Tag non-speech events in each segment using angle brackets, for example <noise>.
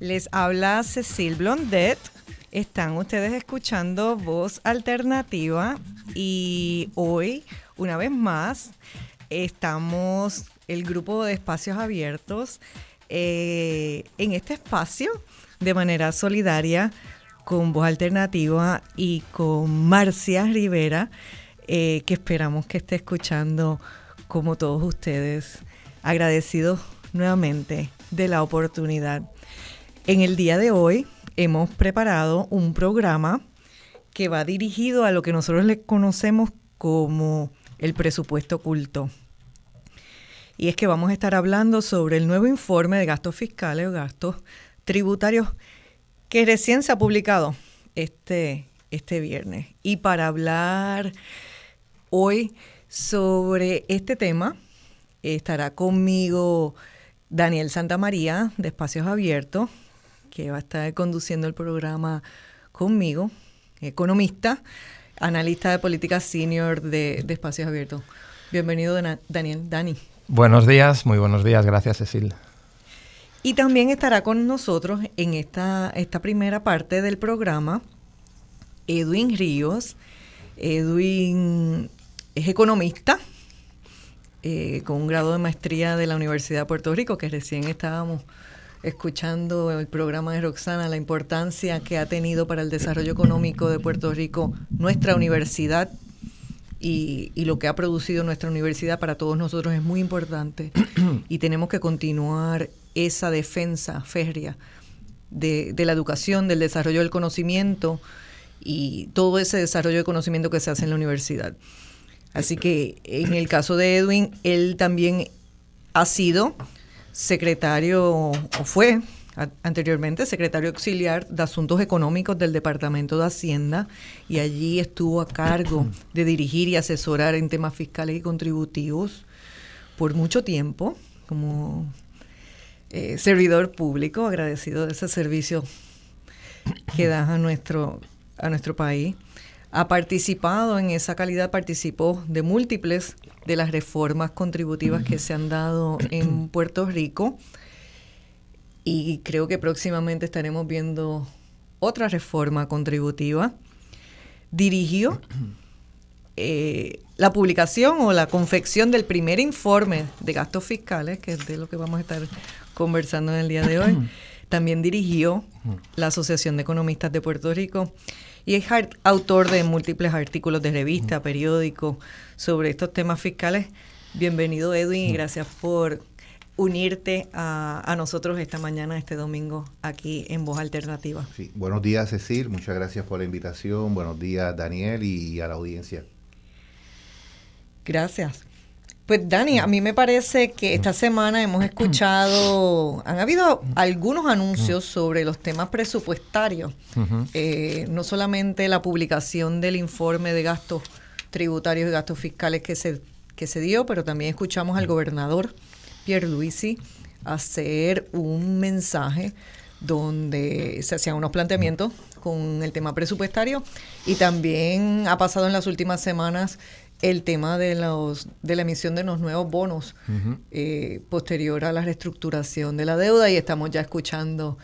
les habla Cecil Blondet. Están ustedes escuchando Voz Alternativa y hoy, una vez más, estamos el grupo de espacios abiertos eh, en este espacio de manera solidaria con Voz Alternativa y con Marcia Rivera, eh, que esperamos que esté escuchando como todos ustedes. Agradecidos nuevamente de la oportunidad. En el día de hoy hemos preparado un programa que va dirigido a lo que nosotros le conocemos como el presupuesto oculto. Y es que vamos a estar hablando sobre el nuevo informe de gastos fiscales o gastos tributarios que recién se ha publicado este, este viernes. Y para hablar hoy sobre este tema, estará conmigo Daniel Santamaría de Espacios Abiertos, que va a estar conduciendo el programa conmigo, economista, analista de política senior de, Espacios Abiertos. Bienvenido, Daniel. Dani. Buenos días, muy buenos días. Gracias, Cecil. Y también estará con nosotros en esta, esta primera parte del programa Edwin Ríos. Edwin es economista eh, con un grado de maestría de la Universidad de Puerto Rico, que recién estábamos escuchando el programa de Roxana, la importancia que ha tenido para el desarrollo económico de Puerto Rico nuestra universidad y, lo que ha producido nuestra universidad para todos nosotros es muy importante <clears throat> y tenemos que continuar esa defensa férrea de, de la educación, del desarrollo del conocimiento y todo ese desarrollo de conocimiento que se hace en la universidad. Así que en el caso de Edwin, él también ha sido secretario, o fue anteriormente secretario auxiliar de Asuntos Económicos del Departamento de Hacienda y allí estuvo a cargo de dirigir y asesorar en temas fiscales y contributivos por mucho tiempo como eh, servidor público, agradecido de ese servicio que da a nuestro, a nuestro país. Ha participado en esa calidad, participó de múltiples de las reformas contributivas que se han dado en Puerto Rico. Y creo que próximamente estaremos viendo otra reforma contributiva. Dirigió eh, la publicación o la confección del primer informe de gastos fiscales, que es de lo que vamos a estar conversando en el día de hoy. También dirigió la Asociación de Economistas de Puerto Rico y es autor de múltiples artículos de revista, periódicos sobre estos temas fiscales. Bienvenido Edwin y gracias por unirte a, nosotros esta mañana, este domingo, aquí en Voz Alternativa. Sí. Buenos días Cecil, muchas gracias por la invitación. Buenos días Daniel y a la audiencia. Gracias. Pues Dani, a mí me parece que esta semana hemos escuchado, han habido algunos anuncios sobre los temas presupuestarios, eh, no solamente la publicación del informe de gastos tributarios y gastos fiscales que se, que se dio, pero también escuchamos al gobernador Pierre Luisi hacer un mensaje donde se hacían unos planteamientos con el tema presupuestario y también ha pasado en las últimas semanas el tema de, los, de la emisión de los nuevos bonos eh, posterior a la reestructuración de la deuda y estamos ya escuchando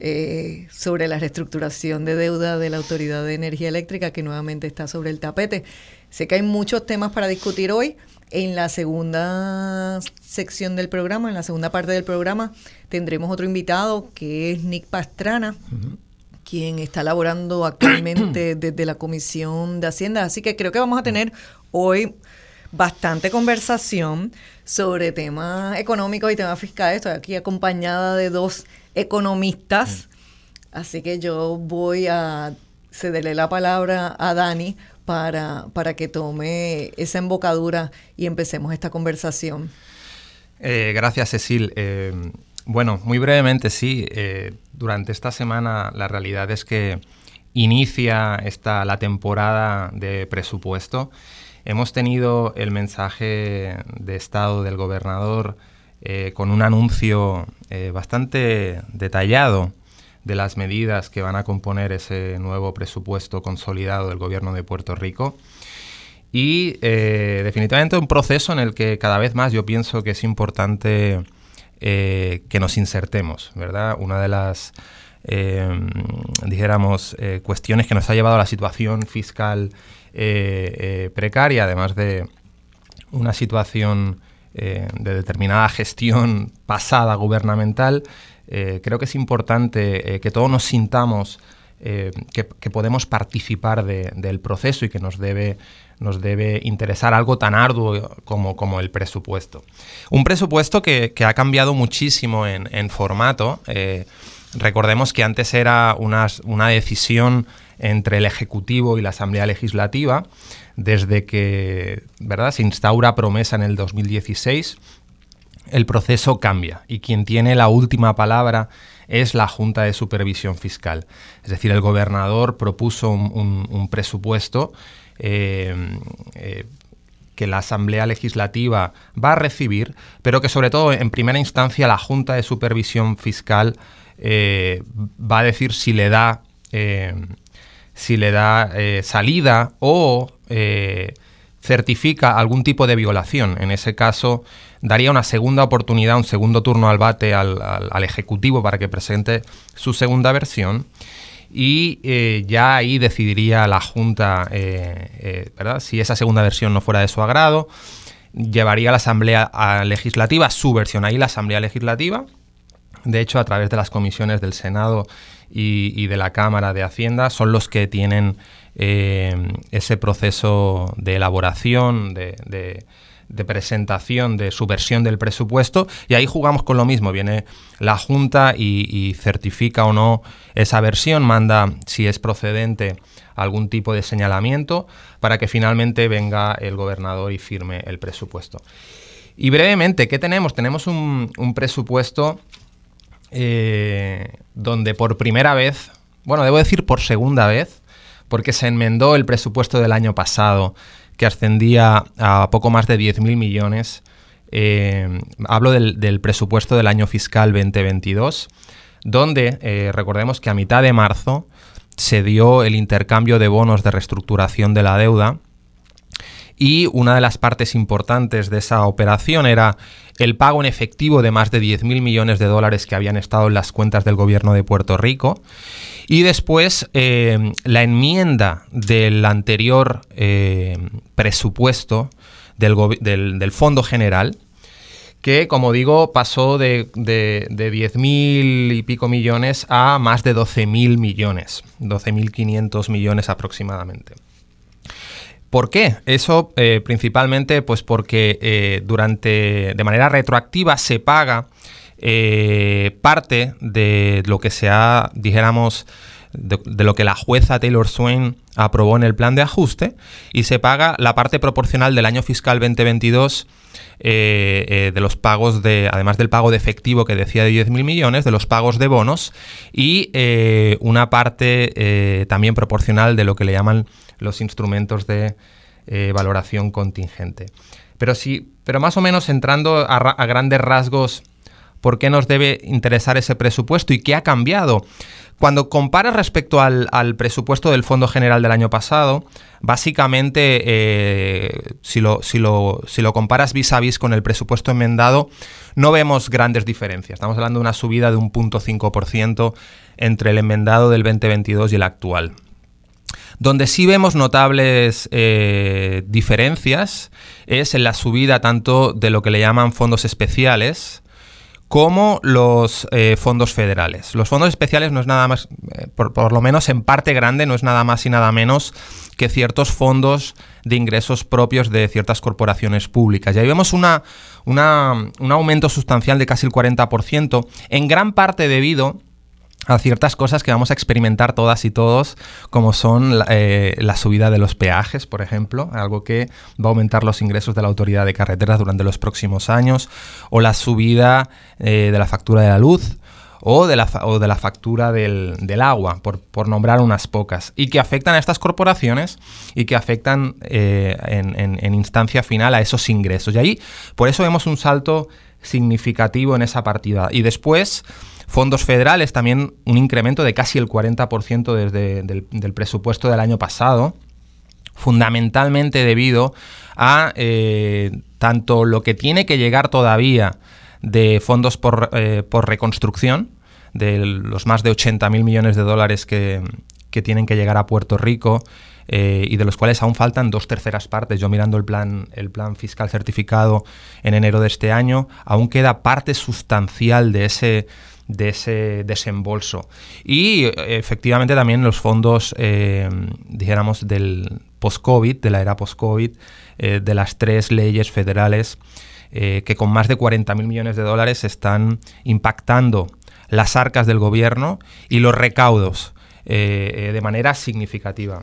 eh, sobre la reestructuración de deuda de la Autoridad de Energía Eléctrica que nuevamente está sobre el tapete. Sé que hay muchos temas para discutir hoy. En la segunda sección del programa, en la segunda parte del programa, tendremos otro invitado que es Nick Pastrana quien está laborando actualmente <clears throat> desde la Comisión de Hacienda. Así que creo que vamos a tener hoy bastante conversación sobre temas económicos y temas fiscales. Estoy aquí acompañada de dos economistas, así que yo voy a cederle la palabra a Dani para, para que tome esa embocadura y empecemos esta conversación. Eh, gracias, Cecil. Eh, Bueno, muy brevemente sí. Eh, durante esta semana la realidad es que inicia esta, la temporada de presupuesto. Hemos tenido el mensaje de Estado del gobernador eh, con un anuncio eh, bastante detallado de las medidas que van a componer ese nuevo presupuesto consolidado del gobierno de Puerto Rico. Y eh, definitivamente un proceso en el que cada vez más yo pienso que es importante que nos insertemos, ¿verdad? Una de las, dijéramos, cuestiones que nos ha llevado a la situación fiscal precaria, además de una situación eh, de determinada gestión pasada gubernamental, eh, creo que es importante eh, que todos nos sintamos que, podemos participar del proceso y que nos debe, nos debe interesar algo tan arduo como, como el presupuesto. Un presupuesto que, ha cambiado muchísimo en, formato. recordemos que antes era una, una decisión entre el Ejecutivo y la Asamblea Legislativa desde que ¿verdad? se instaura promesa en el 2016, el proceso cambia y quien tiene la última palabra es la Junta de Supervisión Fiscal. Es decir, el gobernador propuso un, presupuesto eh, eh, que la Asamblea Legislativa va a recibir, pero que sobre todo en primera instancia la Junta de Supervisión Fiscal eh, va a decir si le da si le da eh, salida o eh, certifica algún tipo de violación. En ese caso, daría una segunda oportunidad, un segundo turno al bate al, Ejecutivo para que presente su segunda versión y eh, ya ahí decidiría la Junta, ¿verdad? Si esa segunda versión no fuera de su agrado, llevaría a la Asamblea Legislativa su versión. Ahí la Asamblea Legislativa, de hecho, a través de las comisiones del Senado y, de la Cámara de Hacienda son los que tienen eh, ese proceso de elaboración, de, presentación de su versión del presupuesto y ahí jugamos con lo mismo. Viene la Junta y, certifica o no esa versión, manda si es procedente algún tipo de señalamiento para que finalmente venga el gobernador y firme el presupuesto. Y brevemente, ¿qué tenemos? Tenemos un presupuesto eh, donde por primera vez, bueno, debo decir por segunda vez, porque se enmendó el presupuesto del año pasado, que ascendía a poco más de 10.000 millones. Eh, hablo del, presupuesto del año fiscal 2022, donde eh, recordemos que a mitad de marzo se dio el intercambio de bonos de reestructuración de la deuda y una de las partes importantes de esa operación era el pago en efectivo de más de 10.000 millones de dólares que habían estado en las cuentas del gobierno de Puerto Rico. Y después eh, la enmienda del anterior eh, presupuesto del, Fondo General, que, como digo, pasó de, de, de 10.000 y pico millones a más de 12.000 millones, 12.500 millones aproximadamente. ¿Por qué? Eso eh, principalmente pues porque eh, durante de manera retroactiva se paga eh, parte de lo que se ha, dijéramos, de, lo que la jueza Taylor Swain aprobó en el plan de ajuste y se paga la parte proporcional del año fiscal 2022 de los pagos de, además del pago de efectivo que decía de 10.000 millones, de los pagos de bonos y una parte también proporcional de lo que le llaman los instrumentos de eh, valoración contingente. Pero sí, pero más o menos entrando a, grandes rasgos, ¿por qué nos debe interesar ese presupuesto y qué ha cambiado? Cuando comparas respecto al, presupuesto del Fondo General del año pasado, básicamente, eh, si, lo, si, lo, comparas vis a vis con el presupuesto enmendado, no vemos grandes diferencias. Estamos hablando de una subida de un 0.5% entre el enmendado del 2022 y el actual. Donde sí vemos notables eh, diferencias es en la subida tanto de lo que le llaman fondos especiales, como los eh, fondos federales. Los fondos especiales no es nada más, eh, por, lo menos en parte grande, no es nada más y nada menos que ciertos fondos de ingresos propios de ciertas corporaciones públicas. Y ahí vemos un aumento sustancial de casi el 40%, en gran parte debido a ciertas cosas que vamos a experimentar todas y todos, como son la, eh, la, subida de los peajes, por ejemplo, algo que va a aumentar los ingresos de la autoridad de carreteras durante los próximos años, o la subida eh, de la factura de la luz, o de la, o de la factura del, del agua, por, por, nombrar unas pocas, y que afectan a estas corporaciones y que afectan eh, en, en instancia final a esos ingresos. Y ahí, por eso vemos un salto significativo en esa partida. Y después Fondos federales, también un incremento de casi el 40% desde del, presupuesto del año pasado, fundamentalmente debido a eh, tanto lo que tiene que llegar todavía de fondos por, eh, reconstrucción, de los más de 80.000 millones de dólares que, que, tienen que llegar a Puerto Rico, eh, y de los cuales aún faltan dos terceras partes. Yo mirando el plan, el plan fiscal certificado en enero de este año, aún queda parte sustancial de ese de ese desembolso. Y efectivamente también los fondos, eh, dijéramos, del post-COVID, de la era post-COVID, eh, de las tres leyes federales eh, que con más de 40.000 millones de dólares están impactando las arcas del gobierno y los recaudos de manera significativa.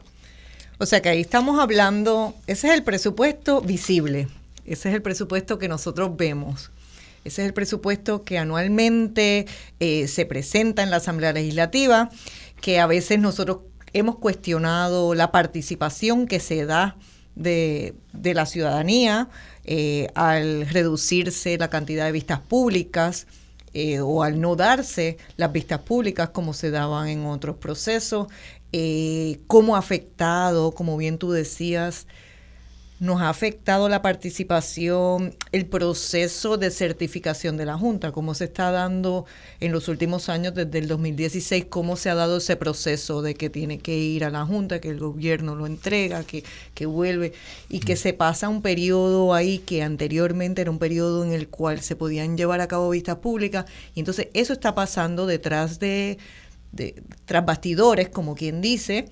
O sea que ahí estamos hablando, ese es el presupuesto visible, ese es el presupuesto que nosotros vemos. Ese es el presupuesto que anualmente eh, se presenta en la Asamblea Legislativa, que a veces nosotros hemos cuestionado la participación que se da de, la ciudadanía eh, al reducirse la cantidad de vistas públicas. Eh, o al no darse las vistas públicas como se daban en otros procesos, cómo ha afectado, como bien tú decías, nos ha afectado la participación, el proceso de certificación de la Junta, cómo se está dando en los últimos años, desde el 2016, cómo se ha dado ese proceso de que tiene que ir a la Junta, que el gobierno lo entrega, que, que vuelve, y que se pasa un periodo ahí que anteriormente era un periodo en el cual se podían llevar a cabo vistas públicas, y entonces eso está pasando detrás de, de tras bastidores, como quien dice,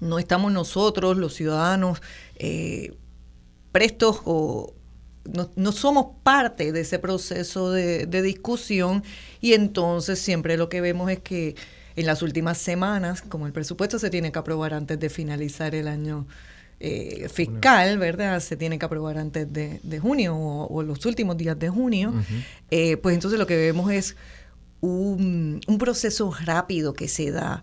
no estamos nosotros, los ciudadanos, eh, prestos o no, no, somos parte de ese proceso de, de, discusión y entonces siempre lo que vemos es que en las últimas semanas, como el presupuesto se tiene que aprobar antes de finalizar el año eh, fiscal, ¿verdad? Se tiene que aprobar antes de, de junio o, los últimos días de junio, uh -huh. eh, pues entonces lo que vemos es un, un proceso rápido que se da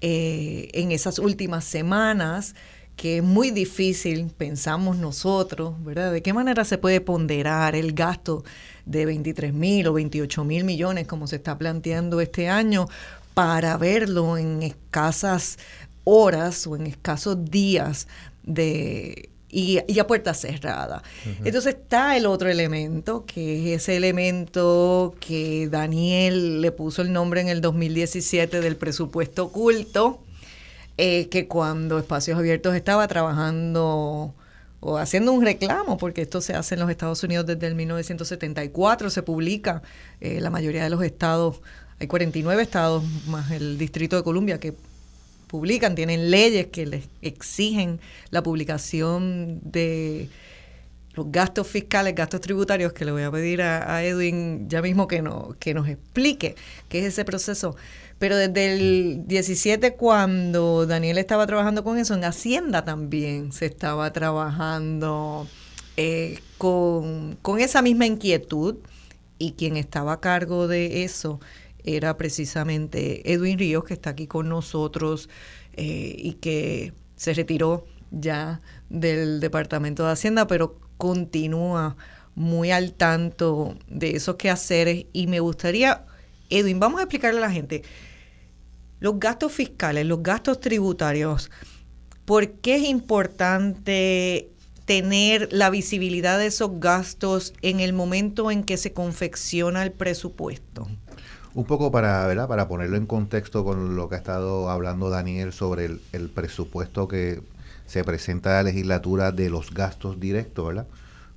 eh, en esas últimas semanas que es muy difícil, pensamos nosotros, ¿verdad? ¿De qué manera se puede ponderar el gasto de 23 mil o 28 mil millones como se está planteando este año para verlo en escasas horas o en escasos días de y, y, a puerta cerrada. Uh -huh. Entonces está el otro elemento, que es ese elemento que Daniel le puso el nombre en el 2017 del presupuesto oculto, eh, que cuando Espacios Abiertos estaba trabajando o haciendo un reclamo, porque esto se hace en los Estados Unidos desde el 1974, se publica eh, la mayoría de los estados, hay 49 estados más el Distrito de Columbia que publican, tienen leyes que les exigen la publicación de los gastos fiscales, gastos tributarios, que le voy a pedir a, Edwin ya mismo que, no, que nos explique qué es ese proceso. Pero desde el 17, cuando Daniel estaba trabajando con eso, en Hacienda también se estaba trabajando eh, con, con esa misma inquietud y quien estaba a cargo de eso era precisamente Edwin Ríos, que está aquí con nosotros eh, y que se retiró ya del Departamento de Hacienda, pero continúa muy al tanto de esos quehaceres. Y me gustaría, Edwin, vamos a explicarle a la gente los gastos fiscales, los gastos tributarios, ¿por qué es importante tener la visibilidad de esos gastos en el momento en que se confecciona el presupuesto? Un poco para, para ponerlo en contexto con lo que ha estado hablando Daniel sobre el, el presupuesto que se presenta a la legislatura de los gastos directos, ¿verdad?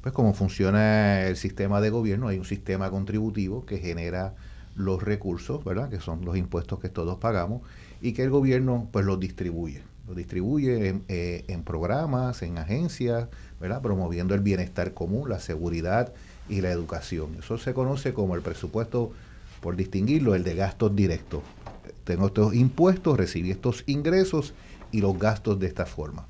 Pues como funciona el sistema de gobierno, hay un sistema contributivo que genera los recursos, ¿verdad? Que son los impuestos que todos pagamos y que el gobierno pues los distribuye. Los distribuye en, eh, en programas, en agencias, ¿verdad? Promoviendo el bienestar común, la seguridad y la educación. Eso se conoce como el presupuesto por distinguirlo, el de gastos directos. tengo estos impuestos, recibí estos ingresos y los gastos de esta forma.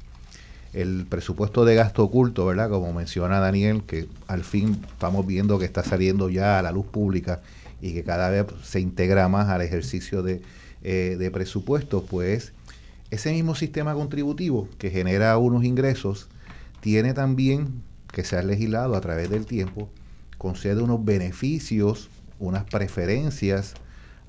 El presupuesto de gasto oculto, ¿verdad? Como menciona Daniel, que al fin estamos viendo que está saliendo ya a la luz pública y que cada vez se integra más al ejercicio de, eh, de presupuesto, pues ese mismo sistema contributivo que genera unos ingresos tiene también que se ha legislado a través del tiempo, concede unos beneficios, unas preferencias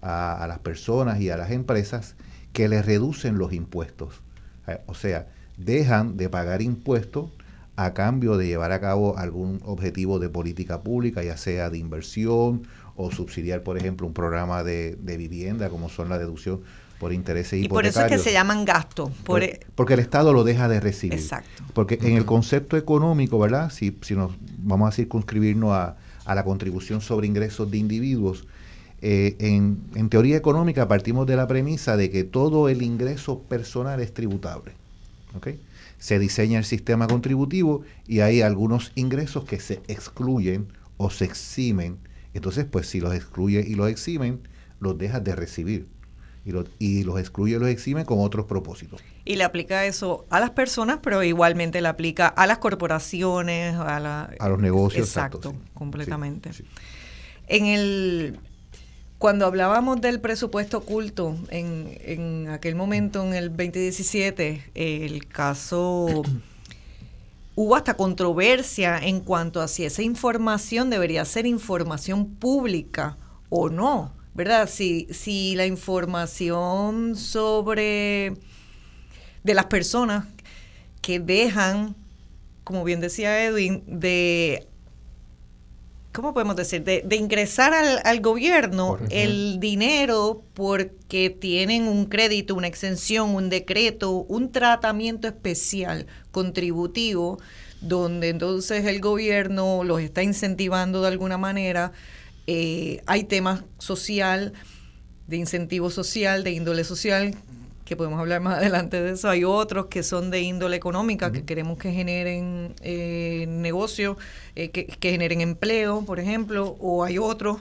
a, las personas y a las empresas que les reducen los impuestos. Eh, o sea, dejan de pagar impuestos a cambio de llevar a cabo algún objetivo de política pública, ya sea de inversión o subsidiar, por ejemplo, un programa de, vivienda, como son la deducción por intereses y por eso es que se llaman gastos. E porque el Estado lo deja de recibir. Exacto. Porque en el concepto económico, ¿verdad? Si, si nos vamos a circunscribirnos a, a la contribución sobre ingresos de individuos, eh, en, en, teoría económica partimos de la premisa de que todo el ingreso personal es tributable. ¿okay? Se diseña el sistema contributivo y hay algunos ingresos que se excluyen o se eximen. Entonces, pues si los excluye y los eximen, los dejas de recibir. Y, y los excluye y los exime con otros propósitos. Y le aplica eso a las personas, pero igualmente le aplica a las corporaciones, a, la, a los negocios. Exacto, completamente. En el cuando hablábamos del presupuesto oculto, en, en aquel momento, en el 2017, el caso, <coughs> hubo hasta controversia en cuanto a si esa información debería ser información pública o no, ¿verdad? Si, si la información sobre de las personas que dejan, como bien decía Edwin, de ¿cómo podemos decir? De, ingresar al, gobierno el dinero porque tienen un crédito, una exención, un decreto, un tratamiento especial contributivo, donde entonces el gobierno los está incentivando de alguna manera. Eh, hay temas social, de incentivo social, de índole social, que podemos hablar más <laughs> adelante de eso. Hay otros que son de índole económica, que queremos que generen eh, negocio, eh, que, generen empleo, por ejemplo, o hay otros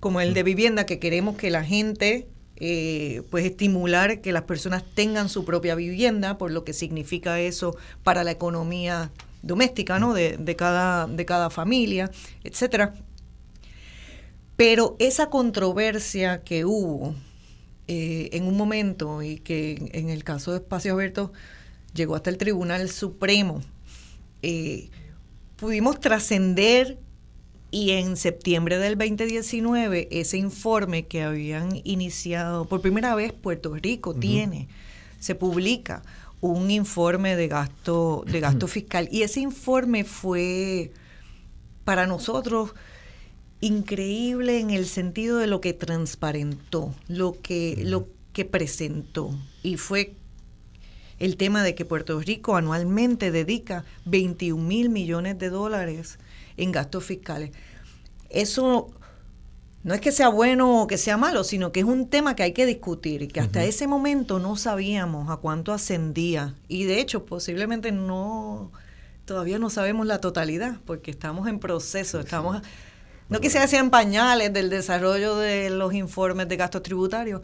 como el de vivienda, que queremos que la gente, eh, pues estimular que las personas tengan su propia vivienda, por lo que significa eso para la economía doméstica, ¿no? De, cada, de cada familia, etcétera. Pero esa controversia que hubo eh, en un momento y que en el caso de Espacio Abierto llegó hasta el Tribunal Supremo, eh, pudimos trascender y en septiembre del 2019 ese informe que habían iniciado, por primera vez Puerto Rico tiene, se publica un informe de gasto, de gasto fiscal. Y ese informe fue para nosotros increíble en el sentido de lo que transparentó, lo que, lo que presentó. Y fue el tema de que Puerto Rico anualmente dedica 21 mil millones de dólares en gastos fiscales. Eso no es que sea bueno o que sea malo, sino que es un tema que hay que discutir y que hasta ese momento no sabíamos a cuánto ascendía. Y de hecho, posiblemente no, todavía no sabemos la totalidad, porque estamos en proceso, estamos... No quisiera decir en pañales del desarrollo de los informes de gastos tributarios.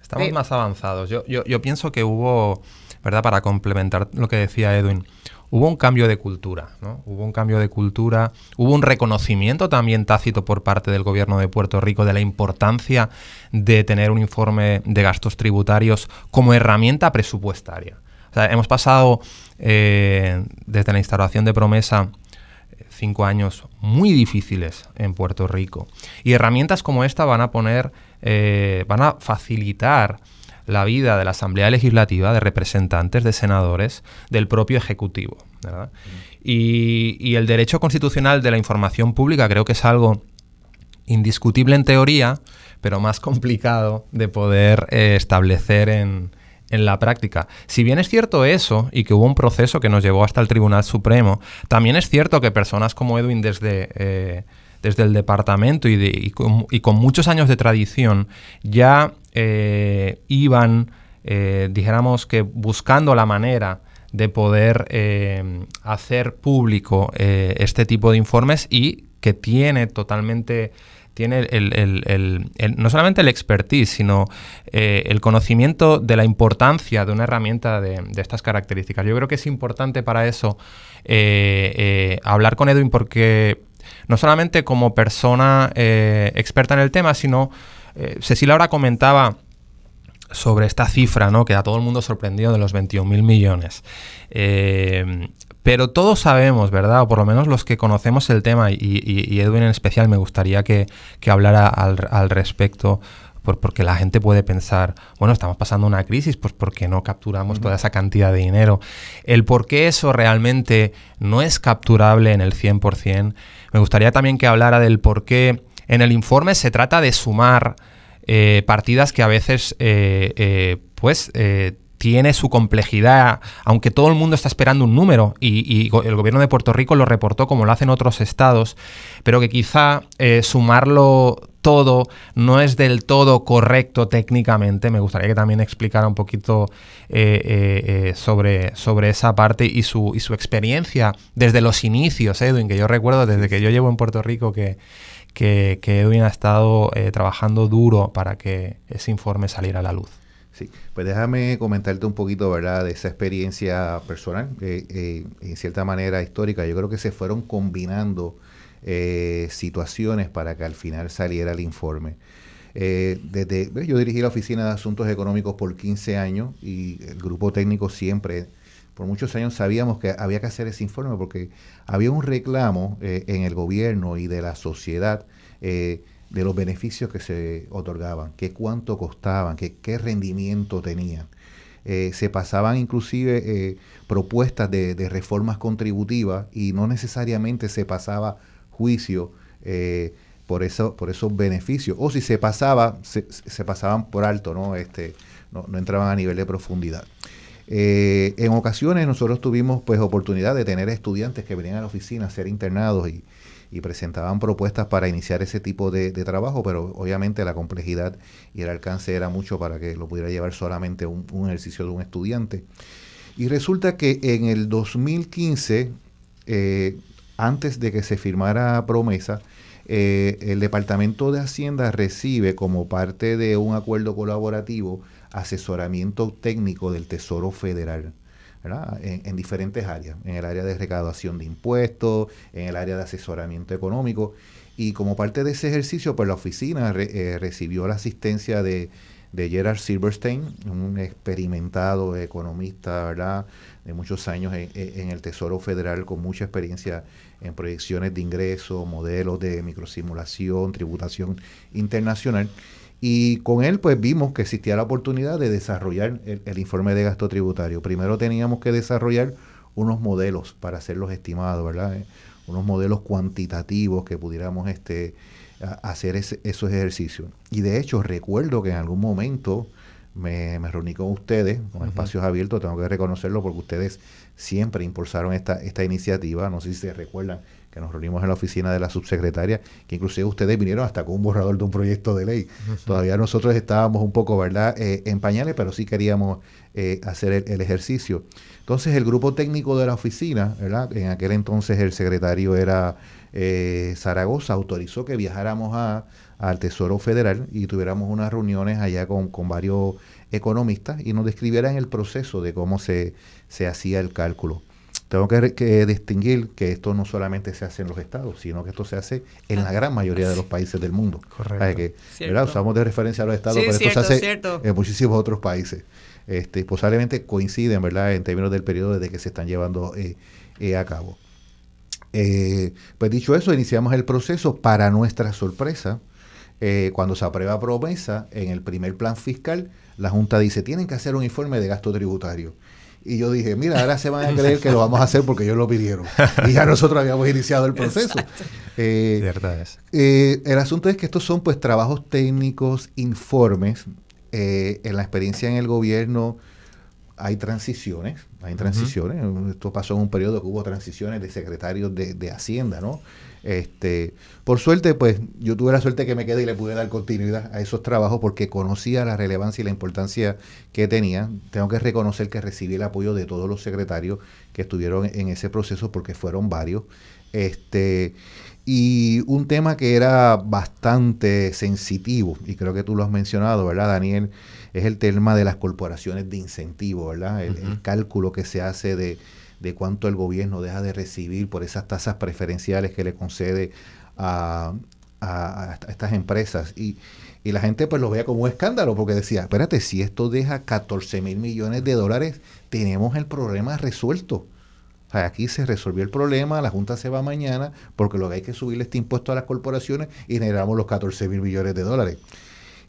Estamos más avanzados. Yo, yo, yo pienso que hubo, ¿verdad? Para complementar lo que decía Edwin, hubo un cambio de cultura, ¿no? Hubo un cambio de cultura, hubo un reconocimiento también tácito por parte del gobierno de Puerto Rico de la importancia de tener un informe de gastos tributarios como herramienta presupuestaria. Hemos pasado eh, desde la instalación de promesa cinco años muy difíciles en Puerto Rico. Y herramientas como esta van a poner, eh, van a facilitar la vida de la Asamblea Legislativa, de representantes, de senadores, del propio Ejecutivo. Y, el derecho constitucional de la información pública creo que es algo indiscutible en teoría, pero más complicado de poder eh, establecer en, en la práctica. Si bien es cierto eso y que hubo un proceso que nos llevó hasta el Tribunal Supremo, también es cierto que personas como Edwin desde, eh, desde el departamento y, con, muchos años de tradición ya eh, iban, eh, dijéramos que buscando la manera de poder hacer público este tipo de informes y que tiene totalmente tiene el, no solamente el expertise, sino eh, el conocimiento de la importancia de una herramienta de, estas características. Yo creo que es importante para eso eh, eh, hablar con Edwin porque no solamente como persona experta en el tema, sino Cecilia ahora comentaba sobre esta cifra, ¿no? Que a todo el mundo sorprendió de los 21.000 millones. Pero todos sabemos, ¿verdad? O por lo menos los que conocemos el tema, y, Edwin en especial me gustaría que, hablara al, respecto, porque la gente puede pensar, bueno, estamos pasando una crisis, pues ¿por qué no capturamos toda esa cantidad de dinero? El por qué eso realmente no es capturable en el 100%. Me gustaría también que hablara del por qué en el informe se trata de sumar eh, partidas que a veces, eh, eh, pues, tiene su complejidad, aunque todo el mundo está esperando un número y, el gobierno de Puerto Rico lo reportó como lo hacen otros estados, pero que quizá eh, sumarlo todo no es del todo correcto técnicamente. Me gustaría que también explicara un poquito eh, eh, sobre, sobre esa parte y su, y su experiencia desde los inicios, Edwin, que yo recuerdo desde que yo llevo en Puerto Rico que, que, que Edwin ha estado trabajando duro para que ese informe saliera a la luz. Sí, pues déjame comentarte un poquito, ¿verdad?, de esa experiencia personal, eh, en cierta manera histórica. Yo creo que se fueron combinando eh, situaciones para que al final saliera el informe. Eh, desde, yo dirigí la Oficina de Asuntos Económicos por 15 años y el grupo técnico siempre, por muchos años sabíamos que había que hacer ese informe porque había un reclamo en el gobierno y de la sociedad de los beneficios que se otorgaban, qué cuánto costaban, qué, qué rendimiento tenían. Eh, se pasaban inclusive eh, propuestas de, reformas contributivas y no necesariamente se pasaba juicio eh, por, eso, por esos beneficios. O si se pasaba, se, pasaban por alto, ¿no? Este, no entraban a nivel de profundidad. En ocasiones nosotros tuvimos pues oportunidad de tener estudiantes que venían a la oficina a ser internados y, y presentaban propuestas para iniciar ese tipo de, trabajo, pero obviamente la complejidad y el alcance era mucho para que lo pudiera llevar solamente un, ejercicio de un estudiante. Y resulta que en el 2015, eh, antes de que se firmara promesa, eh, el Departamento de Hacienda recibe como parte de un acuerdo colaborativo asesoramiento técnico del Tesoro Federal en, diferentes áreas, en el área de recaudación de impuestos, en el área de asesoramiento económico. Y como parte de ese ejercicio, pues la oficina eh, recibió la asistencia de, Gerard Silverstein, un experimentado economista de muchos años en, el Tesoro Federal, con mucha experiencia en proyecciones de ingresos, modelos de microsimulación, tributación internacional. Y con él pues vimos que existía la oportunidad de desarrollar el, informe de gasto tributario. Primero teníamos que desarrollar unos modelos para hacer los estimados, ¿verdad? Eh, unos modelos cuantitativos que pudiéramos este, hacer esos ejercicios. Y de hecho recuerdo que en algún momento me, reuní con ustedes, con espacios abiertos, tengo que reconocerlo porque ustedes siempre impulsaron esta, esta iniciativa, no sé si se recuerdan, que nos reunimos en la oficina de la subsecretaria, que inclusive ustedes vinieron hasta con un borrador de un proyecto de ley. Todavía nosotros estábamos un poco, ¿verdad?, eh, en pañales, pero sí queríamos eh, hacer el, ejercicio. Entonces el grupo técnico de la oficina, ¿verdad?, en aquel entonces el secretario era eh, Zaragoza, autorizó que viajáramos a, al Tesoro Federal y tuviéramos unas reuniones allá con, con varios economistas y nos describieran el proceso de cómo se, se hacía el cálculo. Tengo que, distinguir que esto no solamente se hace en los estados, sino que esto se hace en la gran mayoría de los países del mundo. Correcto. Que, Usamos de referencia a los estados, pero esto se hace en muchísimos otros países. Este, posiblemente coinciden, ¿verdad?, en términos del periodo desde que se están llevando eh, eh, a cabo. Eh, pues dicho eso, iniciamos el proceso. Para nuestra sorpresa, cuando se aprueba promesa, en el primer plan fiscal, la Junta dice, tienen que hacer un informe de gasto tributario. Y yo dije, mira, ahora se van a creer que lo vamos a hacer porque ellos lo pidieron. Y ya nosotros habíamos iniciado el proceso. Eh, eh, el asunto es que estos son pues trabajos técnicos, informes. Eh, en la experiencia en el gobierno, hay transiciones, hay transiciones. Esto pasó en un periodo que hubo transiciones de secretarios de, de, Hacienda, ¿no? Este, por suerte, pues yo tuve la suerte que me quedé y le pude dar continuidad a esos trabajos porque conocía la relevancia y la importancia que tenía. Tengo que reconocer que recibí el apoyo de todos los secretarios que estuvieron en ese proceso porque fueron varios. Este, y un tema que era bastante sensitivo, y creo que tú lo has mencionado, ¿verdad, Daniel? Es el tema de las corporaciones de incentivo, ¿verdad? El, cálculo que se hace de, de, cuánto el gobierno deja de recibir por esas tasas preferenciales que le concede a, a, estas empresas. Y, y, la gente pues lo veía como un escándalo, porque decía, espérate, si esto deja 14 mil millones de dólares, tenemos el problema resuelto aquí se resolvió el problema, la Junta se va mañana porque lo que hay que subirle este impuesto a las corporaciones y generamos los 14 mil millones de dólares.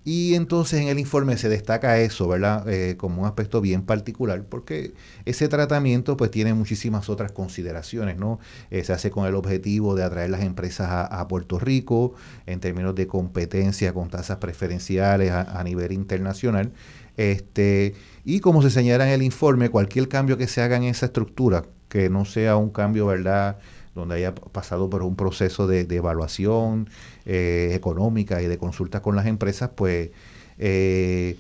Y entonces en el informe se destaca eso, ¿verdad? Eh, como un aspecto bien particular, porque ese tratamiento pues tiene muchísimas otras consideraciones, ¿no? Eh, se hace con el objetivo de atraer las empresas a, Puerto Rico en términos de competencia con tasas preferenciales a, a nivel internacional. Este, y como se señala en el informe, cualquier cambio que se haga en esa estructura, que no sea un cambio, ¿verdad?, donde haya pasado por un proceso de, evaluación eh, económica y de consulta con las empresas, pues eh,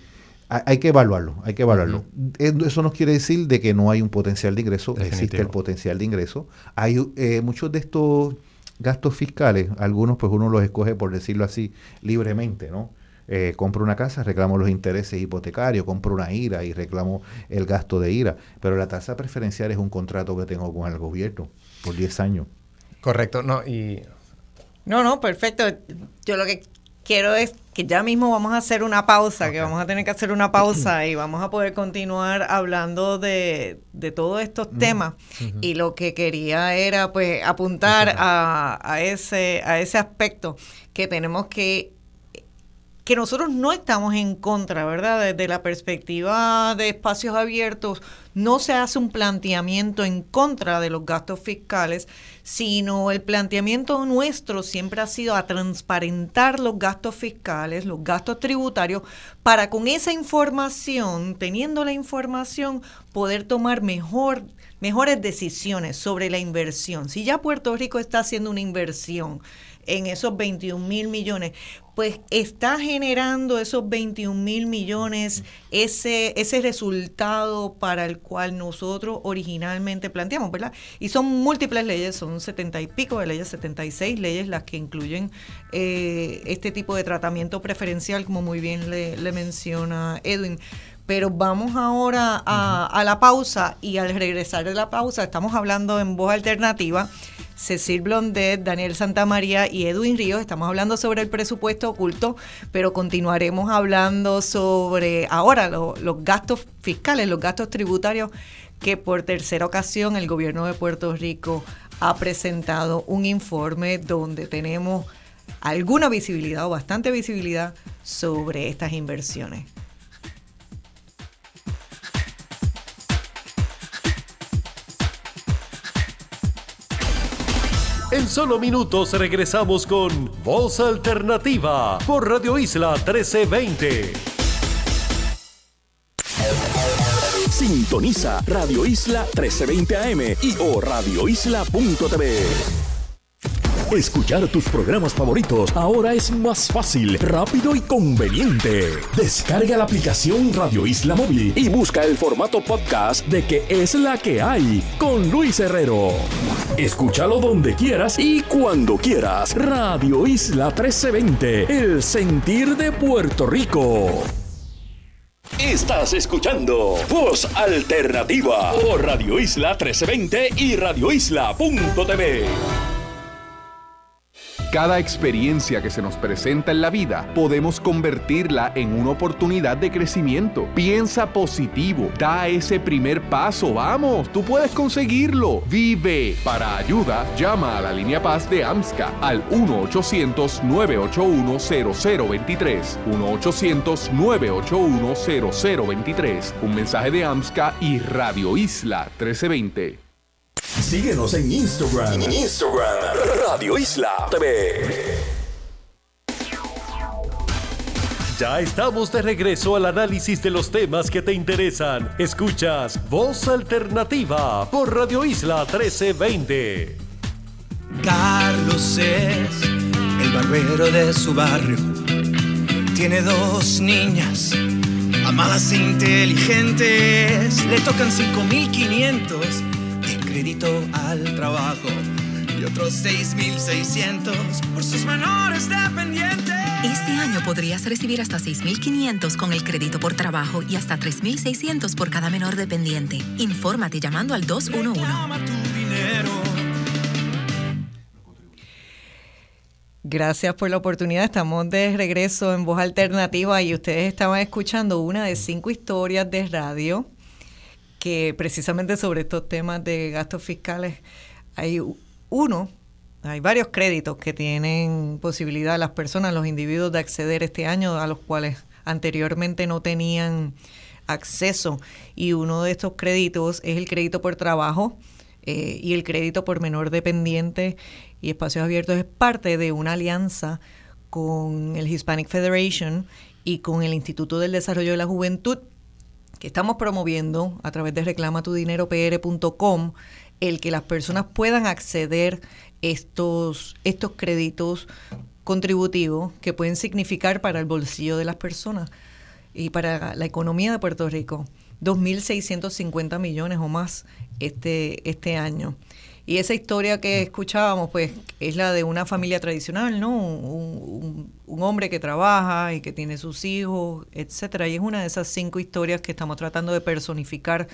hay que evaluarlo, hay que evaluarlo. Eso no quiere decir de que no hay un potencial de ingreso, existe el potencial de ingreso. Hay eh, muchos de estos gastos fiscales, algunos pues uno los escoge, por decirlo así, libremente, ¿no? eh, compro una casa, reclamo los intereses hipotecarios, compro una IRA y reclamo el gasto de IRA. Pero la tasa preferencial es un contrato que tengo con el gobierno por 10 años. Correcto, no, y... No, no, perfecto. Yo lo que quiero es que ya mismo vamos a hacer una pausa, que vamos a tener que hacer una pausa y vamos a poder continuar hablando de, de todos estos temas. Y lo que quería era pues apuntar a, a, ese, a ese aspecto que tenemos que que nosotros no estamos en contra, ¿verdad? Desde la perspectiva de espacios abiertos, no se hace un planteamiento en contra de los gastos fiscales, sino el planteamiento nuestro siempre ha sido a transparentar los gastos fiscales, los gastos tributarios, para con esa información, teniendo la información, poder tomar mejor, mejores decisiones sobre la inversión. Si ya Puerto Rico está haciendo una inversión, en esos 21 mil millones, pues está generando esos 21 mil millones ese, ese resultado para el cual nosotros originalmente planteamos, ¿verdad? Y son múltiples leyes, son 70 y pico de leyes, 76 leyes las que incluyen eh, este tipo de tratamiento preferencial, como muy bien le, le menciona Edwin. Pero vamos ahora a, a la pausa y al regresar de la pausa estamos hablando en voz alternativa Cecil Blondet, Daniel Santamaría y Edwin Ríos. Estamos hablando sobre el presupuesto oculto, pero continuaremos hablando sobre ahora los gastos fiscales, los gastos tributarios que por tercera ocasión el gobierno de Puerto Rico ha presentado un informe donde tenemos alguna visibilidad o bastante visibilidad sobre estas inversiones. En solo minutos regresamos con Voz Alternativa por Radio Isla 1320. Sintoniza Radio Isla 1320 AM y o radioisla.tv. Escuchar tus programas favoritos ahora es más fácil, rápido y conveniente. Descarga la aplicación Radio Isla Móvil y busca el formato podcast de que es la que hay con Luis Herrero. Escúchalo donde quieras y cuando quieras. Radio Isla 1320, el sentir de Puerto Rico. Estás escuchando Voz Alternativa por Radio Isla 1320 y radioisla.tv. Cada experiencia que se nos presenta en la vida podemos convertirla en una oportunidad de crecimiento. Piensa positivo, da ese primer paso, vamos, tú puedes conseguirlo. Vive. Para ayuda, llama a la línea paz de AMSCA al 1-800-981-0023. 1-800-981-0023. Un mensaje de AMSCA y Radio Isla 1320. Síguenos en Instagram. Instagram, Radio Isla TV. Ya estamos de regreso al análisis de los temas que te interesan. Escuchas Voz Alternativa por Radio Isla 1320. Carlos es el barbero de su barrio. Tiene dos niñas, amadas e inteligentes. Le tocan 5.500 de crédito al trabajo y otros 6.600 por sus menores dependientes. Este año podrías recibir hasta 6.500 con el crédito por trabajo y hasta 3.600 por cada menor dependiente. Infórmate llamando al 211. Gracias por la oportunidad. Estamos de regreso en Voz Alternativa y ustedes estaban escuchando una de cinco historias de radio que precisamente sobre estos temas de gastos fiscales hay uno hay varios créditos que tienen posibilidad las personas, los individuos de acceder este año a los cuales anteriormente no tenían acceso. Y uno de estos créditos es el crédito por trabajo eh, y el crédito por menor dependiente y espacios abiertos es parte de una alianza con el Hispanic Federation y con el Instituto del Desarrollo de la Juventud que estamos promoviendo a través de reclamatudineropr.com el que las personas puedan acceder estos, estos créditos contributivos que pueden significar para el bolsillo de las personas y para la economía de Puerto Rico 2.650 millones o más este, este año. Y esa historia que escuchábamos, pues, es la de una familia tradicional, ¿no? Un, hombre que trabaja y que tiene sus hijos, etcétera. Y es una de esas cinco historias que estamos tratando de personificar,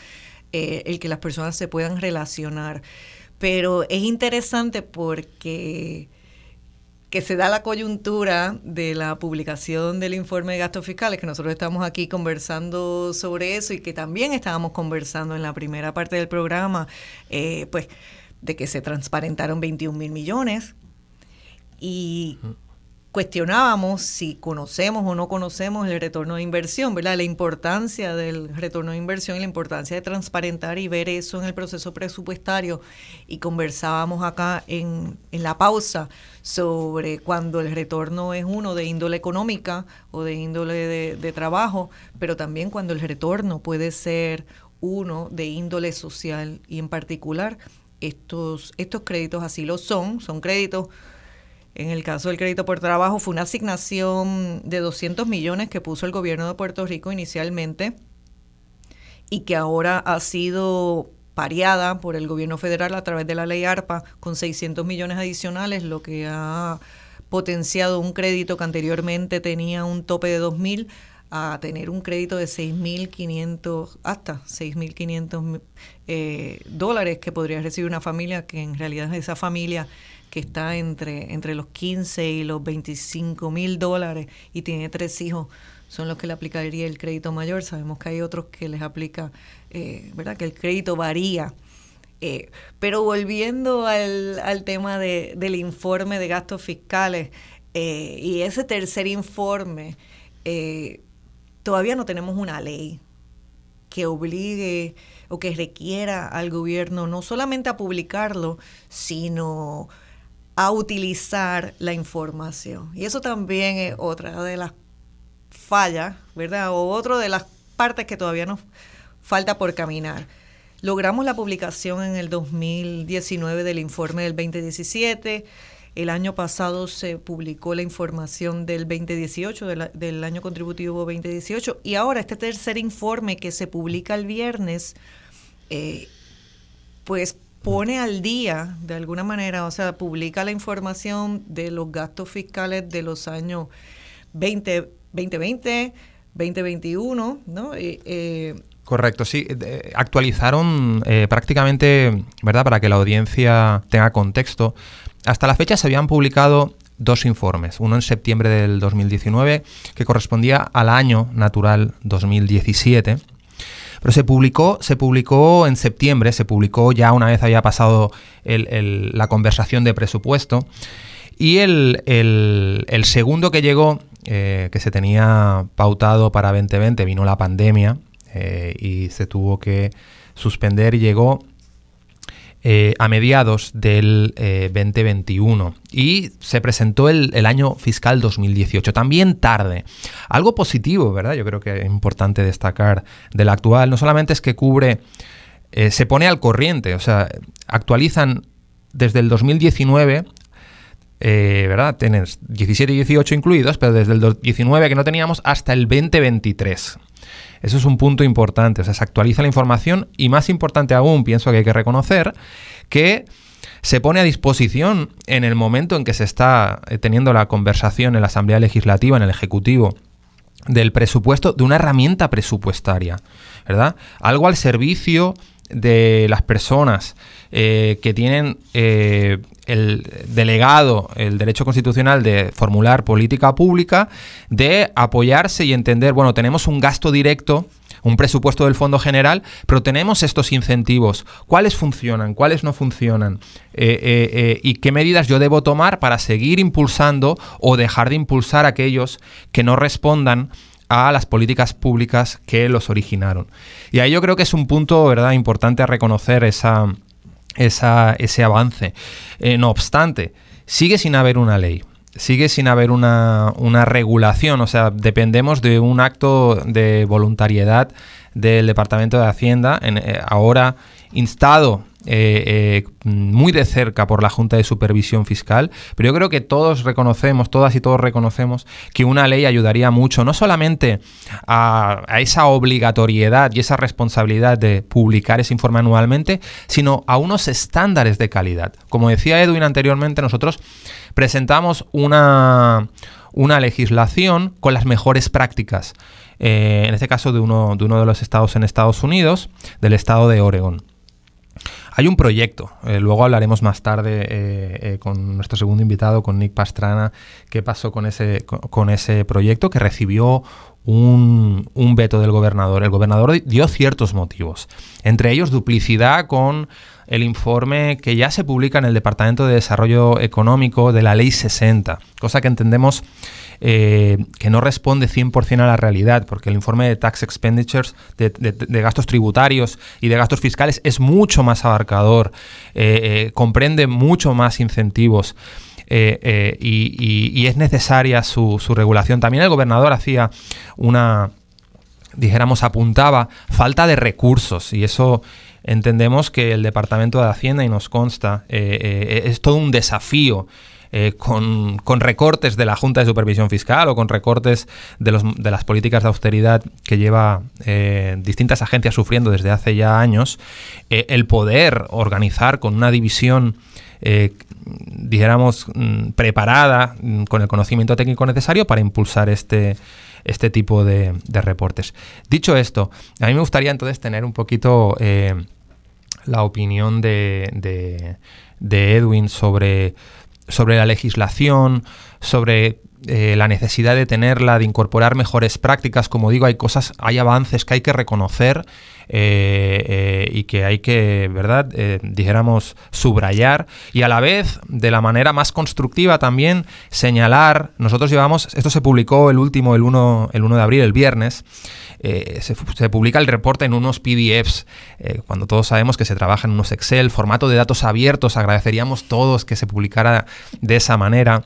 eh, el que las personas se puedan relacionar. Pero es interesante porque que se da la coyuntura de la publicación del informe de gastos fiscales, que nosotros estamos aquí conversando sobre eso y que también estábamos conversando en la primera parte del programa, eh, pues de que se transparentaron 21 mil millones y cuestionábamos si conocemos o no conocemos el retorno de inversión, ¿verdad? La importancia del retorno de inversión y la importancia de transparentar y ver eso en el proceso presupuestario. Y conversábamos acá en, en la pausa sobre cuando el retorno es uno de índole económica o de índole de, de trabajo, pero también cuando el retorno puede ser uno de índole social y en particular estos, estos créditos así lo son, son créditos. En el caso del crédito por trabajo fue una asignación de 200 millones que puso el gobierno de Puerto Rico inicialmente y que ahora ha sido pareada por el gobierno federal a través de la ley ARPA con 600 millones adicionales, lo que ha potenciado un crédito que anteriormente tenía un tope de 2.000 a tener un crédito de 6.500, hasta 6.500 eh, dólares que podría recibir una familia, que en realidad esa familia que está entre, entre los 15 y los 25 mil dólares y tiene tres hijos, son los que le aplicaría el crédito mayor. Sabemos que hay otros que les aplica, eh, ¿verdad? Que el crédito varía. Eh, pero volviendo al, al tema de, del informe de gastos fiscales eh, y ese tercer informe, todavía no tenemos una ley que obligue o que requiera al gobierno no solamente a publicarlo, sino a utilizar la información. Y eso también es otra de las fallas, ¿verdad? O otra de las partes que todavía nos falta por caminar. Logramos la publicación en el 2019 del informe del 2017. El año pasado se publicó la información del 2018, del año contributivo 2018. Y ahora este tercer informe que se publica el viernes, eh, pues pone al día, de alguna manera, o sea, publica la información de los gastos fiscales de los años 20, 2020, 2021, ¿no? Eh, Correcto, sí. actualizaron eh, prácticamente, ¿verdad? Para que la audiencia tenga contexto. Hasta la fecha se habían publicado dos informes, uno en septiembre del 2019, que correspondía al año natural 2017, pero se publicó, se publicó en septiembre, se publicó ya una vez había pasado la conversación de presupuesto. Y el, segundo que llegó, eh, que se tenía pautado para 2020, vino la pandemia eh, y se tuvo que suspender y llegó eh, a mediados del 2021 y se presentó el, el, año fiscal 2018, también tarde. Algo positivo, ¿verdad? Yo creo que es importante destacar del actual, no solamente es que cubre, se pone al corriente, o sea, actualizan desde el 2019 eh, ¿verdad? Tienes 17 y 18 incluidos, pero desde el 19 que no teníamos hasta el 2023. Eso es un punto importante, o sea, se actualiza la información y más importante aún, pienso que hay que reconocer que se pone a disposición en el momento en que se está eh, teniendo la conversación en la Asamblea Legislativa, en el Ejecutivo, del presupuesto, de una herramienta presupuestaria, ¿verdad? Algo al servicio de las personas eh, que tienen eh, el delegado, el derecho constitucional de formular política pública, de apoyarse y entender, bueno, tenemos un gasto directo un presupuesto del Fondo General, pero tenemos estos incentivos. ¿Cuáles funcionan? ¿Cuáles no funcionan? Eh, ¿Y qué medidas yo debo tomar para seguir impulsando o dejar de impulsar aquellos que no respondan a las políticas públicas que los originaron. Y ahí yo creo que es un punto, ¿verdad?, importante a reconocer esa, ese avance. Eh, no obstante, sigue sin haber una ley sigue sin haber una, una, regulación, o sea, dependemos de un acto de voluntariedad del Departamento de Hacienda, en, eh, ahora instado eh, eh, muy de cerca por la Junta de Supervisión Fiscal, pero yo creo que todos reconocemos, todas y todos reconocemos que una ley ayudaría mucho, no solamente a, esa obligatoriedad y esa responsabilidad de publicar ese informe anualmente, sino a unos estándares de calidad. Como decía Edwin anteriormente, nosotros presentamos una, una legislación con las mejores prácticas. Eh, en este caso de uno, de uno de los estados en Estados Unidos, del estado de Oregon. Hay un proyecto, eh, luego hablaremos más tarde eh, eh, con nuestro segundo invitado, con Nick Pastrana, qué pasó con ese, con, ese proyecto que recibió un, un, veto del gobernador. El gobernador dio ciertos motivos, entre ellos duplicidad con el informe que ya se publica en el Departamento de Desarrollo Económico de la Ley 60, cosa que entendemos eh, que no responde 100% a la realidad, porque el informe de tax expenditures, de, gastos tributarios y de gastos fiscales es mucho más abarcador, eh, eh, comprende mucho más incentivos. y, es necesaria su, regulación. También el gobernador hacía una, dijéramos, apuntaba falta de recursos y eso entendemos que el Departamento de Hacienda, y nos consta, es todo un desafío eh, con, recortes de la Junta de Supervisión Fiscal o con recortes de, las políticas de austeridad que lleva eh, distintas agencias sufriendo desde hace ya años, eh, el poder organizar con una división dijéramos, mm, preparada mm, con el conocimiento técnico necesario para impulsar este, este tipo de, reportes. Dicho esto, a mí me gustaría entonces tener un poquito la opinión de, de Edwin sobre sobre la legislación, sobre eh, la necesidad de tenerla, de incorporar mejores prácticas. Como digo, hay cosas, hay avances que hay que reconocer eh, eh, y que hay que, ¿verdad?, dijéramos, subrayar y a la vez, de la manera más constructiva también, señalar, nosotros llevamos, esto se publicó el último, el 1, el 1 de abril, el viernes, se, se, publica el reporte en unos PDFs, cuando todos sabemos que se trabaja en unos Excel, formato de datos abiertos, agradeceríamos todos que se publicara de esa manera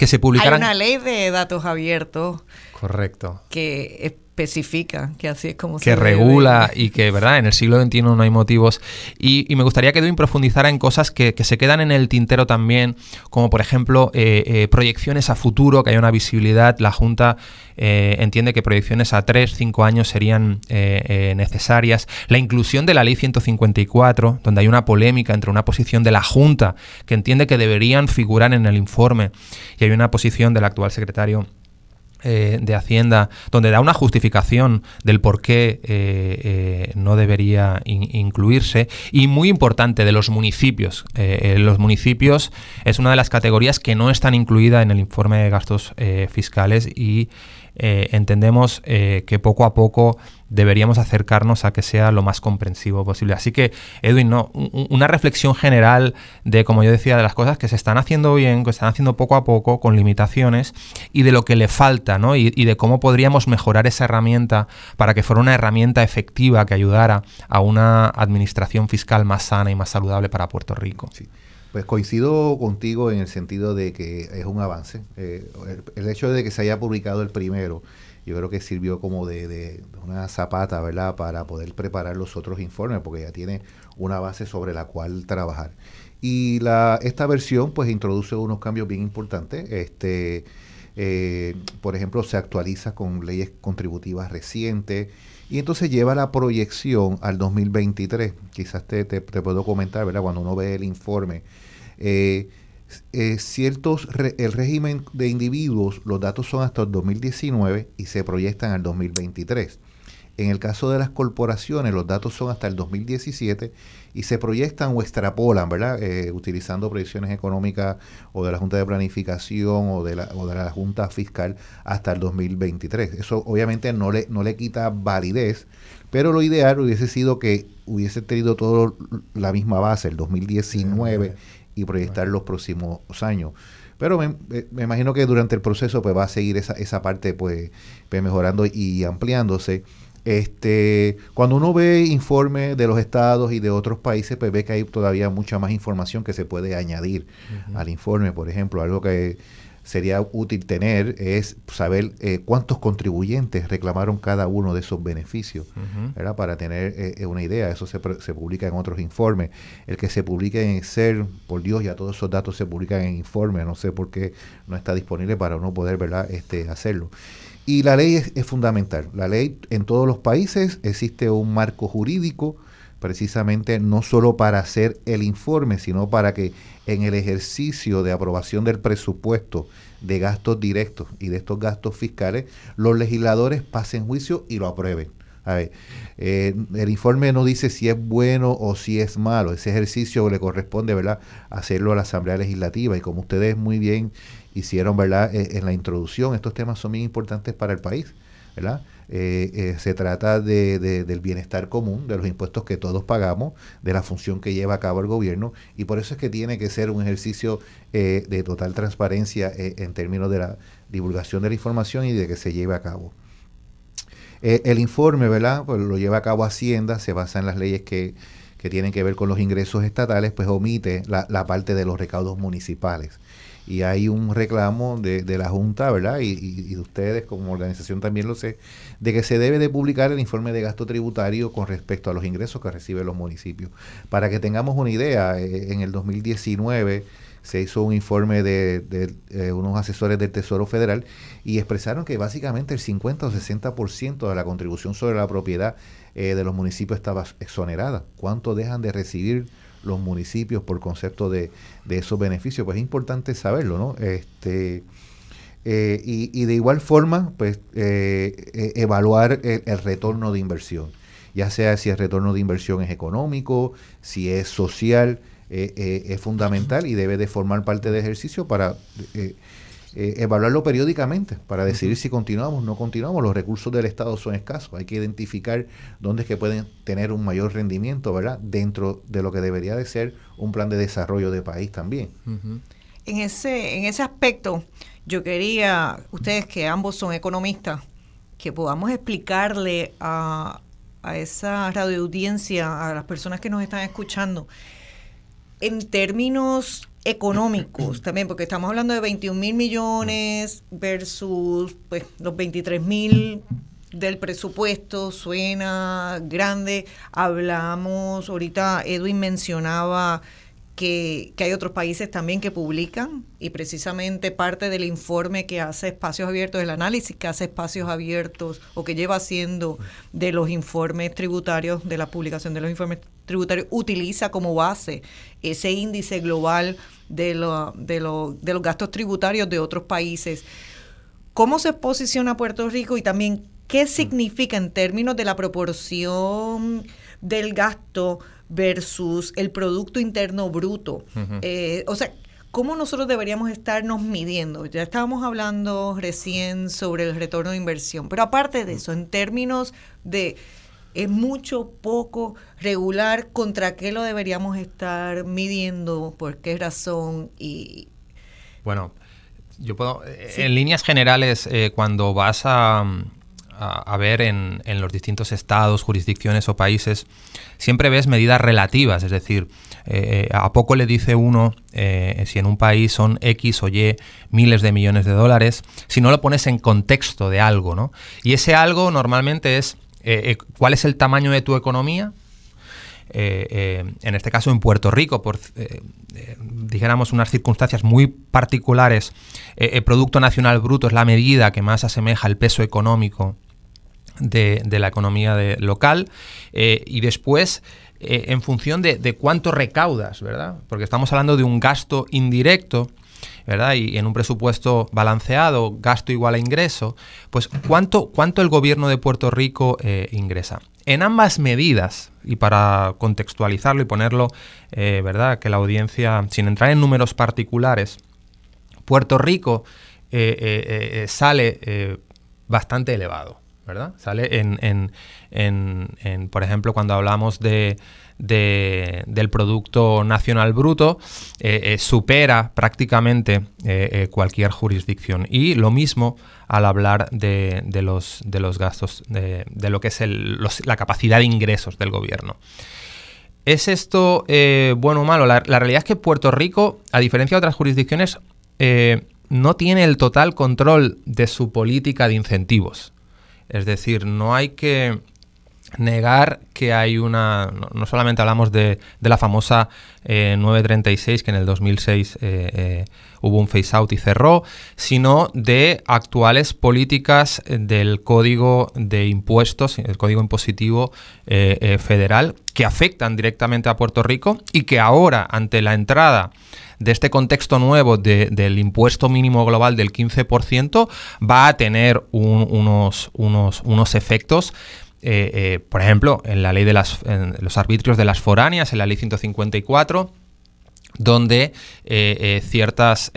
que se publicaran. Hay una ley de datos abiertos. Correcto. Que especifica que así es como que regula y que, ¿verdad? En el siglo XXI no hay motivos. Y, me gustaría que Edwin profundizara en cosas que, se quedan en el tintero también, como por ejemplo eh, eh, proyecciones a futuro, que haya una visibilidad. La Junta eh, entiende que proyecciones a 3, 5 años serían necesarias. La inclusión de la Ley 154, donde hay una polémica entre una posición de la Junta, que entiende que deberían figurar en el informe, y hay una posición del actual secretario eh, de Hacienda, donde da una justificación del por qué eh, eh, no debería incluirse, y muy importante, de los municipios. los municipios es una de las categorías que no están incluidas en el informe de gastos fiscales y eh, entendemos eh, que poco a poco deberíamos acercarnos a que sea lo más comprensivo posible. Así que, Edwin, no, una reflexión general de, como yo decía, de las cosas que se están haciendo bien, que se están haciendo poco a poco, con limitaciones, y de lo que le falta, ¿no? Y, de cómo podríamos mejorar esa herramienta para que fuera una herramienta efectiva que ayudara a una administración fiscal más sana y más saludable para Puerto Rico. Pues coincido contigo en el sentido de que es un avance. Eh, el, hecho de que se haya publicado el primero, yo creo que sirvió como de, una zapata, ¿verdad?, para poder preparar los otros informes, porque ya tiene una base sobre la cual trabajar. Y la, esta versión, pues, introduce unos cambios bien importantes. Este, eh, por ejemplo, se actualiza con leyes contributivas recientes y entonces lleva la proyección al 2023. Quizás te, te, te puedo comentar, ¿verdad? Cuando uno ve el informe eh, eh, ciertos el régimen de individuos, los datos son hasta el 2019 y se proyectan al 2023. En el caso de las corporaciones, los datos son hasta el 2017 y se proyectan o extrapolan, ¿verdad? Eh, utilizando proyecciones económicas o de la Junta de Planificación o de, la, o de la Junta Fiscal hasta el 2023. Eso obviamente no le, no le quita validez, pero lo ideal hubiese sido que hubiese tenido todo la misma base, el 2019 y proyectar los próximos años. Pero me, me, imagino que durante el proceso pues va a seguir esa, esa parte pues, pues, mejorando y ampliándose. Este, cuando uno ve informes de los estados y de otros países, pues ve que hay todavía mucha más información que se puede añadir al informe. Por ejemplo, algo que sería útil tener es saber eh, cuántos contribuyentes reclamaron cada uno de esos beneficios, Para tener eh, eh, una idea. Eso se, se, publica en otros informes. El que se publique en Excel, por Dios, ya todos esos datos se publican en informes. No sé por qué no está disponible para uno poder, ¿verdad? Este, hacerlo. Y la ley es, es fundamental. La ley en todos los países existe un marco jurídico precisamente no solo para hacer el informe, sino para que en el ejercicio de aprobación del presupuesto de gastos directos y de estos gastos fiscales, los legisladores pasen juicio y lo aprueben. A ver, eh, el informe no dice si es bueno o si es malo. Ese ejercicio le corresponde, ¿verdad?, hacerlo a la Asamblea Legislativa. Y como ustedes muy bien hicieron, ¿verdad?, eh, en la introducción, estos temas son muy importantes para el país, ¿verdad? Eh, eh, se trata de, del bienestar común, de los impuestos que todos pagamos, de la función que lleva a cabo el gobierno, y por eso es que tiene que ser un ejercicio eh, de total transparencia en términos de la divulgación de la información y de que se lleve a cabo. el informe, ¿verdad? Pues lo lleva a cabo Hacienda, se basa en las leyes que, que tienen que ver con los ingresos estatales, pues omite la parte de los recaudos municipales y hay un reclamo de, de la Junta, ¿verdad? Y, y, de ustedes como organización también lo sé, de que se debe de publicar el informe de gasto tributario con respecto a los ingresos que reciben los municipios. Para que tengamos una idea, eh, en el 2019 se hizo un informe de, de eh, unos asesores del Tesoro Federal y expresaron que básicamente el 50 o 60% de la contribución sobre la propiedad eh, de los municipios estaba exonerada. ¿Cuánto dejan de recibir los municipios por concepto de, esos beneficios, pues es importante saberlo, ¿no? Este, eh, y, de igual forma, pues eh, eh, evaluar el, retorno de inversión, ya sea si el retorno de inversión es económico, si es social, es fundamental y debe de formar parte del ejercicio para eh, evaluarlo periódicamente para decidir si continuamos o no continuamos. Los recursos del Estado son escasos. Hay que identificar dónde es que pueden tener un mayor rendimiento, ¿verdad? Dentro de lo que debería de ser un plan de desarrollo de país también. En ese, en ese aspecto, yo quería, ustedes que ambos son economistas, que podamos explicarle a, a esa radioaudiencia, a las personas que nos están escuchando, en términos económicos también, porque estamos hablando de 21 mil millones versus pues, los 23 mil del presupuesto, suena grande. Hablamos, ahorita Edwin mencionaba que, hay otros países también que publican y precisamente parte del informe que hace espacios abiertos, el análisis que hace espacios abiertos o que lleva haciendo de los informes tributarios, de la publicación de los informes tributario utiliza como base ese índice global de, lo, de, lo, de los gastos tributarios de otros países. ¿Cómo se posiciona Puerto Rico y también qué significa en términos de la proporción del gasto versus el Producto Interno Bruto? Eh, o sea, ¿cómo nosotros deberíamos estarnos midiendo? Ya estábamos hablando recién sobre el retorno de inversión, pero aparte de eso, en términos de es mucho, poco, regular, ¿contra qué lo deberíamos estar midiendo? ¿Por qué razón? Y bueno, yo puedo, en líneas generales, eh, cuando vas a, ver en, en, los distintos estados, jurisdicciones o países, siempre ves medidas relativas, es decir, eh, a poco le dice uno eh, si en un país son X o Y miles de millones de dólares, si no lo pones en contexto de algo, ¿no? Y ese algo normalmente es cuál es el tamaño de tu economía, en este caso en Puerto Rico, por, dijéramos, unas circunstancias muy particulares, el Producto Nacional Bruto es la medida que más asemeja el peso económico de, la economía local eh, y después eh, en función de, cuánto recaudas, ¿verdad? Porque estamos hablando de un gasto indirecto. ¿verdad? Y en un presupuesto balanceado, gasto igual a ingreso, pues ¿cuánto, cuánto el gobierno de Puerto Rico eh, ingresa? En ambas medidas, y para contextualizarlo y ponerlo, ¿verdad? Que la audiencia, sin entrar en números particulares, Puerto Rico sale bastante elevado. Sale en, por ejemplo, cuando hablamos de, del Producto Nacional Bruto, eh, eh, supera prácticamente eh, cualquier jurisdicción. Y lo mismo al hablar de, los, gastos, de, lo que es la capacidad de ingresos del gobierno. ¿Es esto bueno o malo? La, realidad es que Puerto Rico, a diferencia de otras jurisdicciones, no tiene el total control de su política de incentivos. Es decir, no hay que negar que hay una, no, solamente hablamos de, la famosa 936 eh, que en el 2006 eh, eh, hubo un phase out y cerró, sino de actuales políticas del código de impuestos, el código impositivo federal, que afectan directamente a Puerto Rico y que ahora, ante la entrada de este contexto nuevo del impuesto mínimo global del 15%, va a tener unos, unos, unos efectos eh, eh, por ejemplo, en la ley de las, los arbitrios de las foráneas, en la ley 154, donde eh, ciertas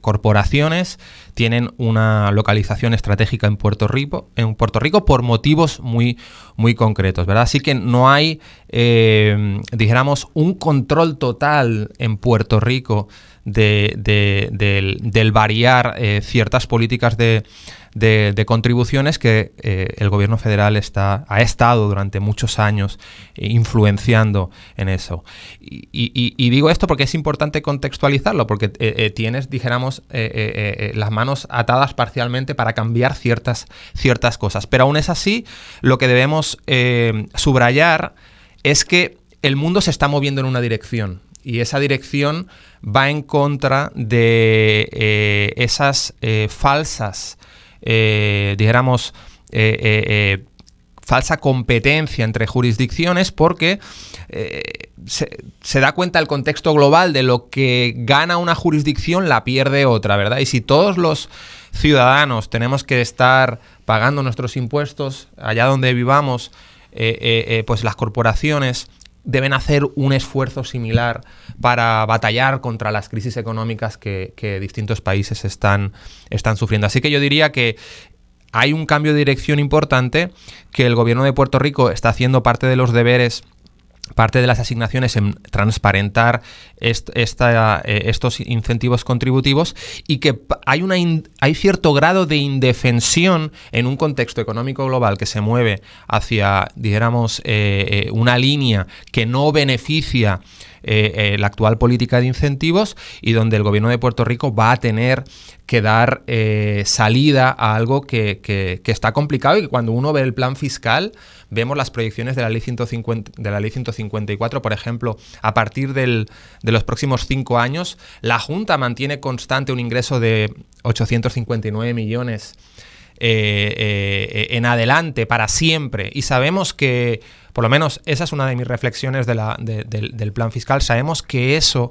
corporaciones tienen una localización estratégica en Puerto Rico, en Puerto Rico por motivos muy, muy concretos, ¿verdad? Así que no hay, dijéramos, un control total en Puerto Rico del, variar ciertas políticas de, de, contribuciones que eh, el gobierno federal está, ha estado durante muchos años influenciando en eso. Y, digo esto porque es importante contextualizarlo, porque eh, eh, tienes, dijéramos, las manos atadas parcialmente para cambiar ciertas, ciertas cosas. Pero aún es así, lo que debemos subrayar es que el mundo se está moviendo en una dirección y esa dirección va en contra de esas falsas eh, dijéramos, eh, eh, falsa competencia entre jurisdicciones porque se, da cuenta el contexto global de lo que gana una jurisdicción la pierde otra, ¿verdad? Y si todos los ciudadanos tenemos que estar pagando nuestros impuestos allá donde vivamos, pues las corporaciones deben hacer un esfuerzo similar para batallar contra las crisis económicas que, distintos países están, sufriendo. Así que yo diría que hay un cambio de dirección importante, que el gobierno de Puerto Rico está haciendo parte de los deberes parte de las asignaciones en transparentar eh, estos incentivos contributivos y que hay, una hay cierto grado de indefensión en un contexto económico global que se mueve hacia, dijéramos, eh, eh, una línea que no beneficia la actual política de incentivos y donde el gobierno de Puerto Rico va a tener que dar salida a algo que, que, está complicado y que cuando uno ve el plan fiscal vemos las proyecciones de la ley, 150, de la ley 154, por ejemplo, a partir de los próximos cinco años, la Junta mantiene constante un ingreso de 859 millones. Eh, eh, en adelante, para siempre. Y sabemos que, por lo menos esa es una de mis reflexiones del plan fiscal, sabemos que eso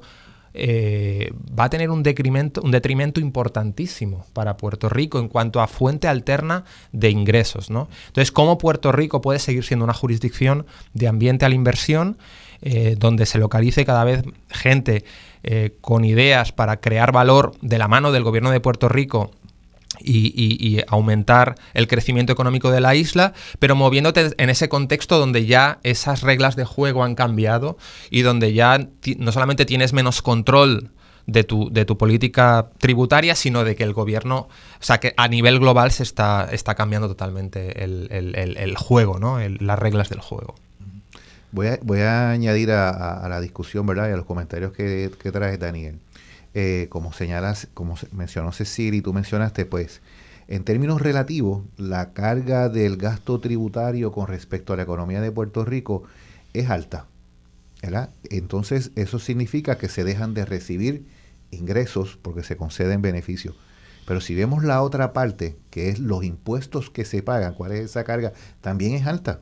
eh, va a tener un detrimento, un detrimento importantísimo para Puerto Rico en cuanto a fuente alterna de ingresos. ¿no? Entonces, ¿cómo Puerto Rico puede seguir siendo una jurisdicción de ambiente a la inversión? Eh, donde se localice cada vez gente eh, con ideas para crear valor de la mano del gobierno de Puerto Rico y, aumentar el crecimiento económico de la isla, pero moviéndote en ese contexto donde ya esas reglas de juego han cambiado y donde ya no solamente tienes menos control de tu, de tu política tributaria, sino de que el gobierno, o sea, que a nivel global se está, está cambiando totalmente el, juego, ¿no? las reglas del juego. Voy a, voy a añadir a, la discusión, ¿verdad? Y a los comentarios que, que Daniel. Eh, como señalas, como mencionó Cecilia y tú mencionaste, pues, en términos relativos, la carga del gasto tributario con respecto a la economía de Puerto Rico es alta. ¿verdad? Entonces, eso significa que se dejan de recibir ingresos porque se conceden beneficios. Pero si vemos la otra parte, que es los impuestos que se pagan, cuál es esa carga, también es alta.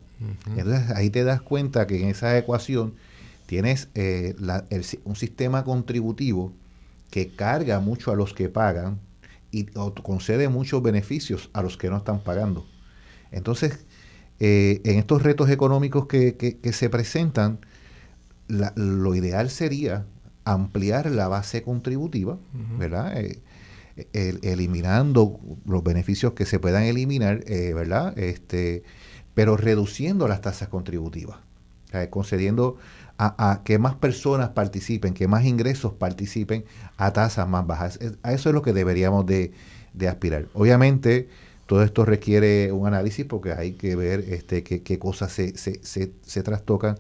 Entonces ahí te das cuenta que en esa ecuación tienes eh, un sistema contributivo que carga mucho a los que pagan y concede muchos beneficios a los que no están pagando. Entonces, eh, en estos retos económicos que, se presentan, lo ideal sería ampliar la base contributiva, ¿verdad? Eh, eliminando los beneficios que se puedan eliminar, eh, ¿verdad? Este, pero reduciendo las tasas contributivas, concediendo a, que más personas participen, que más ingresos participen a tasas más bajas. A eso es lo que deberíamos de, aspirar. Obviamente, todo esto requiere un análisis porque hay que ver este, qué, cosas se, trastocan,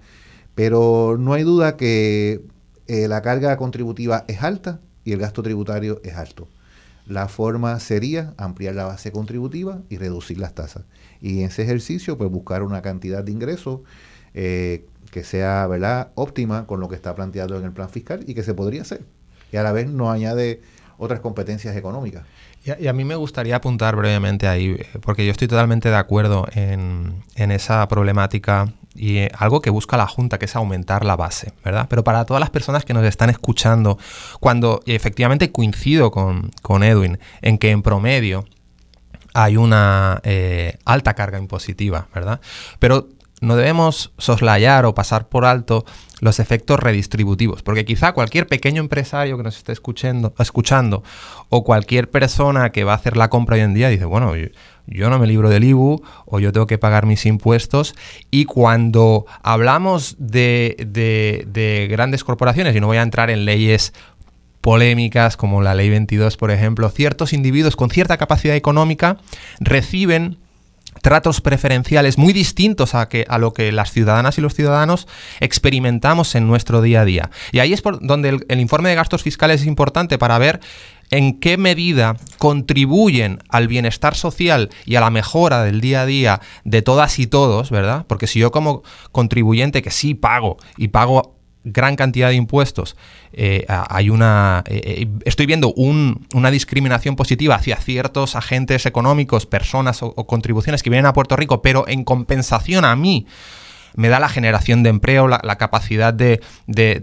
pero no hay duda que eh, la carga contributiva es alta y el gasto tributario es alto. La forma sería ampliar la base contributiva y reducir las tasas. Y en ese ejercicio, pues buscar una cantidad de ingresos eh, que sea ¿verdad? óptima con lo que está planteado en el plan fiscal y que se podría hacer. Y a la vez no añade otras competencias económicas. Y a, mí me gustaría apuntar brevemente ahí, porque yo estoy totalmente de acuerdo en, esa problemática y eh, algo que busca la Junta, que es aumentar la base, ¿verdad? Pero para todas las personas que nos están escuchando, cuando efectivamente coincido con, con Edwin en que en promedio hay una eh, alta carga impositiva, ¿verdad? Pero no debemos soslayar o pasar por alto los efectos redistributivos, porque quizá cualquier pequeño empresario que nos esté escuchando, escuchando o cualquier persona que va a hacer la compra hoy en día dice, bueno, yo, no me libro del IBU o yo tengo que pagar mis impuestos y cuando hablamos de, de grandes corporaciones, y no voy a entrar en leyes polémicas como la ley 22, por ejemplo, ciertos individuos con cierta capacidad económica reciben tratos preferenciales muy distintos a, que, a lo que las ciudadanas y los ciudadanos experimentamos en nuestro día a día. Y ahí es donde el, informe de gastos fiscales es importante para ver en qué medida contribuyen al bienestar social y a la mejora del día a día de todas y todos, ¿verdad? Porque si yo como contribuyente que sí pago y pago gran cantidad de impuestos, eh, hay una. Eh, eh, estoy viendo una discriminación positiva hacia ciertos agentes económicos, personas o, contribuciones que vienen a Puerto Rico, pero en compensación a mí me da la generación de empleo, la, capacidad de,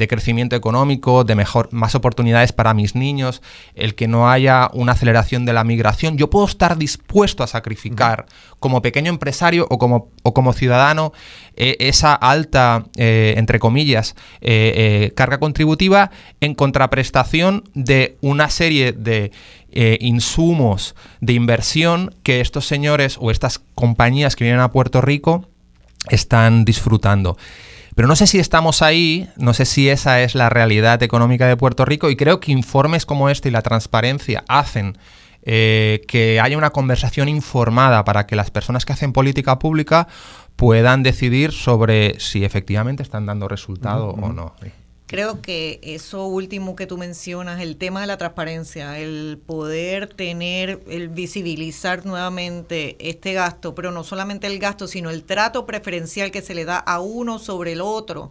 crecimiento económico, de mejor, más oportunidades para mis niños, el que no haya una aceleración de la migración. Yo puedo estar dispuesto a sacrificar como pequeño empresario o como, o como ciudadano eh, esa alta, eh, entre comillas, eh, carga contributiva en contraprestación de una serie de insumos de inversión que estos señores o estas compañías que vienen a Puerto Rico están disfrutando. Pero no sé si estamos ahí, no sé si esa es la realidad económica de Puerto Rico y creo que informes como este y la transparencia hacen eh, que haya una conversación informada para que las personas que hacen política pública puedan decidir sobre si efectivamente están dando resultado o no. Creo que eso último que tú mencionas, el tema de la transparencia, el poder tener, el visibilizar nuevamente este gasto, pero no solamente el gasto, sino el trato preferencial que se le da a uno sobre el otro,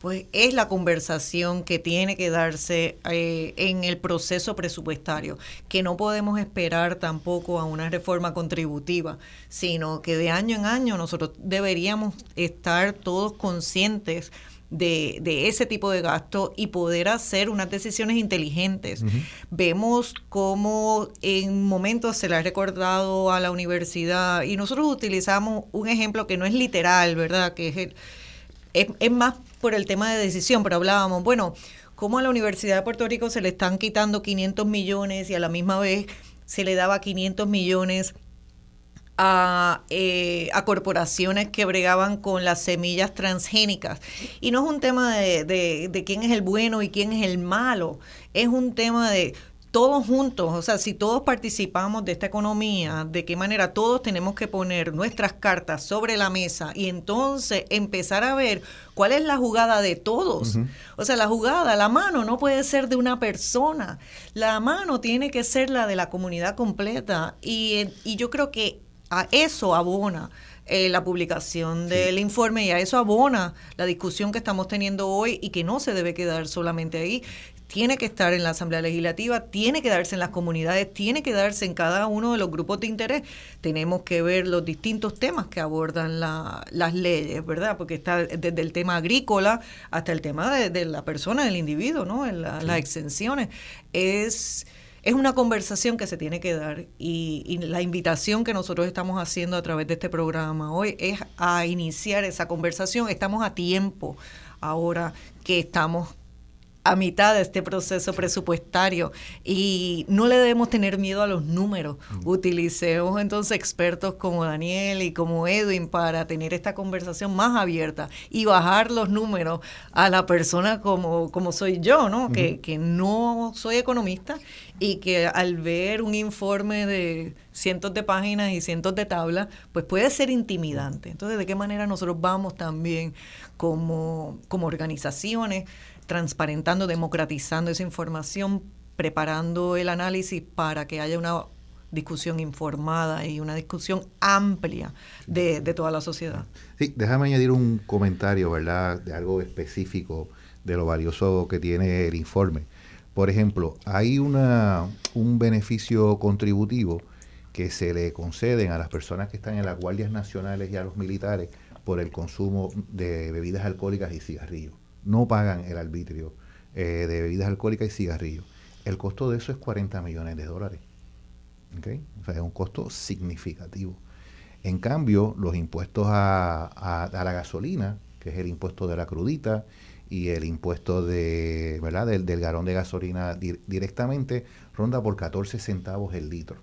pues es la conversación que tiene que darse eh, en el proceso presupuestario, que no podemos esperar tampoco a una reforma contributiva, sino que de año en año nosotros deberíamos estar todos conscientes de, de, ese tipo de gasto y poder hacer unas decisiones inteligentes. Vemos cómo en momentos se le ha recordado a la universidad y nosotros utilizamos un ejemplo que no es literal, ¿verdad? Que es, es, es más por el tema de decisión, pero hablábamos, bueno, cómo a la Universidad de Puerto Rico se le están quitando 500 millones y a la misma vez se le daba 500 millones a, eh, a, corporaciones que bregaban con las semillas transgénicas. Y no es un tema de, de, de, quién es el bueno y quién es el malo, es un tema de todos juntos, o sea, si todos participamos de esta economía, de qué manera todos tenemos que poner nuestras cartas sobre la mesa y entonces empezar a ver cuál es la jugada de todos. O sea, la jugada, la mano no puede ser de una persona, la mano tiene que ser la de la comunidad completa y, y yo creo que a eso abona eh, la publicación del informe y a eso abona la discusión que estamos teniendo hoy y que no se debe quedar solamente ahí tiene que estar en la Asamblea Legislativa, tiene que darse en las comunidades, tiene que darse en cada uno de los grupos de interés. Tenemos que ver los distintos temas que abordan las leyes, ¿verdad? Porque está desde el tema agrícola hasta el tema de, la persona, del individuo, ¿no? Las exenciones. Es es una conversación que se tiene que dar y, y, la invitación que nosotros estamos haciendo a través de este programa hoy es a iniciar esa conversación. Estamos a tiempo ahora que estamos a mitad de este proceso presupuestario y no le debemos tener miedo a los números. Utilicemos entonces expertos como Daniel y como Edwin para tener esta conversación más abierta y bajar los números a la persona como, como soy yo, ¿no? que, que no soy economista y que al ver un informe de cientos de páginas y cientos de tablas, pues puede ser intimidante. Entonces, ¿de qué manera nosotros vamos también como, como organizaciones? transparentando, democratizando esa información, preparando el análisis para que haya una discusión informada y una discusión amplia de, toda la sociedad. Sí, déjame añadir un comentario, ¿verdad?, de algo específico de lo valioso que tiene el informe. Por ejemplo, hay una, un beneficio contributivo que se le conceden a las personas que están en las guardias nacionales y a los militares por el consumo de bebidas alcohólicas y cigarrillos no pagan el arbitrio eh, de bebidas alcohólicas y cigarrillos. El costo de eso es 40 millones de dólares. O sea, es un costo significativo. En cambio, los impuestos a, la gasolina, que es el impuesto de la crudita y el impuesto de, ¿verdad? Del, del galón de gasolina directamente, ronda por 14 centavos el litro.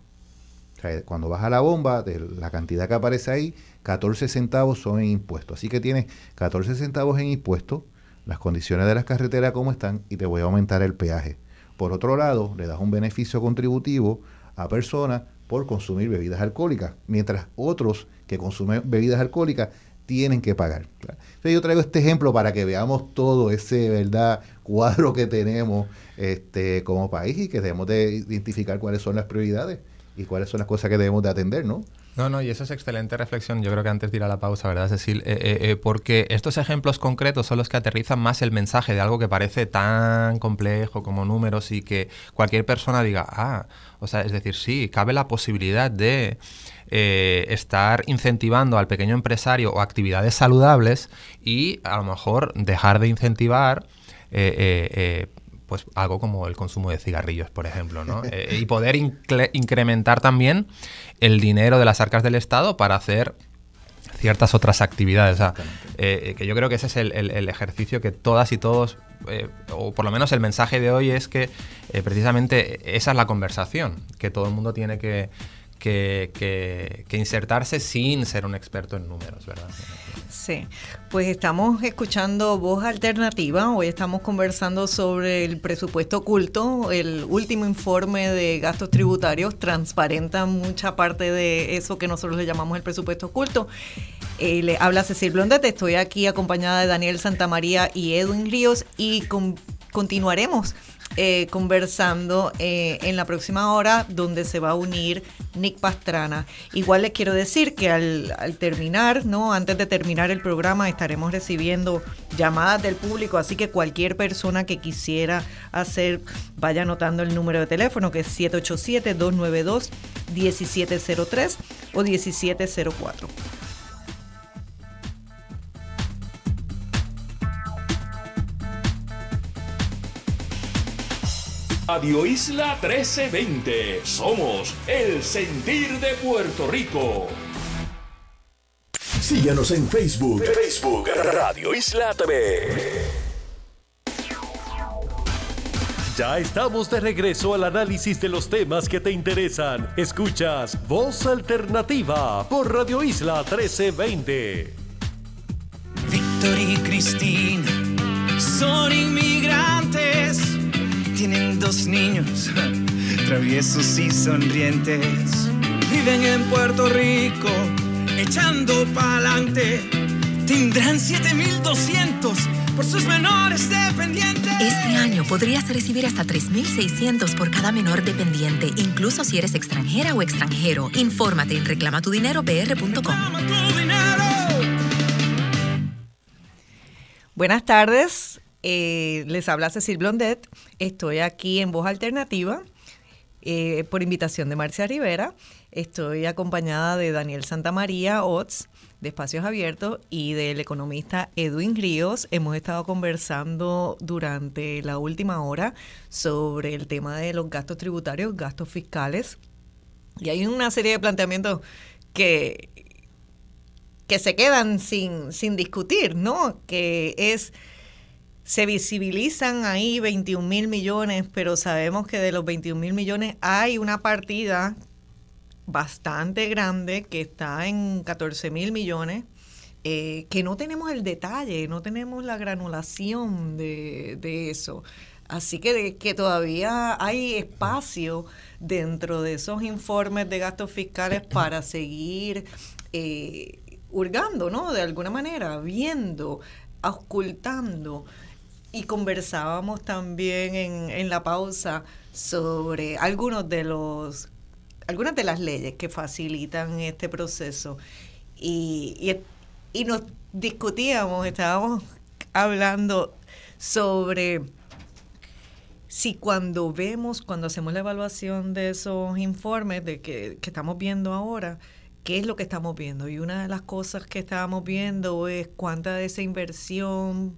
Cuando vas a la bomba, de la cantidad que aparece ahí, 14 centavos son en impuestos. Así que tienes 14 centavos en impuestos las condiciones de las carreteras como están y te voy a aumentar el peaje. Por otro lado, le das un beneficio contributivo a personas por consumir bebidas alcohólicas, mientras otros que consumen bebidas alcohólicas tienen que pagar. Yo traigo este ejemplo para que veamos todo ese verdad cuadro que tenemos este, como país y que debemos de identificar cuáles son las prioridades y cuáles son las cosas que debemos de atender, ¿no? No, no, y eso es excelente reflexión. Yo creo que antes de ir a la pausa, ¿verdad, Cecil? Eh, eh, eh, porque estos ejemplos concretos son los que aterrizan más el mensaje de algo que parece tan complejo como números y que cualquier persona diga, ah, o sea, es decir, sí, cabe la posibilidad de estar incentivando al pequeño empresario o actividades saludables y a lo mejor dejar de incentivar pues algo como el consumo de cigarrillos, por ejemplo, ¿no? <laughs> Eh, y poder incrementar también el dinero de las arcas del Estado para hacer ciertas otras actividades. O eh, que yo creo que ese es el, ejercicio que todas y todos, eh, o por lo menos el mensaje de hoy es que precisamente esa es la conversación, que todo el mundo tiene que, que, insertarse sin ser un experto en números, ¿verdad? Sí, pues estamos escuchando Voz Alternativa. Hoy estamos conversando sobre el presupuesto oculto. El último informe de gastos tributarios transparenta mucha parte de eso que nosotros le llamamos el presupuesto oculto. Eh, le habla Cecil Blondet. Estoy aquí acompañada de Daniel Santamaría y Edwin Ríos y continuaremos eh, conversando eh, en la próxima hora donde se va a unir Nick Pastrana. Igual les quiero decir que al, terminar, ¿no? Antes de terminar el programa estaremos recibiendo llamadas del público, así que cualquier persona que quisiera hacer, vaya anotando el número de teléfono que es 787-292-1703 o 1704. Radio Isla 1320. Somos el sentir de Puerto Rico. Síguenos en Facebook. Facebook Radio Isla TV. Ya estamos de regreso al análisis de los temas que te interesan. Escuchas Voz Alternativa por Radio Isla 1320. Víctor y Cristina son inmigrantes. Tienen dos niños, <laughs> traviesos y sonrientes. Viven en Puerto Rico, echando pa'lante. Tendrán 7200 por sus menores dependientes. Este año podrías recibir hasta 3.600 por cada menor dependiente, incluso si eres extranjera o extranjero. Infórmate en reclamatudineropr.com. Toma tu dinero. Buenas tardes, eh, les habla Cecil Blondet. Estoy aquí en Voz Alternativa eh, por invitación de Marcia Rivera. Estoy acompañada de Daniel Santamaría Ots de Espacios Abiertos y del economista Edwin Ríos. Hemos estado conversando durante la última hora sobre el tema de los gastos tributarios, gastos fiscales. Y hay una serie de planteamientos que, que se quedan sin, sin discutir, ¿no? Que es, se visibilizan ahí 21 mil millones, pero sabemos que de los 21 mil millones hay una partida bastante grande que está en 14 mil millones. eh, que no tenemos el detalle, no tenemos la granulación de, de eso. Así que, de- que todavía hay espacio dentro de esos informes de gastos fiscales <coughs> para seguir eh, hurgando, ¿no? De alguna manera, viendo, auscultando. Y conversábamos también en, en la pausa sobre algunos de los algunas de las leyes que facilitan este proceso. Y, y, y nos discutíamos, estábamos hablando sobre si cuando vemos, cuando hacemos la evaluación de esos informes de que, que estamos viendo ahora, ¿qué es lo que estamos viendo? Y una de las cosas que estábamos viendo es cuánta de esa inversión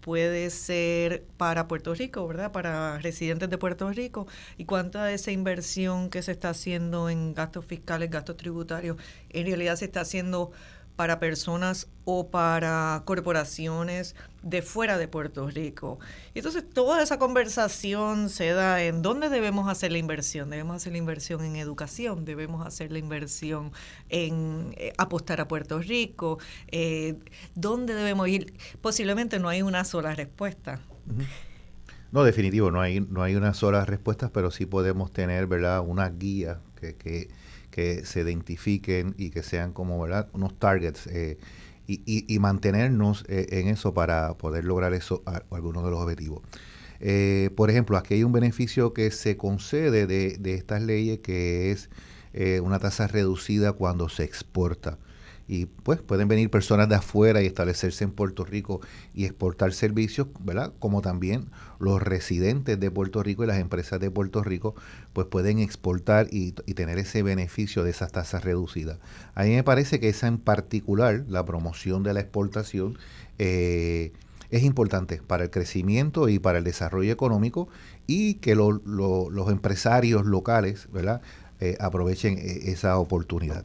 puede ser para Puerto Rico, ¿verdad? Para residentes de Puerto Rico y cuánta de esa inversión que se está haciendo en gastos fiscales, gastos tributarios, en realidad se está haciendo para personas o para corporaciones de fuera de Puerto Rico. Y entonces toda esa conversación se da en dónde debemos hacer la inversión. Debemos hacer la inversión en educación, debemos hacer la inversión en eh, apostar a Puerto Rico, eh, dónde debemos ir. Posiblemente no hay una sola respuesta. No, definitivo, no hay, no hay una sola respuesta, pero sí podemos tener, ¿verdad?, una guía que, que, que se identifiquen y que sean como, ¿verdad?, unos targets eh, y, y, mantenernos eh, en eso para poder lograr eso, a- algunos de los objetivos. Eh, por ejemplo, aquí hay un beneficio que se concede de, de estas leyes que es una tasa reducida cuando se exporta. Y pues pueden venir personas de afuera y establecerse en Puerto Rico y exportar servicios, ¿verdad? Como también los residentes de Puerto Rico y las empresas de Puerto Rico, pues pueden exportar y, tener ese beneficio de esas tasas reducidas. A mí me parece que esa en particular, la promoción de la exportación, eh, es importante para el crecimiento y para el desarrollo económico y que lo- lo- los empresarios locales, ¿verdad? Eh, aprovechen eh, esa oportunidad.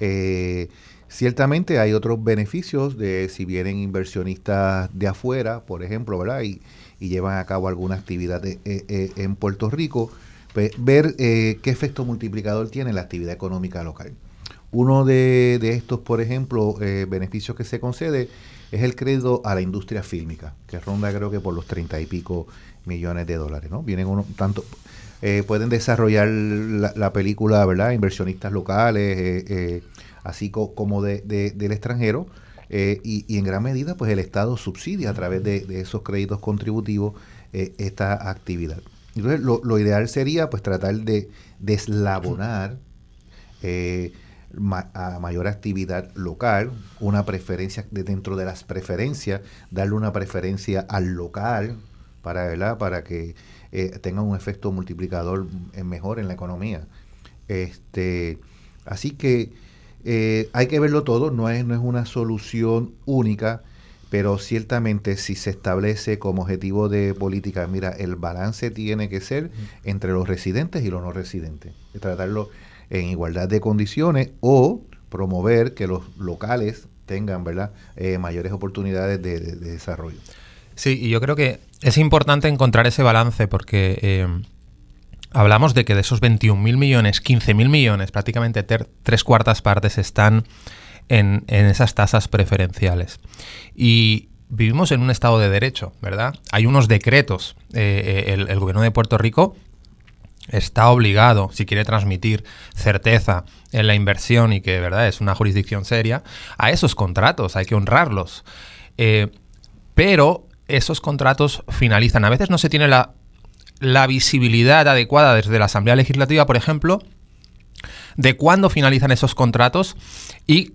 Eh, ciertamente hay otros beneficios de si vienen inversionistas de afuera, por ejemplo, ¿verdad? Y, y llevan a cabo alguna actividad eh, eh, en Puerto Rico, pues, ver eh, qué efecto multiplicador tiene la actividad económica local. Uno de, estos, por ejemplo, eh, beneficios que se concede es el crédito a la industria fílmica, que ronda creo que por los treinta y pico millones de dólares, ¿no? Vienen uno, tanto, eh, pueden desarrollar la, la película, ¿verdad? Inversionistas locales, eh, eh, así co- como de, de- del extranjero, eh, y, en gran medida, pues el Estado subsidia a través de, esos créditos contributivos eh, esta actividad. Entonces, lo, ideal sería, pues, tratar de deslabonar eh, a mayor actividad local, una preferencia de dentro de las preferencias, darle una preferencia al local para, ¿verdad? para que tenga un efecto multiplicador mejor en la economía. Este, así que eh, hay que verlo todo, no es, no es una solución única, pero ciertamente si se establece como objetivo de política, mira, el balance tiene que ser entre los residentes y los no residentes, de tratarlo en igualdad de condiciones o promover que los locales tengan, ¿verdad?, eh, mayores oportunidades de, de- de desarrollo. Sí, y yo creo que es importante encontrar ese balance porque eh, hablamos de que de esos 21.000 millones, 15.000 millones, prácticamente tres cuartas partes están en, esas tasas preferenciales. Y vivimos en un estado de derecho, ¿verdad? Hay unos decretos. Eh, eh, el, gobierno de Puerto Rico está obligado, si quiere transmitir certeza en la inversión y que verdad es una jurisdicción seria, a esos contratos, hay que honrarlos. pero esos contratos finalizan. A veces no se tiene la, visibilidad adecuada desde la Asamblea Legislativa, por ejemplo, de cuándo finalizan esos contratos y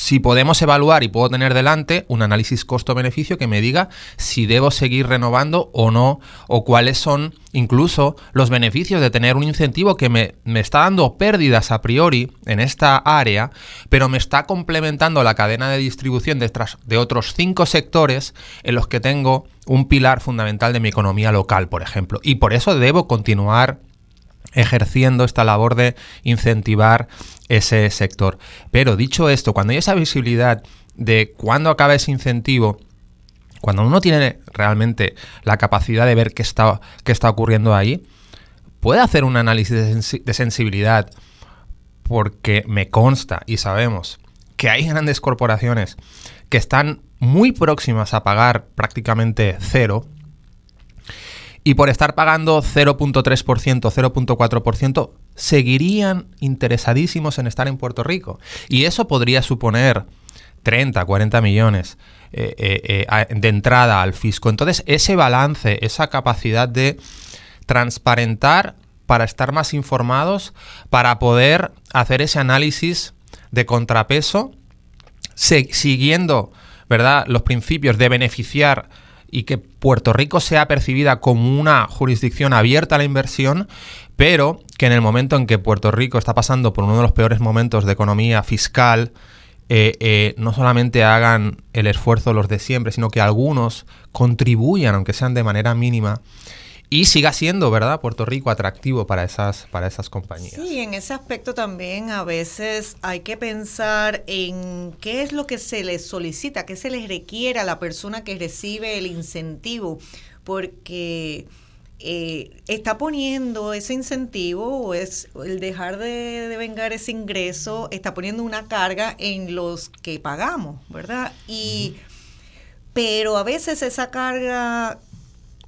si podemos evaluar y puedo tener delante un análisis costo-beneficio que me diga si debo seguir renovando o no, o cuáles son incluso los beneficios de tener un incentivo que me, está dando pérdidas a priori en esta área, pero me está complementando la cadena de distribución de, de otros cinco sectores en los que tengo un pilar fundamental de mi economía local, por ejemplo. Y por eso debo continuar ejerciendo esta labor de incentivar ese sector. Pero dicho esto, cuando hay esa visibilidad de cuándo acaba ese incentivo, cuando uno tiene realmente la capacidad de ver qué está, qué está ocurriendo ahí, puede hacer un análisis de sensibilidad porque me consta y sabemos que hay grandes corporaciones que están muy próximas a pagar prácticamente cero y por estar pagando 0.3%, 0.4%, seguirían interesadísimos en estar en Puerto Rico. Y eso podría suponer 30, 40 millones eh, eh, eh, de entrada al fisco. Entonces, ese balance, esa capacidad de transparentar para estar más informados, para poder hacer ese análisis de contrapeso, siguiendo ¿verdad? los principios de beneficiar y que Puerto Rico sea percibida como una jurisdicción abierta a la inversión, pero que en el momento en que Puerto Rico está pasando por uno de los peores momentos de economía fiscal, eh, eh, no solamente hagan el esfuerzo los de siempre, sino que algunos contribuyan, aunque sean de manera mínima, y siga siendo, ¿verdad?, Puerto Rico atractivo para esas, para esas compañías. Sí, en ese aspecto también a veces hay que pensar en qué es lo que se les solicita, qué se les requiere a la persona que recibe el incentivo, porque eh, está poniendo ese incentivo o es el dejar de, de, vengar ese ingreso, está poniendo una carga en los que pagamos, ¿verdad? Y, pero a veces esa carga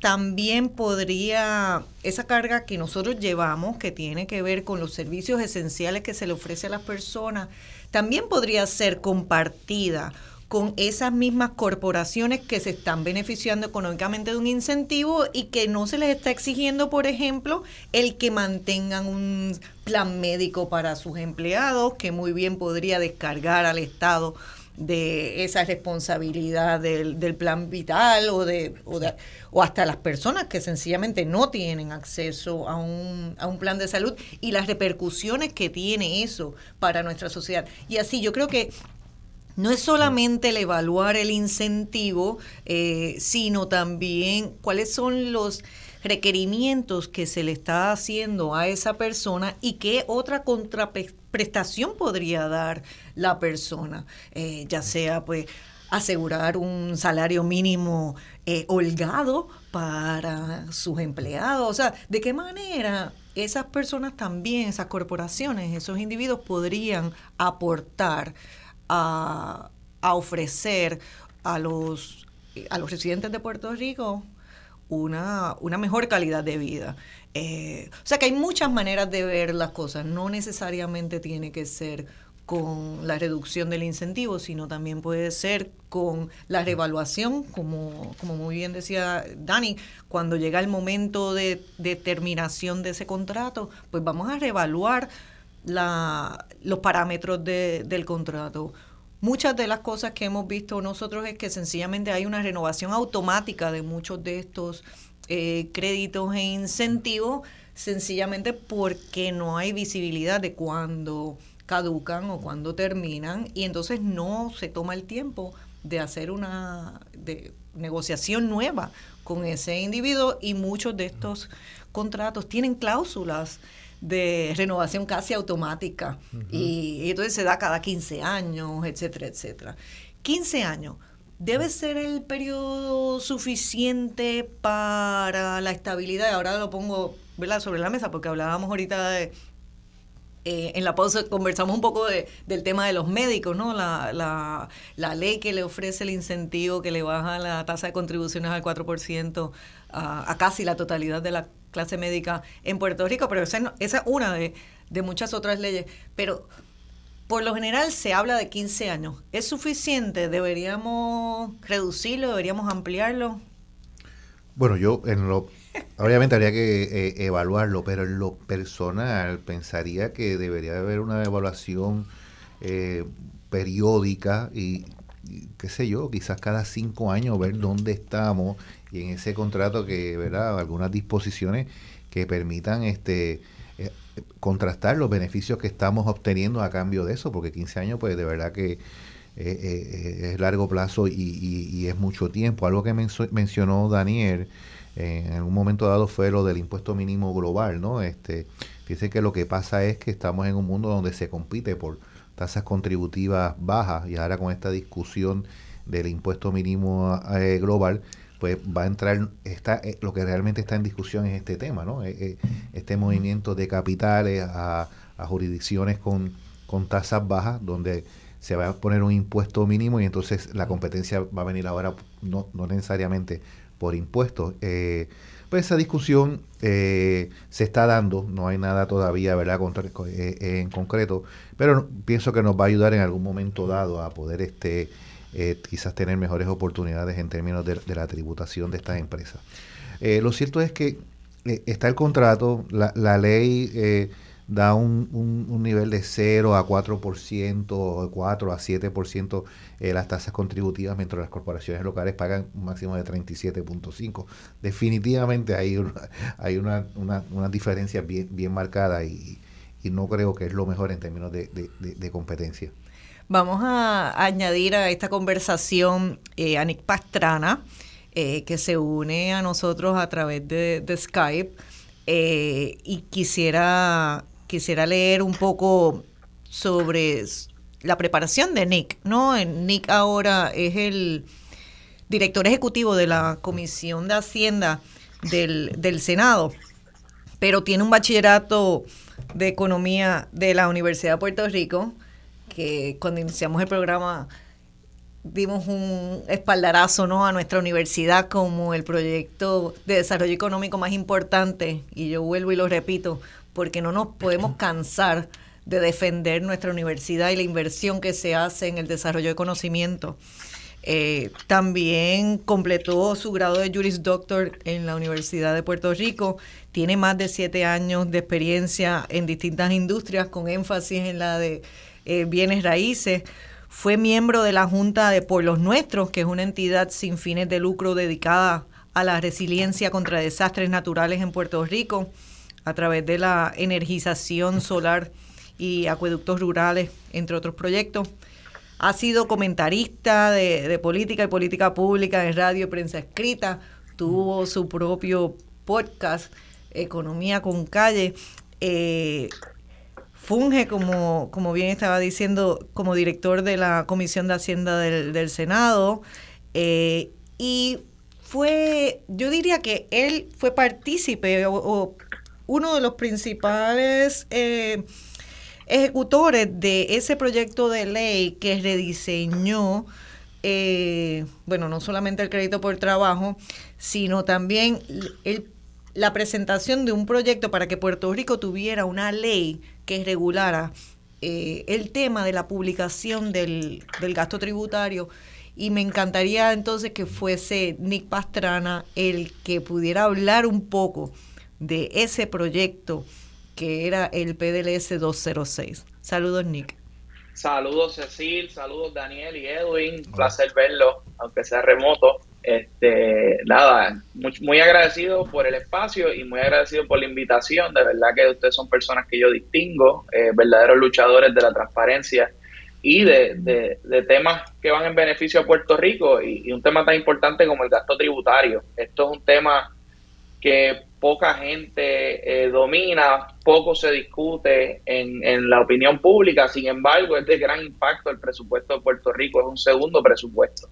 también podría, esa carga que nosotros llevamos, que tiene que ver con los servicios esenciales que se le ofrece a las personas, también podría ser compartida con esas mismas corporaciones que se están beneficiando económicamente de un incentivo y que no se les está exigiendo, por ejemplo, el que mantengan un plan médico para sus empleados, que muy bien podría descargar al Estado de esa responsabilidad del, del plan vital o de, o de, o hasta las personas que sencillamente no tienen acceso a un, a un plan de salud y las repercusiones que tiene eso para nuestra sociedad. Y así yo creo que no es solamente el evaluar el incentivo, eh, sino también cuáles son los requerimientos que se le está haciendo a esa persona y qué otra contraprestación podría dar la persona, eh, ya sea pues asegurar un salario mínimo eh, holgado para sus empleados, o sea, de qué manera esas personas también, esas corporaciones, esos individuos podrían aportar a, a ofrecer a los, a los residentes de Puerto Rico una, una mejor calidad de vida. Eh, o sea que hay muchas maneras de ver las cosas, no necesariamente tiene que ser con la reducción del incentivo, sino también puede ser con la revaluación, como, como muy bien decía Dani, cuando llega el momento de, de terminación de ese contrato, pues vamos a reevaluar la, los parámetros de, del contrato. Muchas de las cosas que hemos visto nosotros es que sencillamente hay una renovación automática de muchos de estos eh, créditos e incentivos, sencillamente porque no hay visibilidad de cuándo caducan o cuándo terminan y entonces no se toma el tiempo de hacer una de negociación nueva con ese individuo y muchos de estos contratos tienen cláusulas de renovación casi automática y, entonces se da cada 15 años, etcétera, etcétera. 15 años. ¿Debe ser el periodo suficiente para la estabilidad? Ahora lo pongo ¿verdad? sobre la mesa porque hablábamos ahorita de, eh, en la pausa conversamos un poco de, del tema de los médicos, ¿no? La, la, la, ley que le ofrece el incentivo, que le baja la tasa de contribuciones al 4% a, a casi la totalidad de la clase médica en Puerto Rico, pero esa, esa es una de, de muchas otras leyes. Pero por lo general se habla de 15 años. ¿Es suficiente? ¿Deberíamos reducirlo? ¿Deberíamos ampliarlo? Bueno, yo en lo Obviamente habría que eh, evaluarlo, pero en lo personal pensaría que debería haber una evaluación eh, periódica y, qué sé yo, quizás cada cinco años ver dónde estamos y en ese contrato que, ¿verdad? Algunas disposiciones que permitan este eh, contrastar los beneficios que estamos obteniendo a cambio de eso, porque 15 años pues de verdad que es largo plazo y, y, es mucho tiempo. Algo que mencionó Daniel en un momento dado fue lo del impuesto mínimo global, ¿no? Este, fíjese que lo que pasa es que estamos en un mundo donde se compite por tasas contributivas bajas y ahora con esta discusión del impuesto mínimo eh, global, pues va a entrar, está, eh, lo que realmente está en discusión es este tema, ¿no? Eh, este movimiento de capitales a, jurisdicciones con, con tasas bajas, donde se va a poner un impuesto mínimo y entonces la competencia va a venir ahora no, no necesariamente por impuestos. Eh, pues esa discusión eh, se está dando, no hay nada todavía ¿verdad? Eh, en concreto, pero pienso que nos va a ayudar en algún momento dado a poder este, quizás tener mejores oportunidades en términos de, la tributación de estas empresas. lo cierto es que está el contrato, la, la ley da un, un, nivel de 0 a 4%, 4 a 7% eh, las tasas contributivas, mientras las corporaciones locales pagan un máximo de 37.5. Definitivamente hay una, hay una, una, una diferencia bien, bien marcada y, y, no creo que es lo mejor en términos de, de, competencia. Vamos a añadir a esta conversación eh, a Nick Pastrana, eh, que se une a nosotros a través de, Skype. Eh, y quisiera quisiera leer un poco sobre la preparación de Nick, ¿no? Nick ahora es el director ejecutivo de la Comisión de Hacienda del, Senado, pero tiene un bachillerato de Economía de la Universidad de Puerto Rico, que cuando iniciamos el programa dimos un espaldarazo ¿no? a nuestra universidad como el proyecto de desarrollo económico más importante, y yo vuelvo y lo repito, porque no nos podemos cansar de defender nuestra universidad y la inversión que se hace en el desarrollo de conocimiento. Eh, también completó su grado de Juris Doctor en la Universidad de Puerto Rico. Tiene más de siete años de experiencia en distintas industrias, con énfasis en la de eh, bienes raíces. Fue miembro de la Junta de Pueblos Nuestros, que es una entidad sin fines de lucro dedicada a la resiliencia contra desastres naturales en Puerto Rico a través de la energización solar y acueductos rurales, entre otros proyectos. Ha sido comentarista de, política y política pública en radio y prensa escrita. Tuvo su propio podcast, Economía con Calle. Eh, funge, como, como bien estaba diciendo, como director de la Comisión de Hacienda del, Senado. Eh, y fue, yo diría que él fue partícipe o uno de los principales eh, ejecutores de ese proyecto de ley que rediseñó, eh, bueno, no solamente el crédito por trabajo, sino también la presentación de un proyecto para que Puerto Rico tuviera una ley que regulara eh, el tema de la publicación del, del gasto tributario. Y me encantaría entonces que fuese Nick Pastrana el que pudiera hablar un poco de ese proyecto que era el PDLS 206. Saludos, Nick. Saludos, Cecil. Saludos, Daniel y Edwin. Un placer verlo, aunque sea remoto. Este, nada, muy, muy, agradecido por el espacio y muy agradecido por la invitación. De verdad que ustedes son personas que yo distingo, eh, verdaderos luchadores de la transparencia y de, de, temas que van en beneficio a Puerto Rico y, y un tema tan importante como el gasto tributario. Esto es un tema que poca gente eh, domina, poco se discute en, en, la opinión pública, sin embargo es de gran impacto el presupuesto de Puerto Rico, es un segundo presupuesto.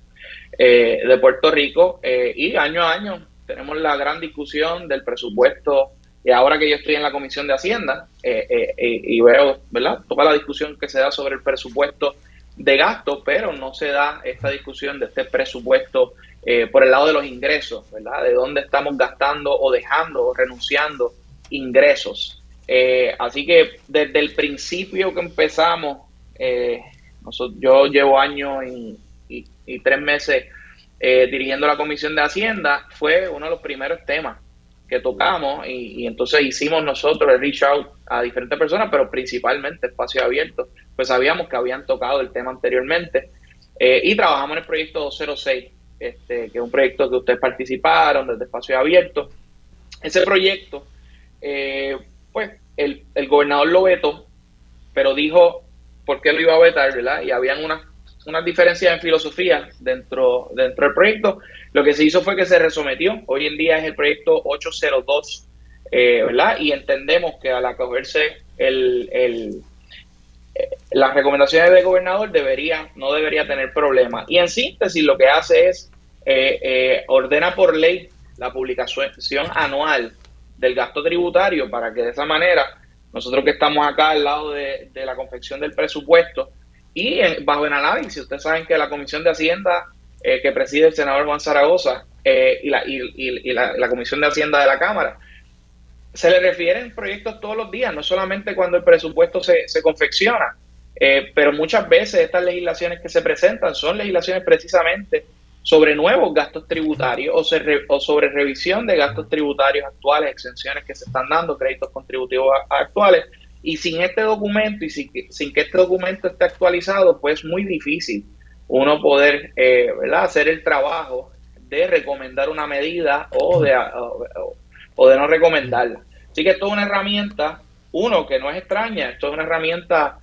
de Puerto Rico y año a año tenemos la gran discusión del presupuesto y ahora que yo estoy en la Comisión de Hacienda y veo ¿verdad? toda la discusión que se da sobre el presupuesto de gasto, pero no se da esta discusión de este presupuesto eh, por el lado de los ingresos, ¿verdad? De dónde estamos gastando o dejando o renunciando ingresos. Eh, así que desde el principio que empezamos, eh, yo llevo años y, tres meses dirigiendo la Comisión de Hacienda, fue uno de los primeros temas que tocamos y, entonces hicimos nosotros el reach out a diferentes personas, pero principalmente espacio abierto, pues sabíamos que habían tocado el tema anteriormente y trabajamos en el proyecto 206 este, que es un proyecto que ustedes participaron desde Espacio Abierto. Ese proyecto, eh, pues el, gobernador lo vetó, pero dijo por qué lo iba a vetar, ¿verdad? Y habían unas unas diferencias en filosofía dentro, dentro del proyecto. Lo que se hizo fue que se resometió. Hoy en día es el proyecto 802, eh, ¿verdad? Y entendemos que al acogerse el, el, las recomendaciones del gobernador debería, no debería tener problema. Y en síntesis lo que hace es eh, eh, ordena por ley la publicación anual del gasto tributario para que de esa manera nosotros que estamos acá al lado de, la confección del presupuesto y bajo el análisis, ustedes saben que la Comisión de Hacienda eh, que preside el senador Juan Zaragoza y, la, y, la, Comisión de Hacienda de la Cámara, se le refieren proyectos todos los días, no solamente cuando el presupuesto se, se confecciona, eh, pero muchas veces estas legislaciones que se presentan son legislaciones precisamente sobre nuevos gastos tributarios o, o, sobre revisión de gastos tributarios actuales, exenciones que se están dando, créditos contributivos actuales. Y sin este documento y sin que, sin que este documento esté actualizado, pues es muy difícil uno poder eh, ¿verdad? hacer el trabajo de recomendar una medida o de, o de no recomendarla. Así que esto es una herramienta, uno, que no es extraña, esto es una herramienta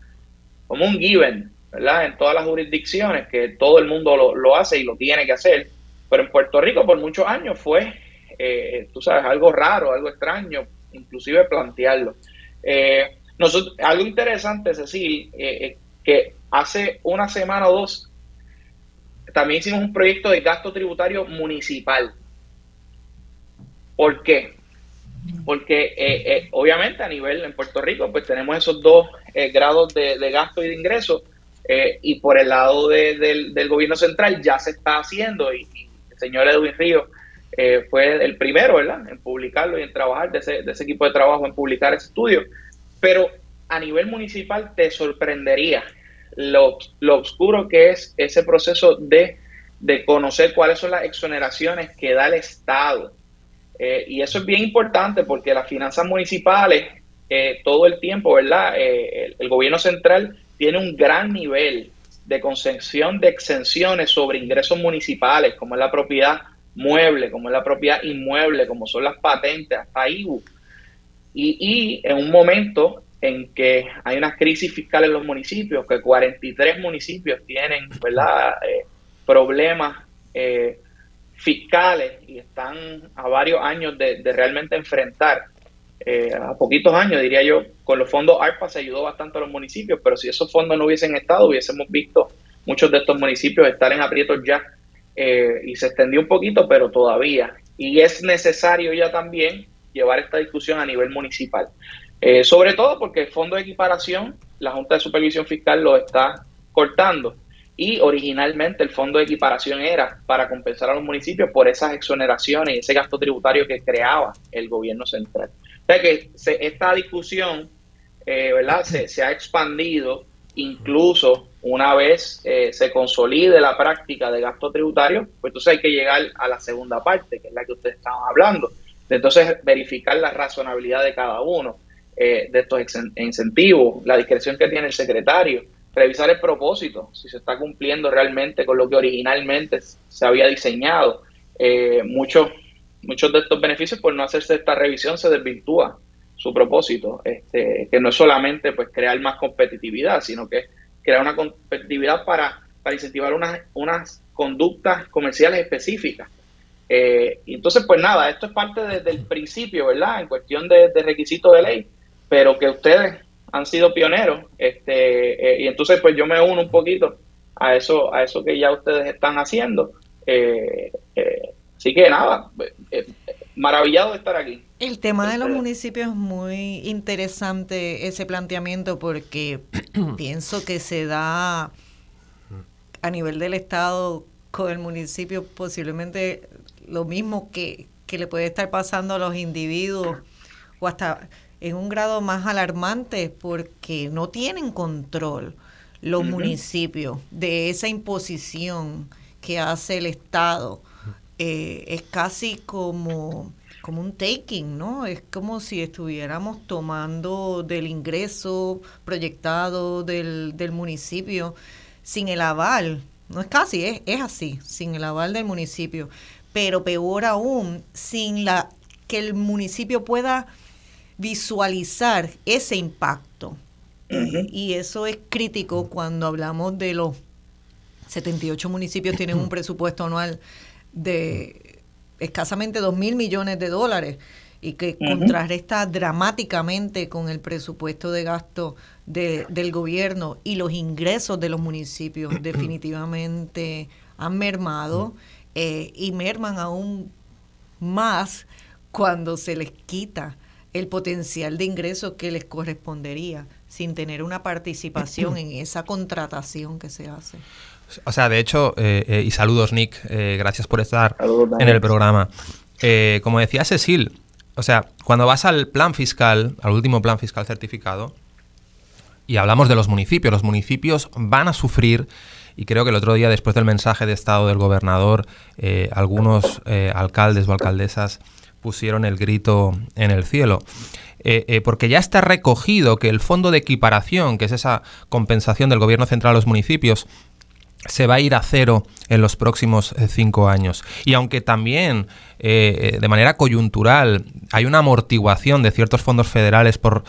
como un given, ¿verdad? En todas las jurisdicciones, que todo el mundo lo, hace y lo tiene que hacer. Pero en Puerto Rico por muchos años fue, eh, tú sabes, algo raro, algo extraño, inclusive plantearlo. Eh, nosotros, algo interesante, Cecil, eh, que hace una semana o dos también hicimos un proyecto de gasto tributario municipal. ¿Por qué? Porque eh, eh, obviamente a nivel en Puerto Rico pues tenemos esos dos eh, grados de, gasto y de ingreso y por el lado del, gobierno central ya se está haciendo y, el señor Edwin Río fue el primero ¿verdad? en publicarlo y en trabajar de ese, de ese equipo de trabajo en publicar ese estudio pero a nivel municipal te sorprendería lo, lo oscuro que es ese proceso de, de conocer cuáles son las exoneraciones que da el Estado eh, y eso es bien importante porque las finanzas municipales, eh, todo el tiempo, ¿verdad? Eh, el, gobierno central tiene un gran nivel de concesión de exenciones sobre ingresos municipales, como es la propiedad mueble, como es la propiedad inmueble, como son las patentes, hasta IBU. Y, en un momento en que hay una crisis fiscal en los municipios, que 43 municipios tienen, ¿verdad? problemas fiscales y están a varios años de, realmente enfrentar, eh, a poquitos años diría yo, con los fondos ARPA se ayudó bastante a los municipios, pero si esos fondos no hubiesen estado, hubiésemos visto muchos de estos municipios estar en aprietos ya eh, y se extendió un poquito, pero todavía. Y es necesario ya también llevar esta discusión a nivel municipal. Eh, sobre todo porque el fondo de equiparación, la Junta de Supervisión Fiscal lo está cortando y originalmente el fondo de equiparación era para compensar a los municipios por esas exoneraciones y ese gasto tributario que creaba el gobierno central. O sea que esta discusión eh, ¿verdad? Se, ha expandido incluso una vez eh, se consolide la práctica de gasto tributario, pues entonces hay que llegar a la segunda parte, que es la que ustedes estaban hablando. entonces verificar la razonabilidad de cada uno eh, de estos incentivos, la discreción que tiene el secretario, revisar el propósito, si se está cumpliendo realmente con lo que originalmente se había diseñado. Eh, muchos, muchos de estos beneficios, por no hacerse esta revisión, se desvirtúa su propósito, este, que no es solamente pues crear más competitividad, sino que crear una competitividad para, para incentivar unas, unas conductas comerciales específicas. Eh, entonces, pues nada, esto es parte desde el principio, ¿verdad? En cuestión de, de requisitos de ley, pero que ustedes han sido pioneros, este, eh, y entonces pues yo me uno un poquito a eso, a eso que ya ustedes están haciendo, así que nada, maravillado de estar aquí. El tema de los municipios es muy interesante ese planteamiento porque <clears throat> pienso que se da a nivel del Estado con el municipio posiblemente lo mismo que, que le puede estar pasando a los individuos o hasta en un grado más alarmante porque no tienen control los municipios de esa imposición que hace el Estado. Eh, es casi como, como un taking, ¿no? Es como si estuviéramos tomando del ingreso proyectado del, del municipio sin el aval. No es casi, es, es así, sin el aval del municipio. Pero peor aún, sin la que el municipio pueda visualizar ese impacto. Y eso es crítico cuando hablamos de los 78 municipios tienen un <clears throat> presupuesto anual de escasamente 2 mil millones de dólares y que contrarresta dramáticamente con el presupuesto de gasto de, del gobierno y los ingresos de los municipios <clears throat> definitivamente han mermado eh, y merman aún más cuando se les quita el potencial de ingresos que les correspondería sin tener una participación en <clears throat> esa contratación que se hace. O sea, de hecho, eh, eh, y saludos Nick, eh, gracias por estar en el programa. como decía Cecil, o sea, cuando vas al plan fiscal, al último plan fiscal certificado, y hablamos de los municipios, los municipios van a sufrir, y creo que el otro día, después del mensaje de Estado del gobernador, algunos alcaldes o alcaldesas pusieron el grito en el cielo. Eh, eh, porque ya está recogido que el fondo de equiparación, que es esa compensación del gobierno central a los municipios, se va a ir a cero en los próximos eh, cinco años. Y aunque también de manera coyuntural hay una amortiguación de ciertos fondos federales por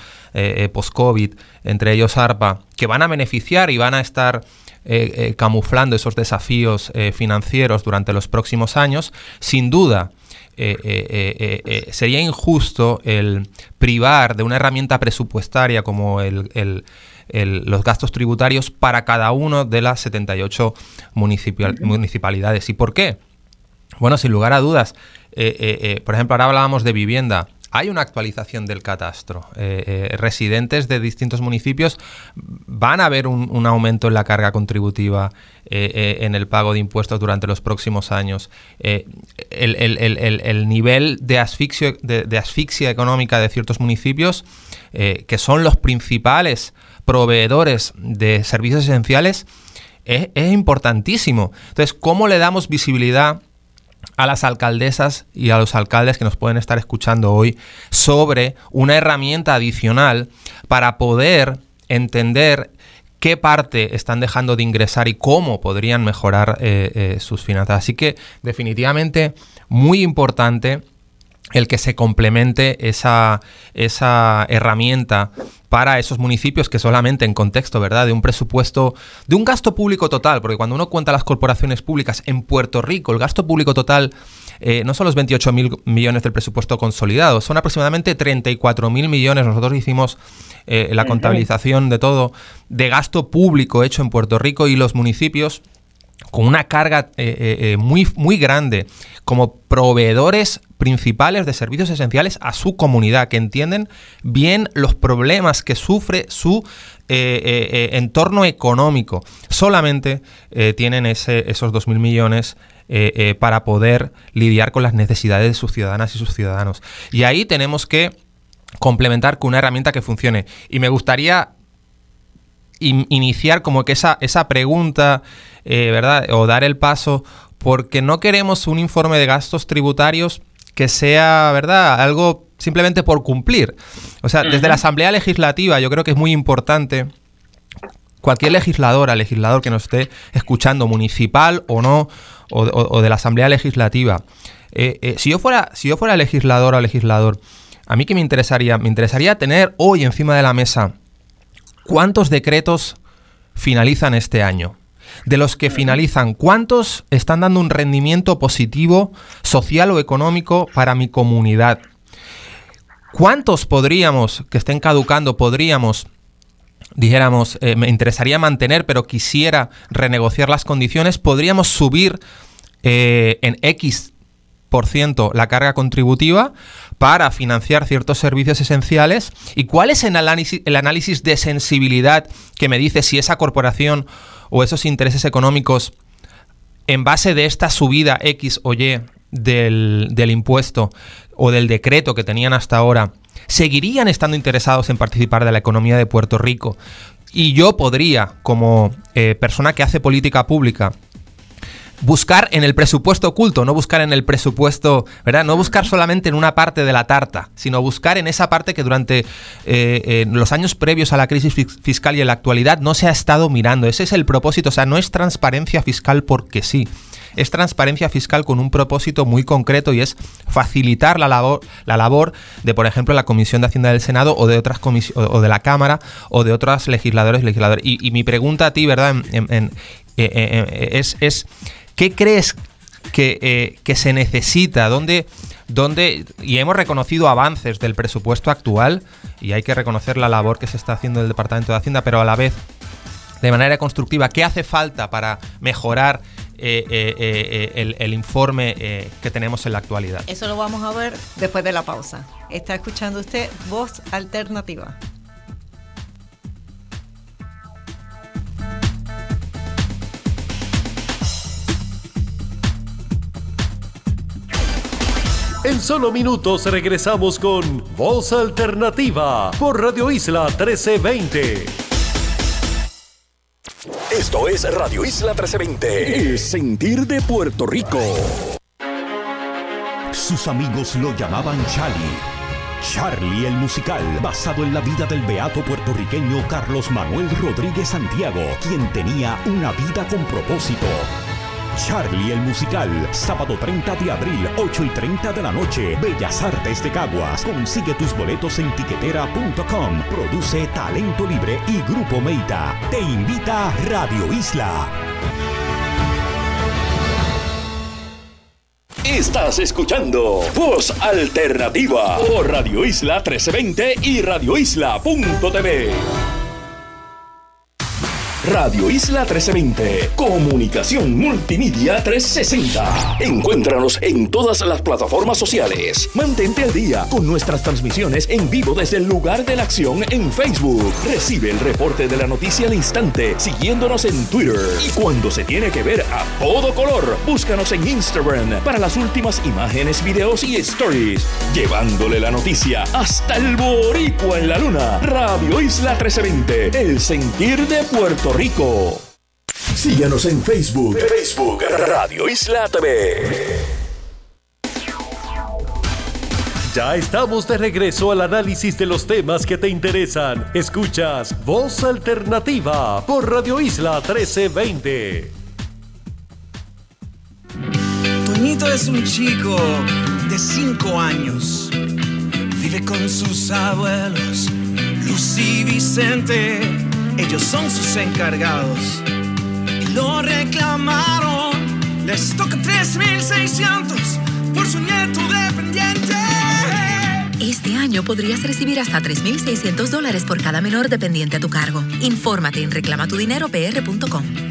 post-COVID, entre ellos ARPA, que van a beneficiar y van a estar camuflando esos desafíos financieros durante los próximos años, sin duda eh, eh, eh, sería injusto el privar de una herramienta presupuestaria como el, los gastos tributarios para cada uno de las 78 municipalidades. ¿Y por qué? Bueno, sin lugar a dudas, por ejemplo, ahora hablábamos de vivienda hay una actualización del catastro. Eh, eh, residentes de distintos municipios van a ver un, aumento en la carga contributiva eh, en el pago de impuestos durante los próximos años. El, nivel de asfixia, de, asfixia, económica de ciertos municipios, que son los principales proveedores de servicios esenciales, es, es importantísimo. Entonces, ¿cómo le damos visibilidad? A las alcaldesas y a los alcaldes que nos pueden estar escuchando hoy sobre una herramienta adicional para poder entender qué parte están dejando de ingresar y cómo podrían mejorar eh, eh, sus finanzas. Así que definitivamente muy importante el que se complemente esa, esa herramienta para esos municipios que solamente en contexto, ¿verdad?, de un presupuesto, de un gasto público total, porque cuando uno cuenta las corporaciones públicas en Puerto Rico, el gasto público total eh, no son los 28 mil millones del presupuesto consolidado, son aproximadamente 34 mil millones. Nosotros hicimos eh, la contabilización de todo de gasto público hecho en Puerto Rico y los municipios con una carga eh, muy, muy grande como proveedores principales de servicios esenciales a su comunidad, que entienden bien los problemas que sufre su eh, eh, eh, entorno económico. Solamente tienen ese, esos 2.000 millones para poder lidiar con las necesidades de sus ciudadanas y sus ciudadanos. Y ahí tenemos que complementar con una herramienta que funcione. Y me gustaría iniciar como que esa, esa pregunta, ¿verdad? O dar el paso, porque no queremos un informe de gastos tributarios que sea, ¿verdad? Algo simplemente por cumplir. O sea, desde la Asamblea Legislativa yo creo que es muy importante cualquier legisladora, legislador que nos esté escuchando, municipal o no, o, de la Asamblea Legislativa, eh, eh, si, yo fuera, si yo fuera legisladora o legislador, a mí que me interesaría, me interesaría tener hoy encima de la mesa cuántos decretos finalizan este año de los que finalizan, ¿cuántos están dando un rendimiento positivo social o económico para mi comunidad? ¿Cuántos podríamos, que estén caducando, podríamos dijéramos, eh, me interesaría mantener, pero quisiera renegociar las condiciones, podríamos subir eh, en X por ciento la carga contributiva para financiar ciertos servicios esenciales y cuál es el análisis, el análisis de sensibilidad que me dice si esa corporación o esos intereses económicos en base de esta subida X o Y del, del impuesto o del decreto que tenían hasta ahora seguirían estando interesados en participar de la economía de Puerto Rico y yo podría, como eh, persona que hace política pública, buscar en el presupuesto oculto, no buscar en el presupuesto, ¿verdad? No buscar solamente en una parte de la tarta, sino buscar en esa parte que durante eh, los años previos a la crisis fiscal y en la actualidad no se ha estado mirando. Ese es el propósito, o sea, no es transparencia fiscal porque sí es transparencia fiscal con un propósito muy concreto y es facilitar la labor, la labor de, por ejemplo, la Comisión de Hacienda del Senado o de otras comisiones, o de la Cámara o de otros legisladores legisladores. Y, mi pregunta a ti, ¿verdad? Eh, eh, es, es, ¿qué crees que, eh, que se necesita? ¿Dónde, ¿Dónde, y hemos reconocido avances del presupuesto actual y hay que reconocer la labor que se está haciendo el Departamento de Hacienda, pero a la vez de manera constructiva, ¿qué hace falta para mejorar eh, eh, eh, el, informe que tenemos en la actualidad. Eso lo vamos a ver después de la pausa. Está escuchando usted Voz Alternativa. En solo minutos regresamos con Voz Alternativa por Radio Isla 1320. Esto es Radio Isla 1320, el sentir de Puerto Rico. Sus amigos lo llamaban Charlie. Charlie el musical, basado en la vida del beato puertorriqueño Carlos Manuel Rodríguez Santiago, quien tenía una vida con propósito Charlie el Musical, sábado 30 de abril, 8 y 30 de la noche, Bellas Artes de Caguas. Consigue tus boletos en tiquetera.com. Produce Talento Libre y Grupo Meita. Te invita Radio Isla. Estás escuchando Voz Alternativa por Radio Isla 1320 y radioisla.tv. Radio Isla 1320. Comunicación Multimedia 360. Encuéntranos en todas las plataformas sociales. Mantente al día con nuestras transmisiones en vivo desde el lugar de la acción en Facebook. Recibe el reporte de la noticia al instante siguiéndonos en Twitter. Y cuando se tiene que ver a todo color, búscanos en Instagram para las últimas imágenes, videos y stories. Llevándole la noticia hasta el boricua en la luna. Radio Isla 1320. El sentir de Puerto Rico. Rico. Síguenos en Facebook. Facebook Radio Isla TV. Ya estamos de regreso al análisis de los temas que te interesan. Escuchas Voz Alternativa por Radio Isla 1320. Toñito es un chico de 5 años. Vive con sus abuelos, Lucy y Vicente ellos son sus encargados. Y lo reclamaron, les toca 3.600 por su nieto dependiente. Este año podrías recibir hasta 3.600 dólares por cada menor dependiente a tu cargo. Infórmate en reclamatudineropr.com.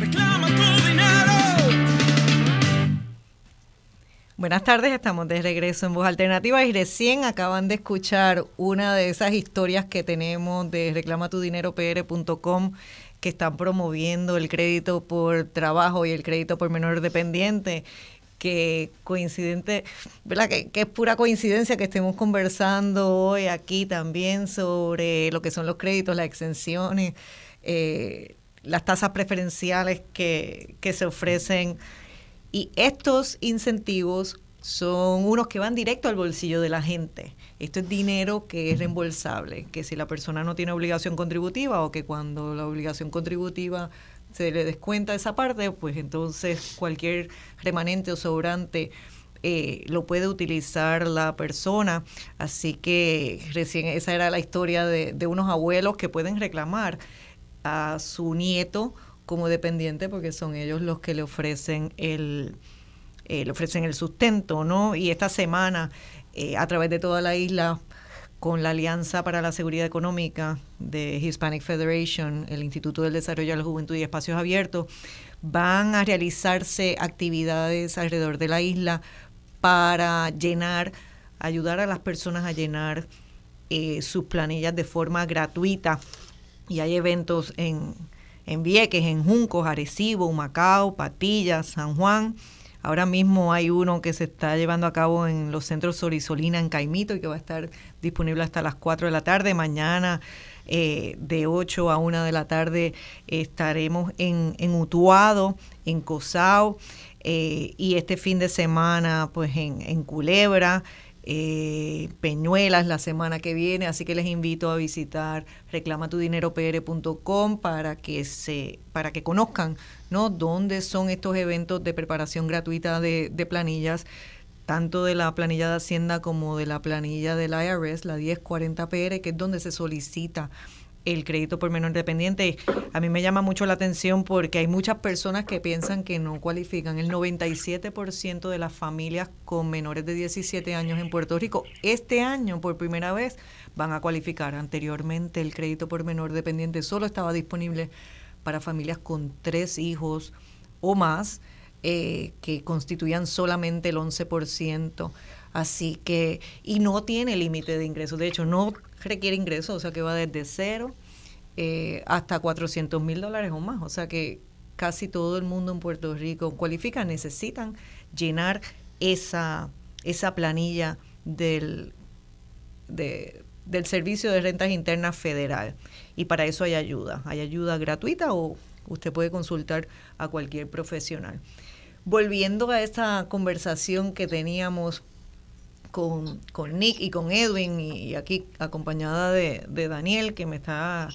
Buenas tardes, estamos de regreso en Voz Alternativa y recién acaban de escuchar una de esas historias que tenemos de reclamatudineropr.com que están promoviendo el crédito por trabajo y el crédito por menor dependiente que coincidente, ¿verdad? Que, es pura coincidencia que estemos conversando hoy aquí también sobre lo que son los créditos, las exenciones, eh, las tasas preferenciales que, que se ofrecen y estos incentivos son unos que van directo al bolsillo de la gente. Esto es dinero que es reembolsable, que si la persona no tiene obligación contributiva o que cuando la obligación contributiva se le descuenta esa parte, pues entonces cualquier remanente o sobrante eh, lo puede utilizar la persona. Así que recién esa era la historia de, de unos abuelos que pueden reclamar a su nieto como dependiente porque son ellos los que le ofrecen el, eh, le ofrecen el sustento, ¿no? Y esta semana, eh, a través de toda la isla, con la Alianza para la Seguridad Económica de Hispanic Federation, el Instituto del Desarrollo de la Juventud y Espacios Abiertos, van a realizarse actividades alrededor de la isla para llenar, ayudar a las personas a llenar eh, sus planillas de forma gratuita. Y hay eventos en, en Vieques, en Juncos, Arecibo, Humacao, Patillas, San Juan. Ahora mismo hay uno que se está llevando a cabo en los centros Sorisolina en Caimito y que va a estar disponible hasta las 4 de la tarde. Mañana eh, de 8 a 1 de la tarde estaremos en, en Utuado, en Cosao, eh, y este fin de semana pues en, en Culebra eh, Peñuelas la semana que viene, así que les invito a visitar reclamatudineropr.com para que se para que conozcan ¿no? dónde son estos eventos de preparación gratuita de, de planillas tanto de la planilla de Hacienda como de la planilla del IRS, la 1040PR, que es donde se solicita el crédito por menor dependiente. A mí me llama mucho la atención porque hay muchas personas que piensan que no cualifican. El 97% de las familias con menores de 17 años en Puerto Rico este año por primera vez van a cualificar. Anteriormente el crédito por menor dependiente solo estaba disponible para familias con tres hijos o más. Eh, que constituían solamente el 11%. Así que, y no tiene límite de ingresos. De hecho, no requiere ingresos, o sea que va desde cero eh, hasta 400 mil dólares o más. O sea que casi todo el mundo en Puerto Rico cualifica, necesitan llenar esa, esa planilla del, del Servicio de Rentas Internas Federal. Y para eso hay ayuda. Hay ayuda gratuita o usted puede consultar a cualquier profesional. Volviendo a esta conversación que teníamos con, con Nick y con Edwin y, aquí acompañada de, Daniel que me está,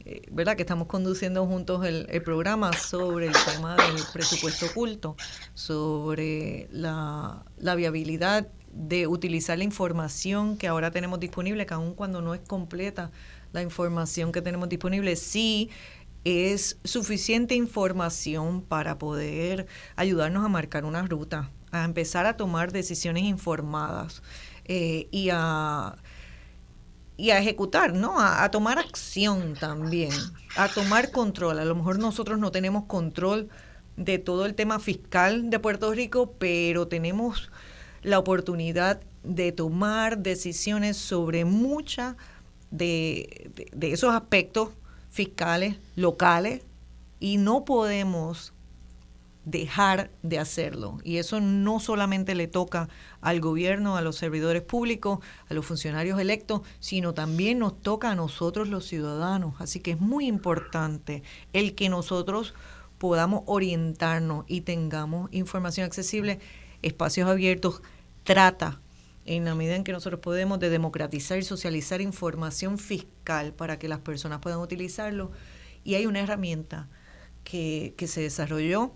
eh, ¿verdad? Que estamos conduciendo juntos el, programa sobre el tema del presupuesto oculto, sobre la, la viabilidad de utilizar la información que ahora tenemos disponible, que aun cuando no es completa la información que tenemos disponible, sí es suficiente información para poder ayudarnos a marcar una ruta a empezar a tomar decisiones informadas eh, y a y a ejecutar, ¿no? A, tomar acción también, a tomar control. A lo mejor nosotros no tenemos control de todo el tema fiscal de Puerto Rico, pero tenemos la oportunidad de tomar decisiones sobre muchas de, de esos aspectos fiscales locales y no podemos dejar de hacerlo. Y eso no solamente le toca al gobierno, a los servidores públicos, a los funcionarios electos, sino también nos toca a nosotros los ciudadanos. Así que es muy importante el que nosotros podamos orientarnos y tengamos información accesible, espacios abiertos, trata en la medida en que nosotros podemos de democratizar y socializar información fiscal para que las personas puedan utilizarlo. Y hay una herramienta que, que se desarrolló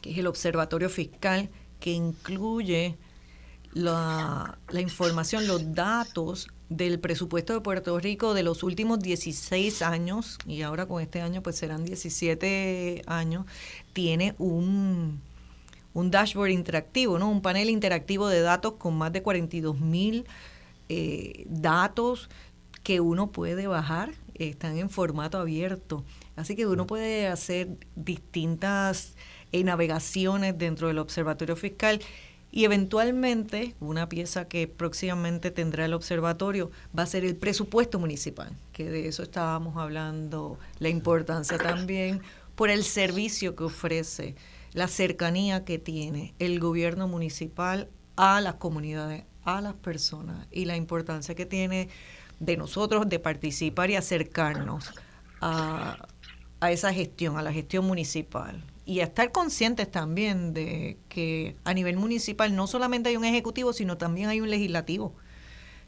que es el Observatorio Fiscal, que incluye la, información, los datos del presupuesto de Puerto Rico de los últimos 16 años, y ahora con este año pues serán 17 años, tiene un, un dashboard interactivo, ¿no? un panel interactivo de datos con más de 42 mil eh, datos que uno puede bajar, están en formato abierto. Así que uno puede hacer distintas en navegaciones dentro del observatorio fiscal y eventualmente una pieza que próximamente tendrá el observatorio va a ser el presupuesto municipal, que de eso estábamos hablando, la importancia también por el servicio que ofrece, la cercanía que tiene el gobierno municipal a las comunidades, a las personas y la importancia que tiene de nosotros de participar y acercarnos a, a esa gestión, a la gestión municipal y a estar conscientes también de que a nivel municipal no solamente hay un ejecutivo, sino también hay un legislativo.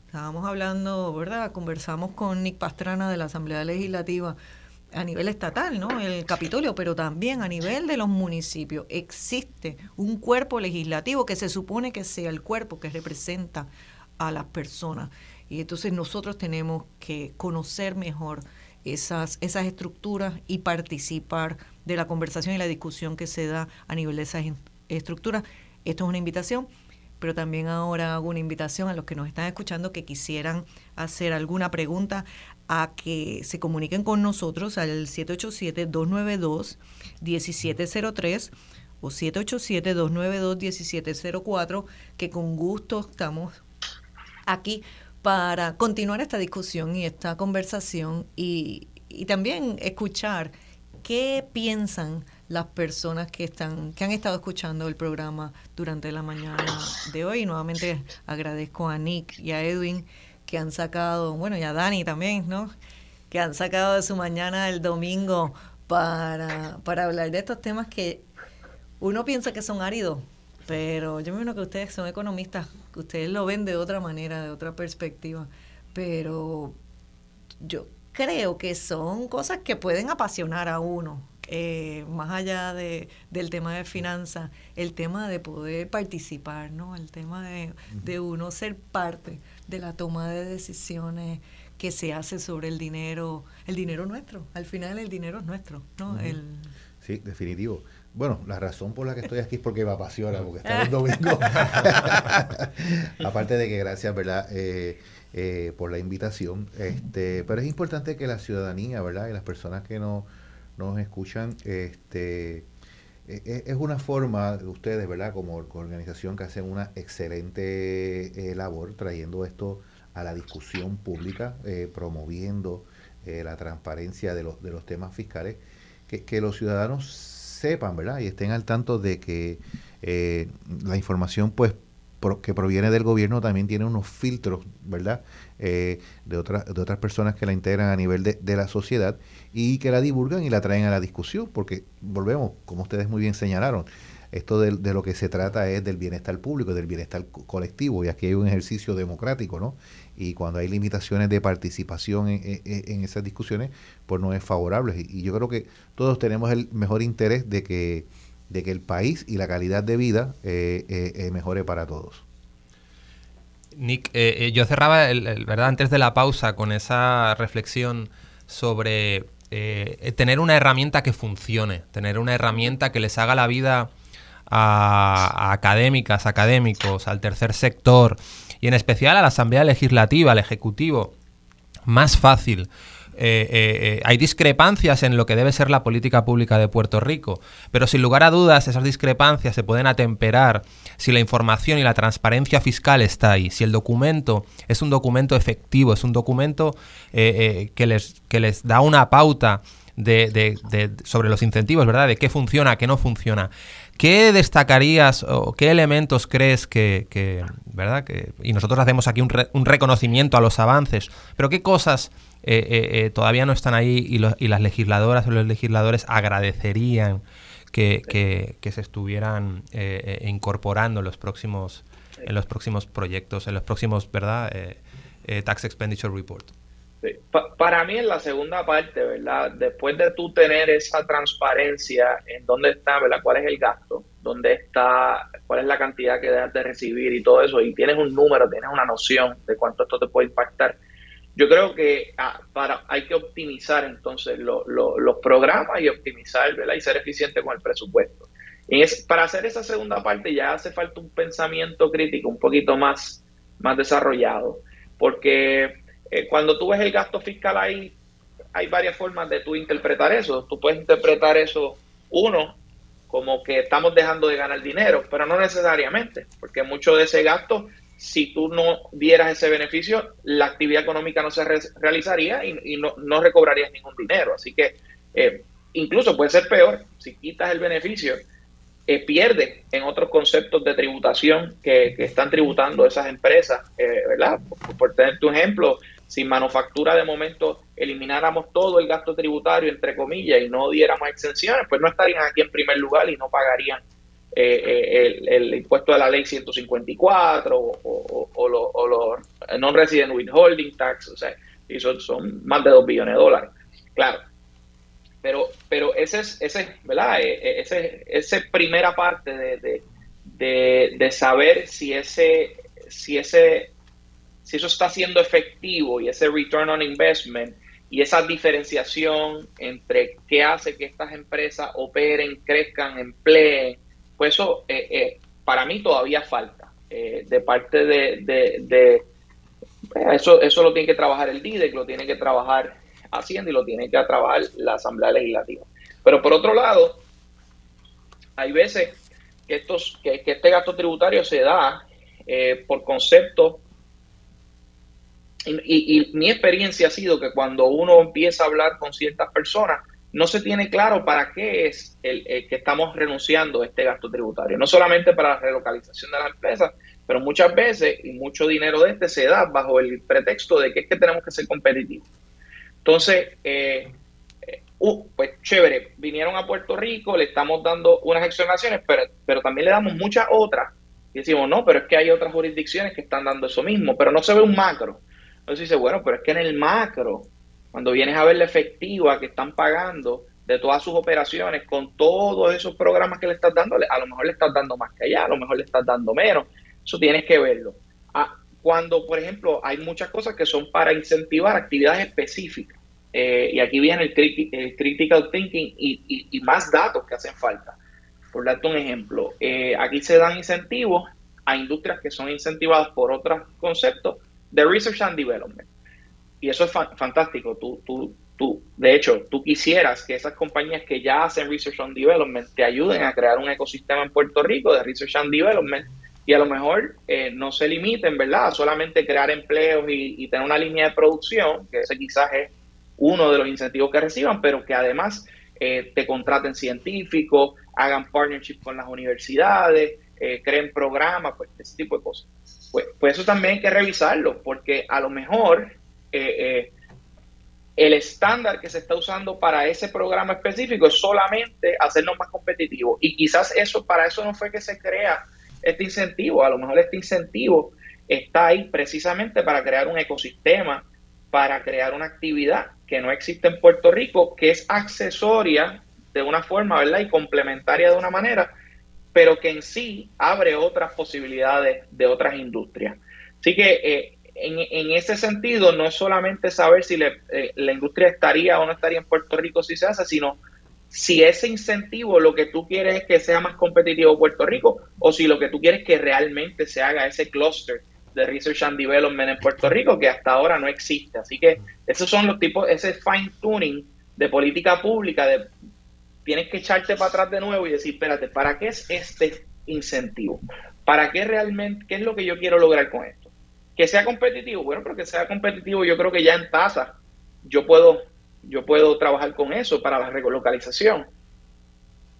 Estábamos hablando, ¿verdad? Conversamos con Nick Pastrana de la Asamblea Legislativa a nivel estatal, ¿no? El Capitolio, pero también a nivel de los municipios existe un cuerpo legislativo que se supone que sea el cuerpo que representa a las personas. Y entonces nosotros tenemos que conocer mejor esas, esas estructuras y participar de la conversación y la discusión que se da a nivel de esas estructuras. Esto es una invitación, pero también ahora hago una invitación a los que nos están escuchando que quisieran hacer alguna pregunta a que se comuniquen con nosotros al 787-292-1703 o 787-292-1704, que con gusto estamos aquí para continuar esta discusión y esta conversación y, y también escuchar qué piensan las personas que están que han estado escuchando el programa durante la mañana de hoy. Nuevamente agradezco a Nick y a Edwin que han sacado, bueno, y a Dani también, ¿no? Que han sacado de su mañana el domingo para, para hablar de estos temas que uno piensa que son áridos, pero yo me imagino que ustedes son economistas, que ustedes lo ven de otra manera, de otra perspectiva, pero yo creo que son cosas que pueden apasionar a uno, eh, más allá de, del tema de finanzas, el tema de poder participar, ¿no? El tema de, de, uno ser parte de la toma de decisiones que se hace sobre el dinero, el dinero nuestro. Al final el dinero es nuestro, ¿no? el, sí, definitivo. Bueno, la razón por la que estoy aquí es porque me apasiona, porque está <laughs> el domingo. <laughs> Aparte de que gracias, ¿verdad? Eh, eh, por la invitación. Este, pero es importante que la ciudadanía, ¿verdad? Y las personas que no, nos escuchan, este, e, e, es una forma de ustedes, ¿verdad? Como organización que hacen una excelente eh, labor trayendo esto a la discusión pública, eh, promoviendo la transparencia de los, de los temas fiscales, que, que los ciudadanos sepan, ¿verdad? Y estén al tanto de que la información, pues, que proviene del gobierno también tiene unos filtros, ¿verdad? Eh, de, otras de otras personas que la integran a nivel de, de, la sociedad y que la divulgan y la traen a la discusión, porque volvemos, como ustedes muy bien señalaron, esto de, de lo que se trata es del bienestar público, del bienestar colectivo, y aquí hay un ejercicio democrático, ¿no? Y cuando hay limitaciones de participación en, en, en esas discusiones, pues no es favorable. Y, y yo creo que todos tenemos el mejor interés de que de que el país y la calidad de vida eh, eh, eh mejore para todos. Nick, yo cerraba, el, el, ¿verdad? Antes de la pausa con esa reflexión sobre tener una herramienta que funcione, tener una herramienta que les haga la vida a, a académicas, académicos, al tercer sector y en especial a la Asamblea Legislativa, al Ejecutivo, más fácil. Eh, eh, hay discrepancias en lo que debe ser la política pública de Puerto Rico, pero sin lugar a dudas esas discrepancias se pueden atemperar si la información y la transparencia fiscal está ahí, si el documento es un documento efectivo, es un documento eh, que, les, que les da una pauta sobre los incentivos, ¿verdad? De qué funciona, qué no funciona. ¿Qué destacarías o qué elementos crees que, ¿verdad? Y nosotros hacemos aquí un reconocimiento a los avances, pero qué cosas eh, eh, eh, todavía no están ahí y, lo, y, las legisladoras o los legisladores agradecerían que, que, que se estuvieran eh, eh, incorporando en los próximos en los próximos proyectos, en los próximos, ¿verdad? Eh, Tax Expenditure Report. Sí. Pa para mí en la segunda parte, ¿verdad? Después de tú tener esa transparencia en dónde está, ¿verdad? ¿Cuál es el gasto? ¿Dónde está? ¿Cuál es la cantidad que debes de recibir y todo eso? Y tienes un número, tienes una noción de cuánto esto te puede impactar yo creo que ah, para, hay que optimizar entonces lo, lo, los programas y optimizar ¿verdad? y ser eficiente con el presupuesto. Y es, para hacer esa segunda parte ya hace falta un pensamiento crítico un poquito más, más desarrollado, porque eh, cuando tú ves el gasto fiscal ahí, hay varias formas de tú interpretar eso. Tú puedes interpretar eso, uno, como que estamos dejando de ganar dinero, pero no necesariamente, porque mucho de ese gasto si tú no dieras ese beneficio, la actividad económica no se re realizaría y, no, no, recobrarías ningún dinero. Así que eh, incluso puede ser peor, si quitas el beneficio, eh, pierde en otros conceptos de tributación que, que están tributando esas empresas, eh, ¿verdad? Por, por tenerte un ejemplo, si manufactura de momento elimináramos todo el gasto tributario, entre comillas, y no diéramos exenciones, pues no estarían aquí en primer lugar y no pagarían eh, el, el, impuesto de la ley 154 o, o, lo, los non-resident withholding tax, o sea, y son, más de 2 billones de dólares. Claro, pero, pero ese es, ese, ¿verdad? Ese, esa primera parte de, de, de, de, saber si ese, si ese, si eso está siendo efectivo y ese return on investment y esa diferenciación entre qué hace que estas empresas operen, crezcan, empleen, pues eso eh, eh, para mí todavía falta eh, de parte de, pues, eso, eso lo tiene que trabajar el DIDEC, lo tiene que trabajar Hacienda y lo tiene que trabajar la Asamblea Legislativa. Pero por otro lado, hay veces que, estos, que, este gasto tributario se da eh, por concepto y, mi experiencia ha sido que cuando uno empieza a hablar con ciertas personas, no se tiene claro para qué es el, que estamos renunciando a este gasto tributario. No solamente para la relocalización de la empresa, pero muchas veces, y mucho dinero de este se da bajo el pretexto de que es que tenemos que ser competitivos. Entonces, eh, eh, uh, pues chévere, vinieron a Puerto Rico, le estamos dando unas exoneraciones, pero, pero también le damos muchas otras. Y decimos, no, pero es que hay otras jurisdicciones que están dando eso mismo, pero no se ve un macro. Entonces dice, bueno, pero es que en el macro, cuando vienes a ver la efectiva que están pagando de todas sus operaciones con todos esos programas que le estás dando, a lo mejor le estás dando más que allá, a lo mejor le estás dando menos. Eso tienes que verlo. Ah, cuando, por ejemplo, hay muchas cosas que son para incentivar actividades específicas. Eh, y aquí viene el, critical thinking y, más datos que hacen falta. Por darte un ejemplo, eh, aquí se dan incentivos a industrias que son incentivadas por otros conceptos de Research and Development. Y eso es fantástico. Tú, tú, tú, de hecho, tú quisieras que esas compañías que ya hacen Research and Development te ayuden a crear un ecosistema en Puerto Rico de Research and Development y a lo mejor eh, no se limiten, ¿verdad?, a solamente crear empleos y, tener una línea de producción, que ese quizás es uno de los incentivos que reciban, pero que además eh, te contraten científicos, hagan partnership con las universidades, eh, creen programas, pues ese tipo de cosas pues, pues eso también hay que revisarlo, porque a lo mejor eh, eh, el estándar que se está usando para ese programa específico es solamente hacernos más competitivos. Y quizás eso, para eso no fue que se crea este incentivo. A lo mejor este incentivo está ahí precisamente para crear un ecosistema, para crear una actividad que no existe en Puerto Rico, que es accesoria de una forma, ¿verdad? Y complementaria de una manera, pero que en sí abre otras posibilidades de otras industrias. Así que eh, en, ese sentido no es solamente saber si eh, la industria estaría o no estaría en Puerto Rico si se hace, sino si ese incentivo lo que tú quieres es que sea más competitivo Puerto Rico o si lo que tú quieres es que realmente se haga ese cluster de Research and Development en Puerto Rico que hasta ahora no existe. Así que esos son los tipos, ese fine tuning de política pública, de tienes que echarte para atrás de nuevo y decir, espérate, ¿para qué es este incentivo? ¿Para qué realmente, qué es lo que yo quiero lograr con esto? Que sea competitivo, bueno, pero que sea competitivo yo creo que ya en tasa yo puedo, yo puedo trabajar con eso para la relocalización.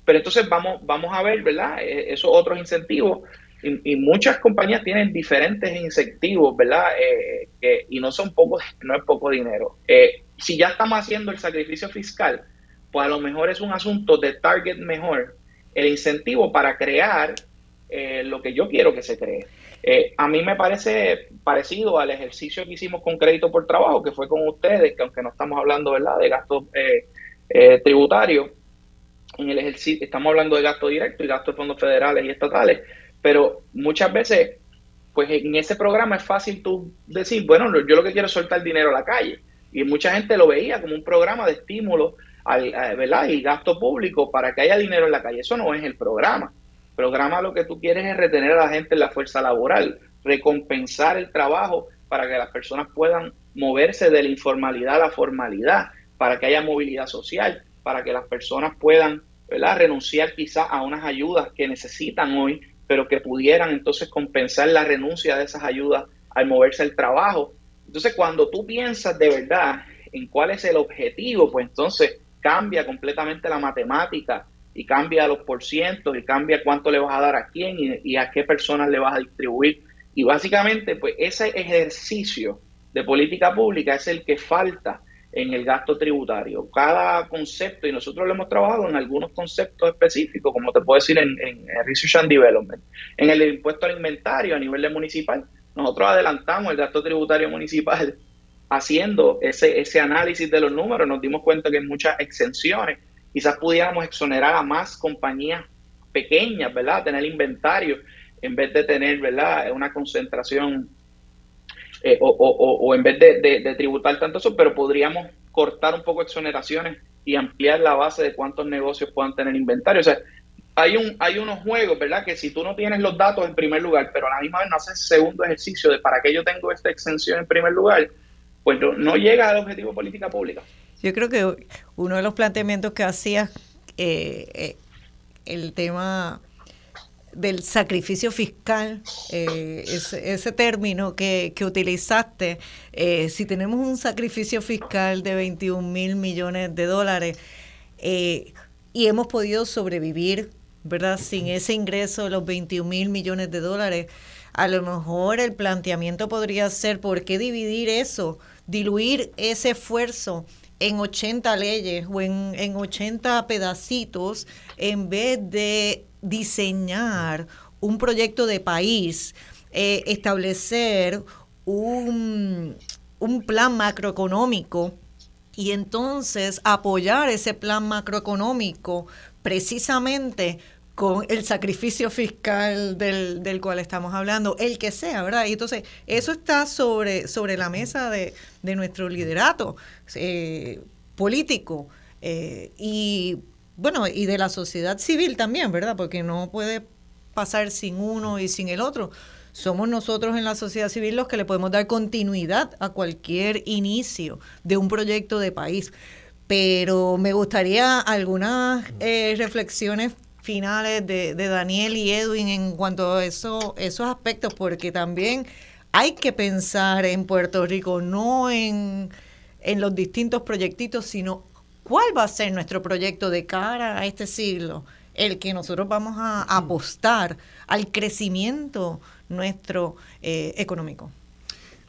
Pero entonces vamos, vamos a ver, ¿verdad? E, esos otros incentivos. Y, muchas compañías tienen diferentes incentivos, ¿verdad? Eh, y no son pocos, no es poco dinero. Eh, si ya estamos haciendo el sacrificio fiscal, pues a lo mejor es un asunto de target mejor, el incentivo para crear eh, lo que yo quiero que se cree. Eh, a mí me parece parecido al ejercicio que hicimos con crédito por trabajo, que fue con ustedes, que aunque no estamos hablando ¿verdad? de gastos eh, tributarios, en el ejercicio estamos hablando de gasto directo y gastos de fondos federales y estatales, pero muchas veces, pues en ese programa es fácil tú decir, bueno, yo lo que quiero es soltar dinero a la calle. Y mucha gente lo veía como un programa de estímulo al, ¿verdad? y gasto público para que haya dinero en la calle. Eso no es el programa. Programa lo que tú quieres es retener a la gente en la fuerza laboral, recompensar el trabajo para que las personas puedan moverse de la informalidad a la formalidad, para que haya movilidad social, para que las personas puedan ¿verdad? renunciar quizás a unas ayudas que necesitan hoy, pero que pudieran entonces compensar la renuncia de esas ayudas al moverse el trabajo. Entonces, cuando tú piensas de verdad en cuál es el objetivo, pues entonces cambia completamente la matemática y cambia los porcientos y cambia cuánto le vas a dar a quién y, a qué personas le vas a distribuir. Y básicamente, pues ese ejercicio de política pública es el que falta en el gasto tributario. Cada concepto, y nosotros lo hemos trabajado en algunos conceptos específicos, como te puedo decir en, en Research and Development, en el impuesto al inventario a nivel de municipal, nosotros adelantamos el gasto tributario municipal haciendo ese, ese análisis de los números, nos dimos cuenta que en muchas exenciones quizás pudiéramos exonerar a más compañías pequeñas, ¿verdad? Tener inventario en vez de tener, ¿verdad? Una concentración eh, o, o, en vez de, tributar tanto eso, pero podríamos cortar un poco exoneraciones y ampliar la base de cuántos negocios puedan tener inventario. O sea, hay, un, hay unos juegos, ¿verdad? Que si tú no tienes los datos en primer lugar, pero a la misma vez no haces segundo ejercicio de para qué yo tengo esta extensión en primer lugar, pues no, llega al objetivo de política pública. Yo creo que uno de los planteamientos que hacías, eh, eh, el tema del sacrificio fiscal, eh, ese, término que, que utilizaste, si tenemos un sacrificio fiscal de 21 mil millones de dólares y hemos podido sobrevivir ¿verdad? Sin ese ingreso de los 21 mil millones de dólares, a lo mejor el planteamiento podría ser, ¿por qué dividir eso? Diluir ese esfuerzo en 80 leyes o en, en 80 pedacitos en vez de diseñar un proyecto de país, eh, establecer un, un plan macroeconómico y entonces apoyar ese plan macroeconómico precisamente con el sacrificio fiscal del, del, cual estamos hablando, el que sea, ¿verdad? Y entonces, eso está sobre, sobre la mesa de, de nuestro liderato eh, político eh, y, bueno, y de la sociedad civil también, ¿verdad? Porque no puede pasar sin uno y sin el otro. Somos nosotros en la sociedad civil los que le podemos dar continuidad a cualquier inicio de un proyecto de país pero me gustaría algunas eh, reflexiones finales de, Daniel y Edwin en cuanto a eso, esos aspectos, porque también hay que pensar en Puerto Rico, no en, en los distintos proyectitos, sino cuál va a ser nuestro proyecto de cara a este siglo, el que nosotros vamos a, apostar al crecimiento nuestro eh, económico.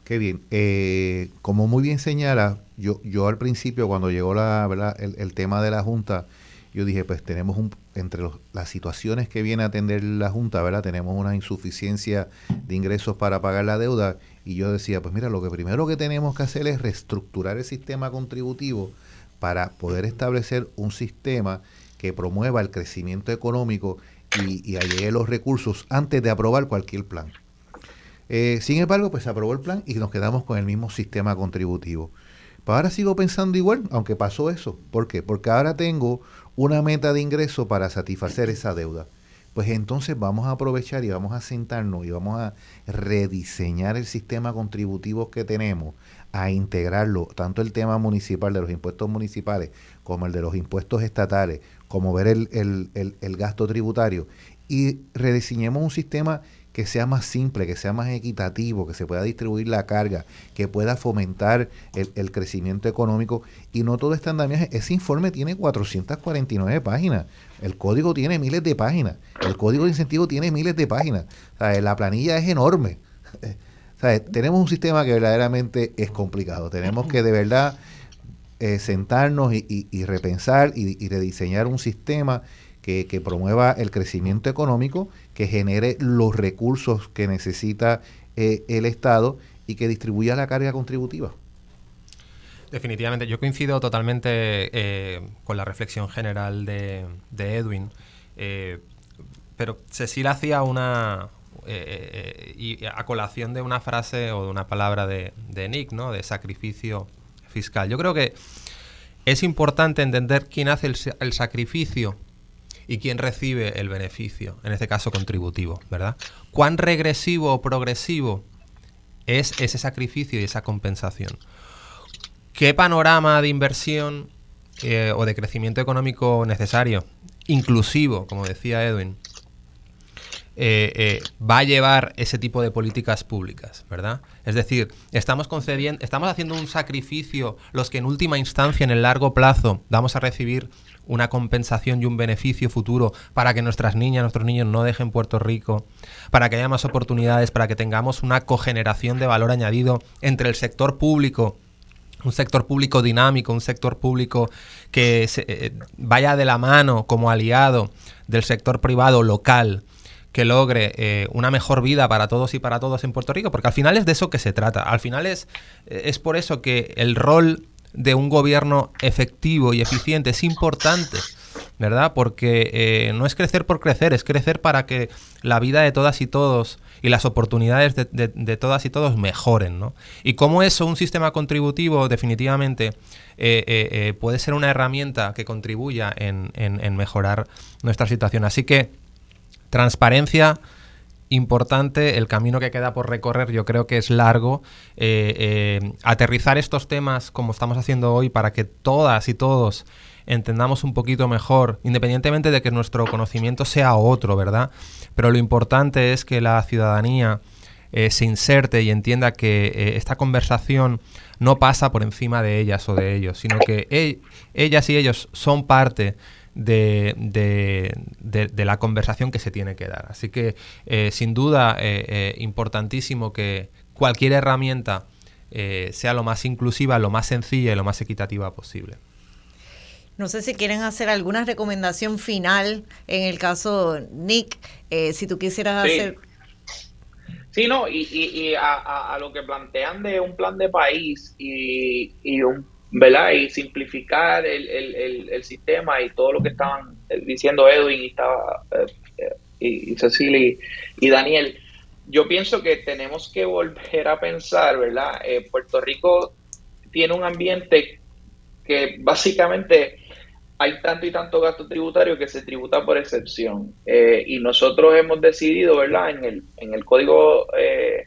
Qué bien. Eh, como muy bien señala, yo, yo al principio, cuando llegó la, ¿verdad? El, tema de la Junta, yo dije, pues tenemos un, entre las situaciones que viene a atender la Junta, ¿verdad? Tenemos una insuficiencia de ingresos para pagar la deuda. Y yo decía, pues mira, lo que primero que tenemos que hacer es reestructurar el sistema contributivo para poder establecer un sistema que promueva el crecimiento económico y, y allegue los recursos antes de aprobar cualquier plan. Eh, sin embargo, pues se aprobó el plan y nos quedamos con el mismo sistema contributivo. Pues ahora sigo pensando igual, aunque pasó eso. ¿Por qué? Porque ahora tengo una meta de ingreso para satisfacer esa deuda. Pues entonces vamos a aprovechar y vamos a sentarnos y vamos a rediseñar el sistema contributivo que tenemos, a integrarlo, tanto el tema municipal de los impuestos municipales como el de los impuestos estatales, como ver el, el, el gasto tributario, y rediseñemos un sistema que sea más simple, que sea más equitativo, que se pueda distribuir la carga, que pueda fomentar el, crecimiento económico y no todo este andamiaje. Ese informe tiene 449 páginas, el código tiene miles de páginas, el código de incentivo tiene miles de páginas, la planilla es enorme. <laughs> Tenemos un sistema que verdaderamente es complicado, tenemos que de verdad eh, sentarnos y, repensar y, y rediseñar un sistema que, promueva el crecimiento económico, que genere los recursos que necesita eh, el Estado y que distribuya la carga contributiva. Definitivamente, yo coincido totalmente eh, con la reflexión general de, Edwin, eh, pero Cecilia hacía una, a colación de una frase o de una palabra de, Nick, ¿no? De sacrificio fiscal. Yo creo que es importante entender quién hace el sacrificio y quién recibe el beneficio, en este caso contributivo, ¿verdad? ¿Cuán regresivo o progresivo es ese sacrificio y esa compensación? ¿Qué panorama de inversión eh, o de crecimiento económico necesario, inclusivo, como decía Edwin, eh, eh, va a llevar ese tipo de políticas públicas, ¿verdad? Es decir, estamos concediendo, estamos haciendo un sacrificio los que en última instancia, en el largo plazo, vamos a recibir una compensación y un beneficio futuro para que nuestras niñas, nuestros niños no dejen Puerto Rico, para que haya más oportunidades, para que tengamos una cogeneración de valor añadido entre el sector público un sector público dinámico, un sector público que eh, vaya de la mano como aliado del sector privado local, que logre eh, una mejor vida para todos y para todos en Puerto Rico, porque al final es de eso que se trata. Al final es, es por eso que el rol de un gobierno efectivo y eficiente es importante ¿verdad? Porque eh, no es crecer por crecer, es crecer para que la vida de todas y todos y las oportunidades de, todas y todos mejoren, ¿no? Y como eso, un sistema contributivo definitivamente eh, eh, puede ser una herramienta que contribuya en mejorar nuestra situación. Así que transparencia importante, el camino que queda por recorrer yo creo que es largo. aterrizar estos temas como estamos haciendo hoy para que todas y todos entendamos un poquito mejor, independientemente de que nuestro conocimiento sea otro, ¿verdad? Pero lo importante es que la ciudadanía eh, se inserte y entienda que eh, esta conversación no pasa por encima de ellas o de ellos, sino que ellas y ellos son parte de, de, la conversación que se tiene que dar. Así que, eh, sin duda, importantísimo que cualquier herramienta sea lo más inclusiva, lo más sencilla y lo más equitativa posible. No sé si quieren hacer alguna recomendación final en el caso Nick, eh, si tú quisieras hacer... Sí, no, y, y, a, lo que plantean de un plan de país y, y un, ¿verdad? Y simplificar el, el, el, sistema y todo lo que estaban diciendo Edwin y estaba eh, y, Cecilia y, Daniel, yo pienso que tenemos que volver a pensar, ¿verdad? Eh, Puerto Rico tiene un ambiente que básicamente hay tanto y tanto gasto tributario que se tributa por excepción. Eh, y nosotros hemos decidido, ¿verdad?, en el, en el código eh,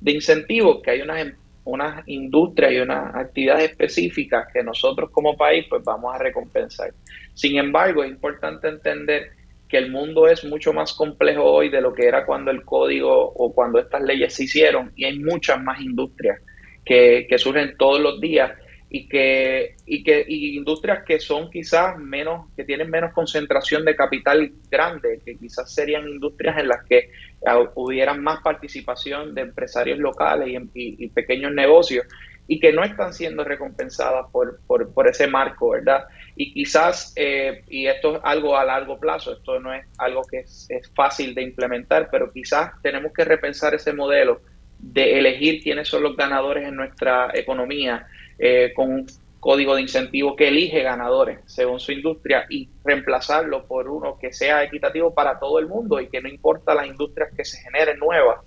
de incentivos que hay unas, unas industrias y unas actividades específicas que nosotros como país pues vamos a recompensar. Sin embargo, es importante entender que el mundo es mucho más complejo hoy de lo que era cuando el código o cuando estas leyes se hicieron y hay muchas más industrias que, que surgen todos los días y que, y que y industrias que son quizás menos, que tienen menos concentración de capital grande, que quizás serían industrias en las que ah, hubieran más participación de empresarios locales y, pequeños negocios y que no están siendo recompensadas por, por, ese marco, ¿verdad? Y quizás, eh, y esto es algo a largo plazo, esto no es algo que es fácil de implementar, pero quizás tenemos que repensar ese modelo de elegir quiénes son los ganadores en nuestra economía, eh, con un código de incentivos que elige ganadores según su industria y reemplazarlo por uno que sea equitativo para todo el mundo y que no importa las industrias que se generen nuevas,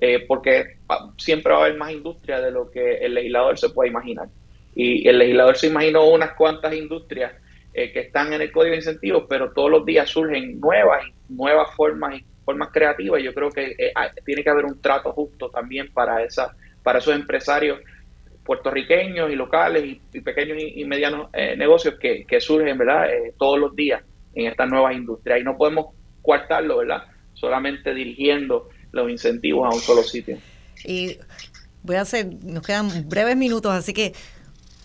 eh, porque siempre va a haber más industria de lo que el legislador se puede imaginar. Y el legislador se imaginó unas cuantas industrias eh, que están en el código de incentivos, pero todos los días surgen nuevas, nuevas formas y formas creativas. Yo creo que tiene que haber un trato justo también para, esa, para esos empresarios puertorriqueños y locales y, pequeños y, medianos eh, negocios que, surgen, ¿verdad? Eh, todos los días en estas nuevas industrias. Y no podemos coartarlo, ¿verdad? Solamente dirigiendo los incentivos a un solo sitio. Y voy a hacer, nos quedan breves minutos, así que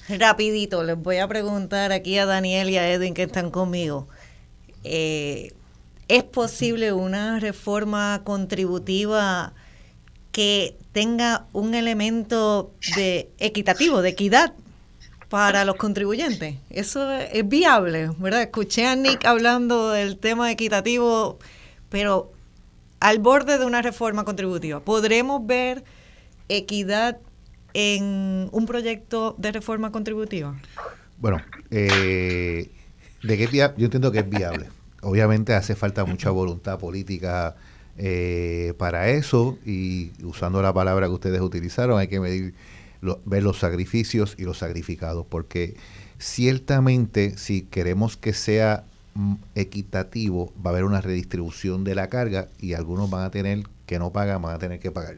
rapidito les voy a preguntar aquí a Daniel y a Edwin que están conmigo. Eh, ¿Es posible una reforma contributiva que tenga un elemento de equitativo, de equidad para los contribuyentes. Eso es viable, ¿verdad? Escuché a Nick hablando del tema equitativo, pero al borde de una reforma contributiva. ¿Podremos ver equidad en un proyecto de reforma contributiva? Bueno, eh, de qué yo entiendo que es viable. Obviamente hace falta mucha voluntad política eh, para eso, y usando la palabra que ustedes utilizaron, hay que medir, ver los sacrificios y los sacrificados, porque ciertamente si queremos que sea mm, equitativo, va a haber una redistribución de la carga y algunos van a tener que no pagan, van a tener que pagar.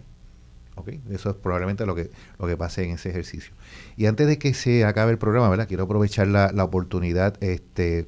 ¿Okay? Eso es probablemente lo que, lo que pase en ese ejercicio. Y antes de que se acabe el programa, ¿verdad? quiero aprovechar la, la oportunidad este,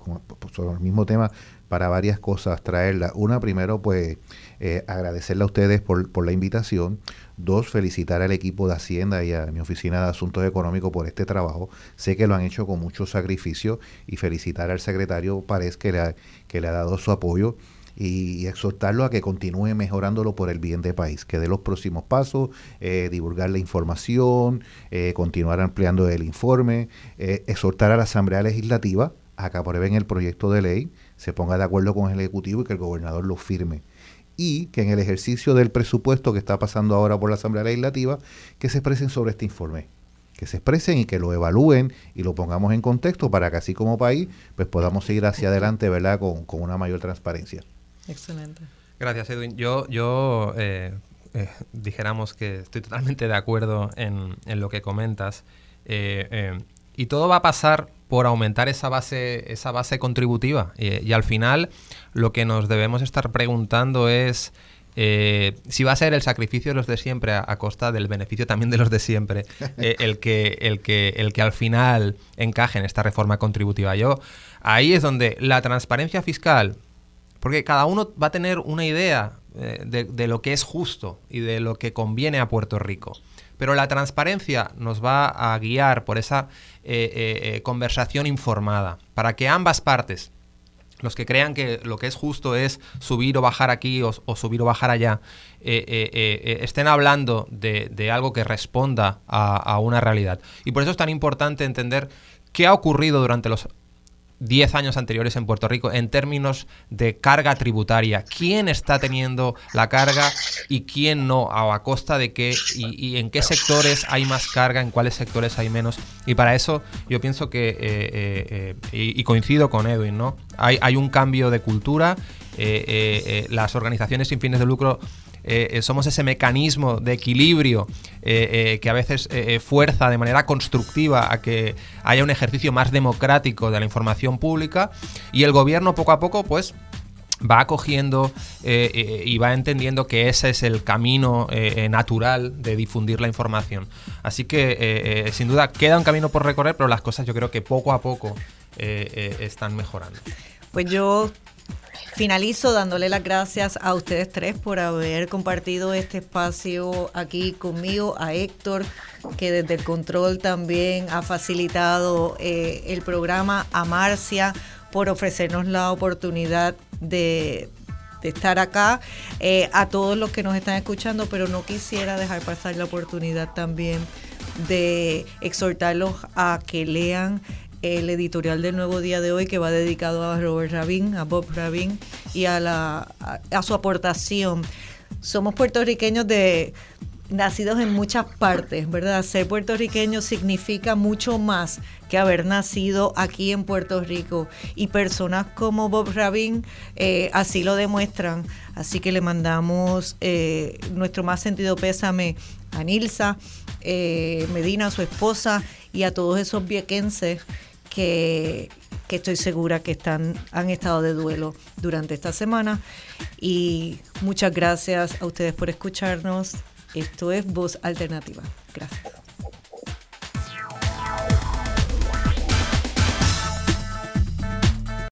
sobre el mismo tema para varias cosas traerla. Una, primero, pues eh, agradecerle a ustedes por, por, la invitación. Dos, felicitar al equipo de Hacienda y a mi oficina de Asuntos Económicos por este trabajo. Sé que lo han hecho con mucho sacrificio y felicitar al secretario Párez que le ha, dado su apoyo y, exhortarlo a que continúe mejorándolo por el bien del país, que dé los próximos pasos, eh, divulgar la información, eh, continuar ampliando el informe, exhortar a la Asamblea Legislativa a que aprueben el proyecto de ley, se ponga de acuerdo con el Ejecutivo y que el gobernador lo firme y que en el ejercicio del presupuesto que está pasando ahora por la Asamblea Legislativa, que se expresen sobre este informe. que se expresen y que lo evalúen y lo pongamos en contexto para que así como país pues podamos seguir hacia adelante verdad con, con una mayor transparencia. Excelente. Gracias Edwin. Yo yo eh, eh, dijéramos que estoy totalmente de acuerdo en, en lo que comentas. Eh, y todo va a pasar por aumentar esa base, esa base contributiva. y al final lo que nos debemos estar preguntando es eh, si va a ser el sacrificio de los de siempre a, costa del beneficio también de los de siempre, <laughs> eh, el, que, el, que, el que al final encaje en esta reforma contributiva. Yo, ahí es donde la transparencia fiscal, porque cada uno va a tener una idea eh, de, lo que es justo y de lo que conviene a Puerto Rico. Pero la transparencia nos va a guiar por esa conversación informada, para que ambas partes, los que crean que lo que es justo es subir o bajar aquí o, subir o bajar allá, eh, eh, eh, estén hablando de, algo que responda a, una realidad. Y por eso es tan importante entender qué ha ocurrido durante los 10 años anteriores en Puerto Rico en términos de carga tributaria. ¿Quién está teniendo la carga y quién no? ¿A, costa de qué? Y, en qué sectores hay más carga? ¿En cuáles sectores hay menos? Y para eso yo pienso que, eh, eh, eh, y, coincido con Edwin, ¿no? Hay, hay un cambio de cultura. las organizaciones sin fines de lucro eh, eh, somos ese mecanismo de equilibrio eh, que a veces fuerza de manera constructiva a que haya un ejercicio más democrático de la información pública y el gobierno poco a poco pues va acogiendo y va entendiendo que ese es el camino natural de difundir la información. Así que sin duda queda un camino por recorrer, pero las cosas yo creo que poco a poco están mejorando. Pues yo Finalizo dándole las gracias a ustedes tres por haber compartido este espacio aquí conmigo, a Héctor, que desde el control también ha facilitado eh, el programa, a Marcia por ofrecernos la oportunidad de, estar acá, eh, a todos los que nos están escuchando, pero no quisiera dejar pasar la oportunidad también de exhortarlos a que lean el editorial del Nuevo Día de hoy que va dedicado a Robert Rabin, a Bob Rabin y a, la, a, su aportación. Somos puertorriqueños de nacidos en muchas partes, ¿verdad? Ser puertorriqueño significa mucho más que haber nacido aquí en Puerto Rico. Y personas como Bob Rabin eh, así lo demuestran. Así que le mandamos eh, nuestro más sentido pésame a Nilsa eh, Medina, su esposa, y a todos esos viequenses que, estoy segura que están, han estado de duelo durante esta semana. Y muchas gracias a ustedes por escucharnos. Esto es Voz Alternativa. Gracias.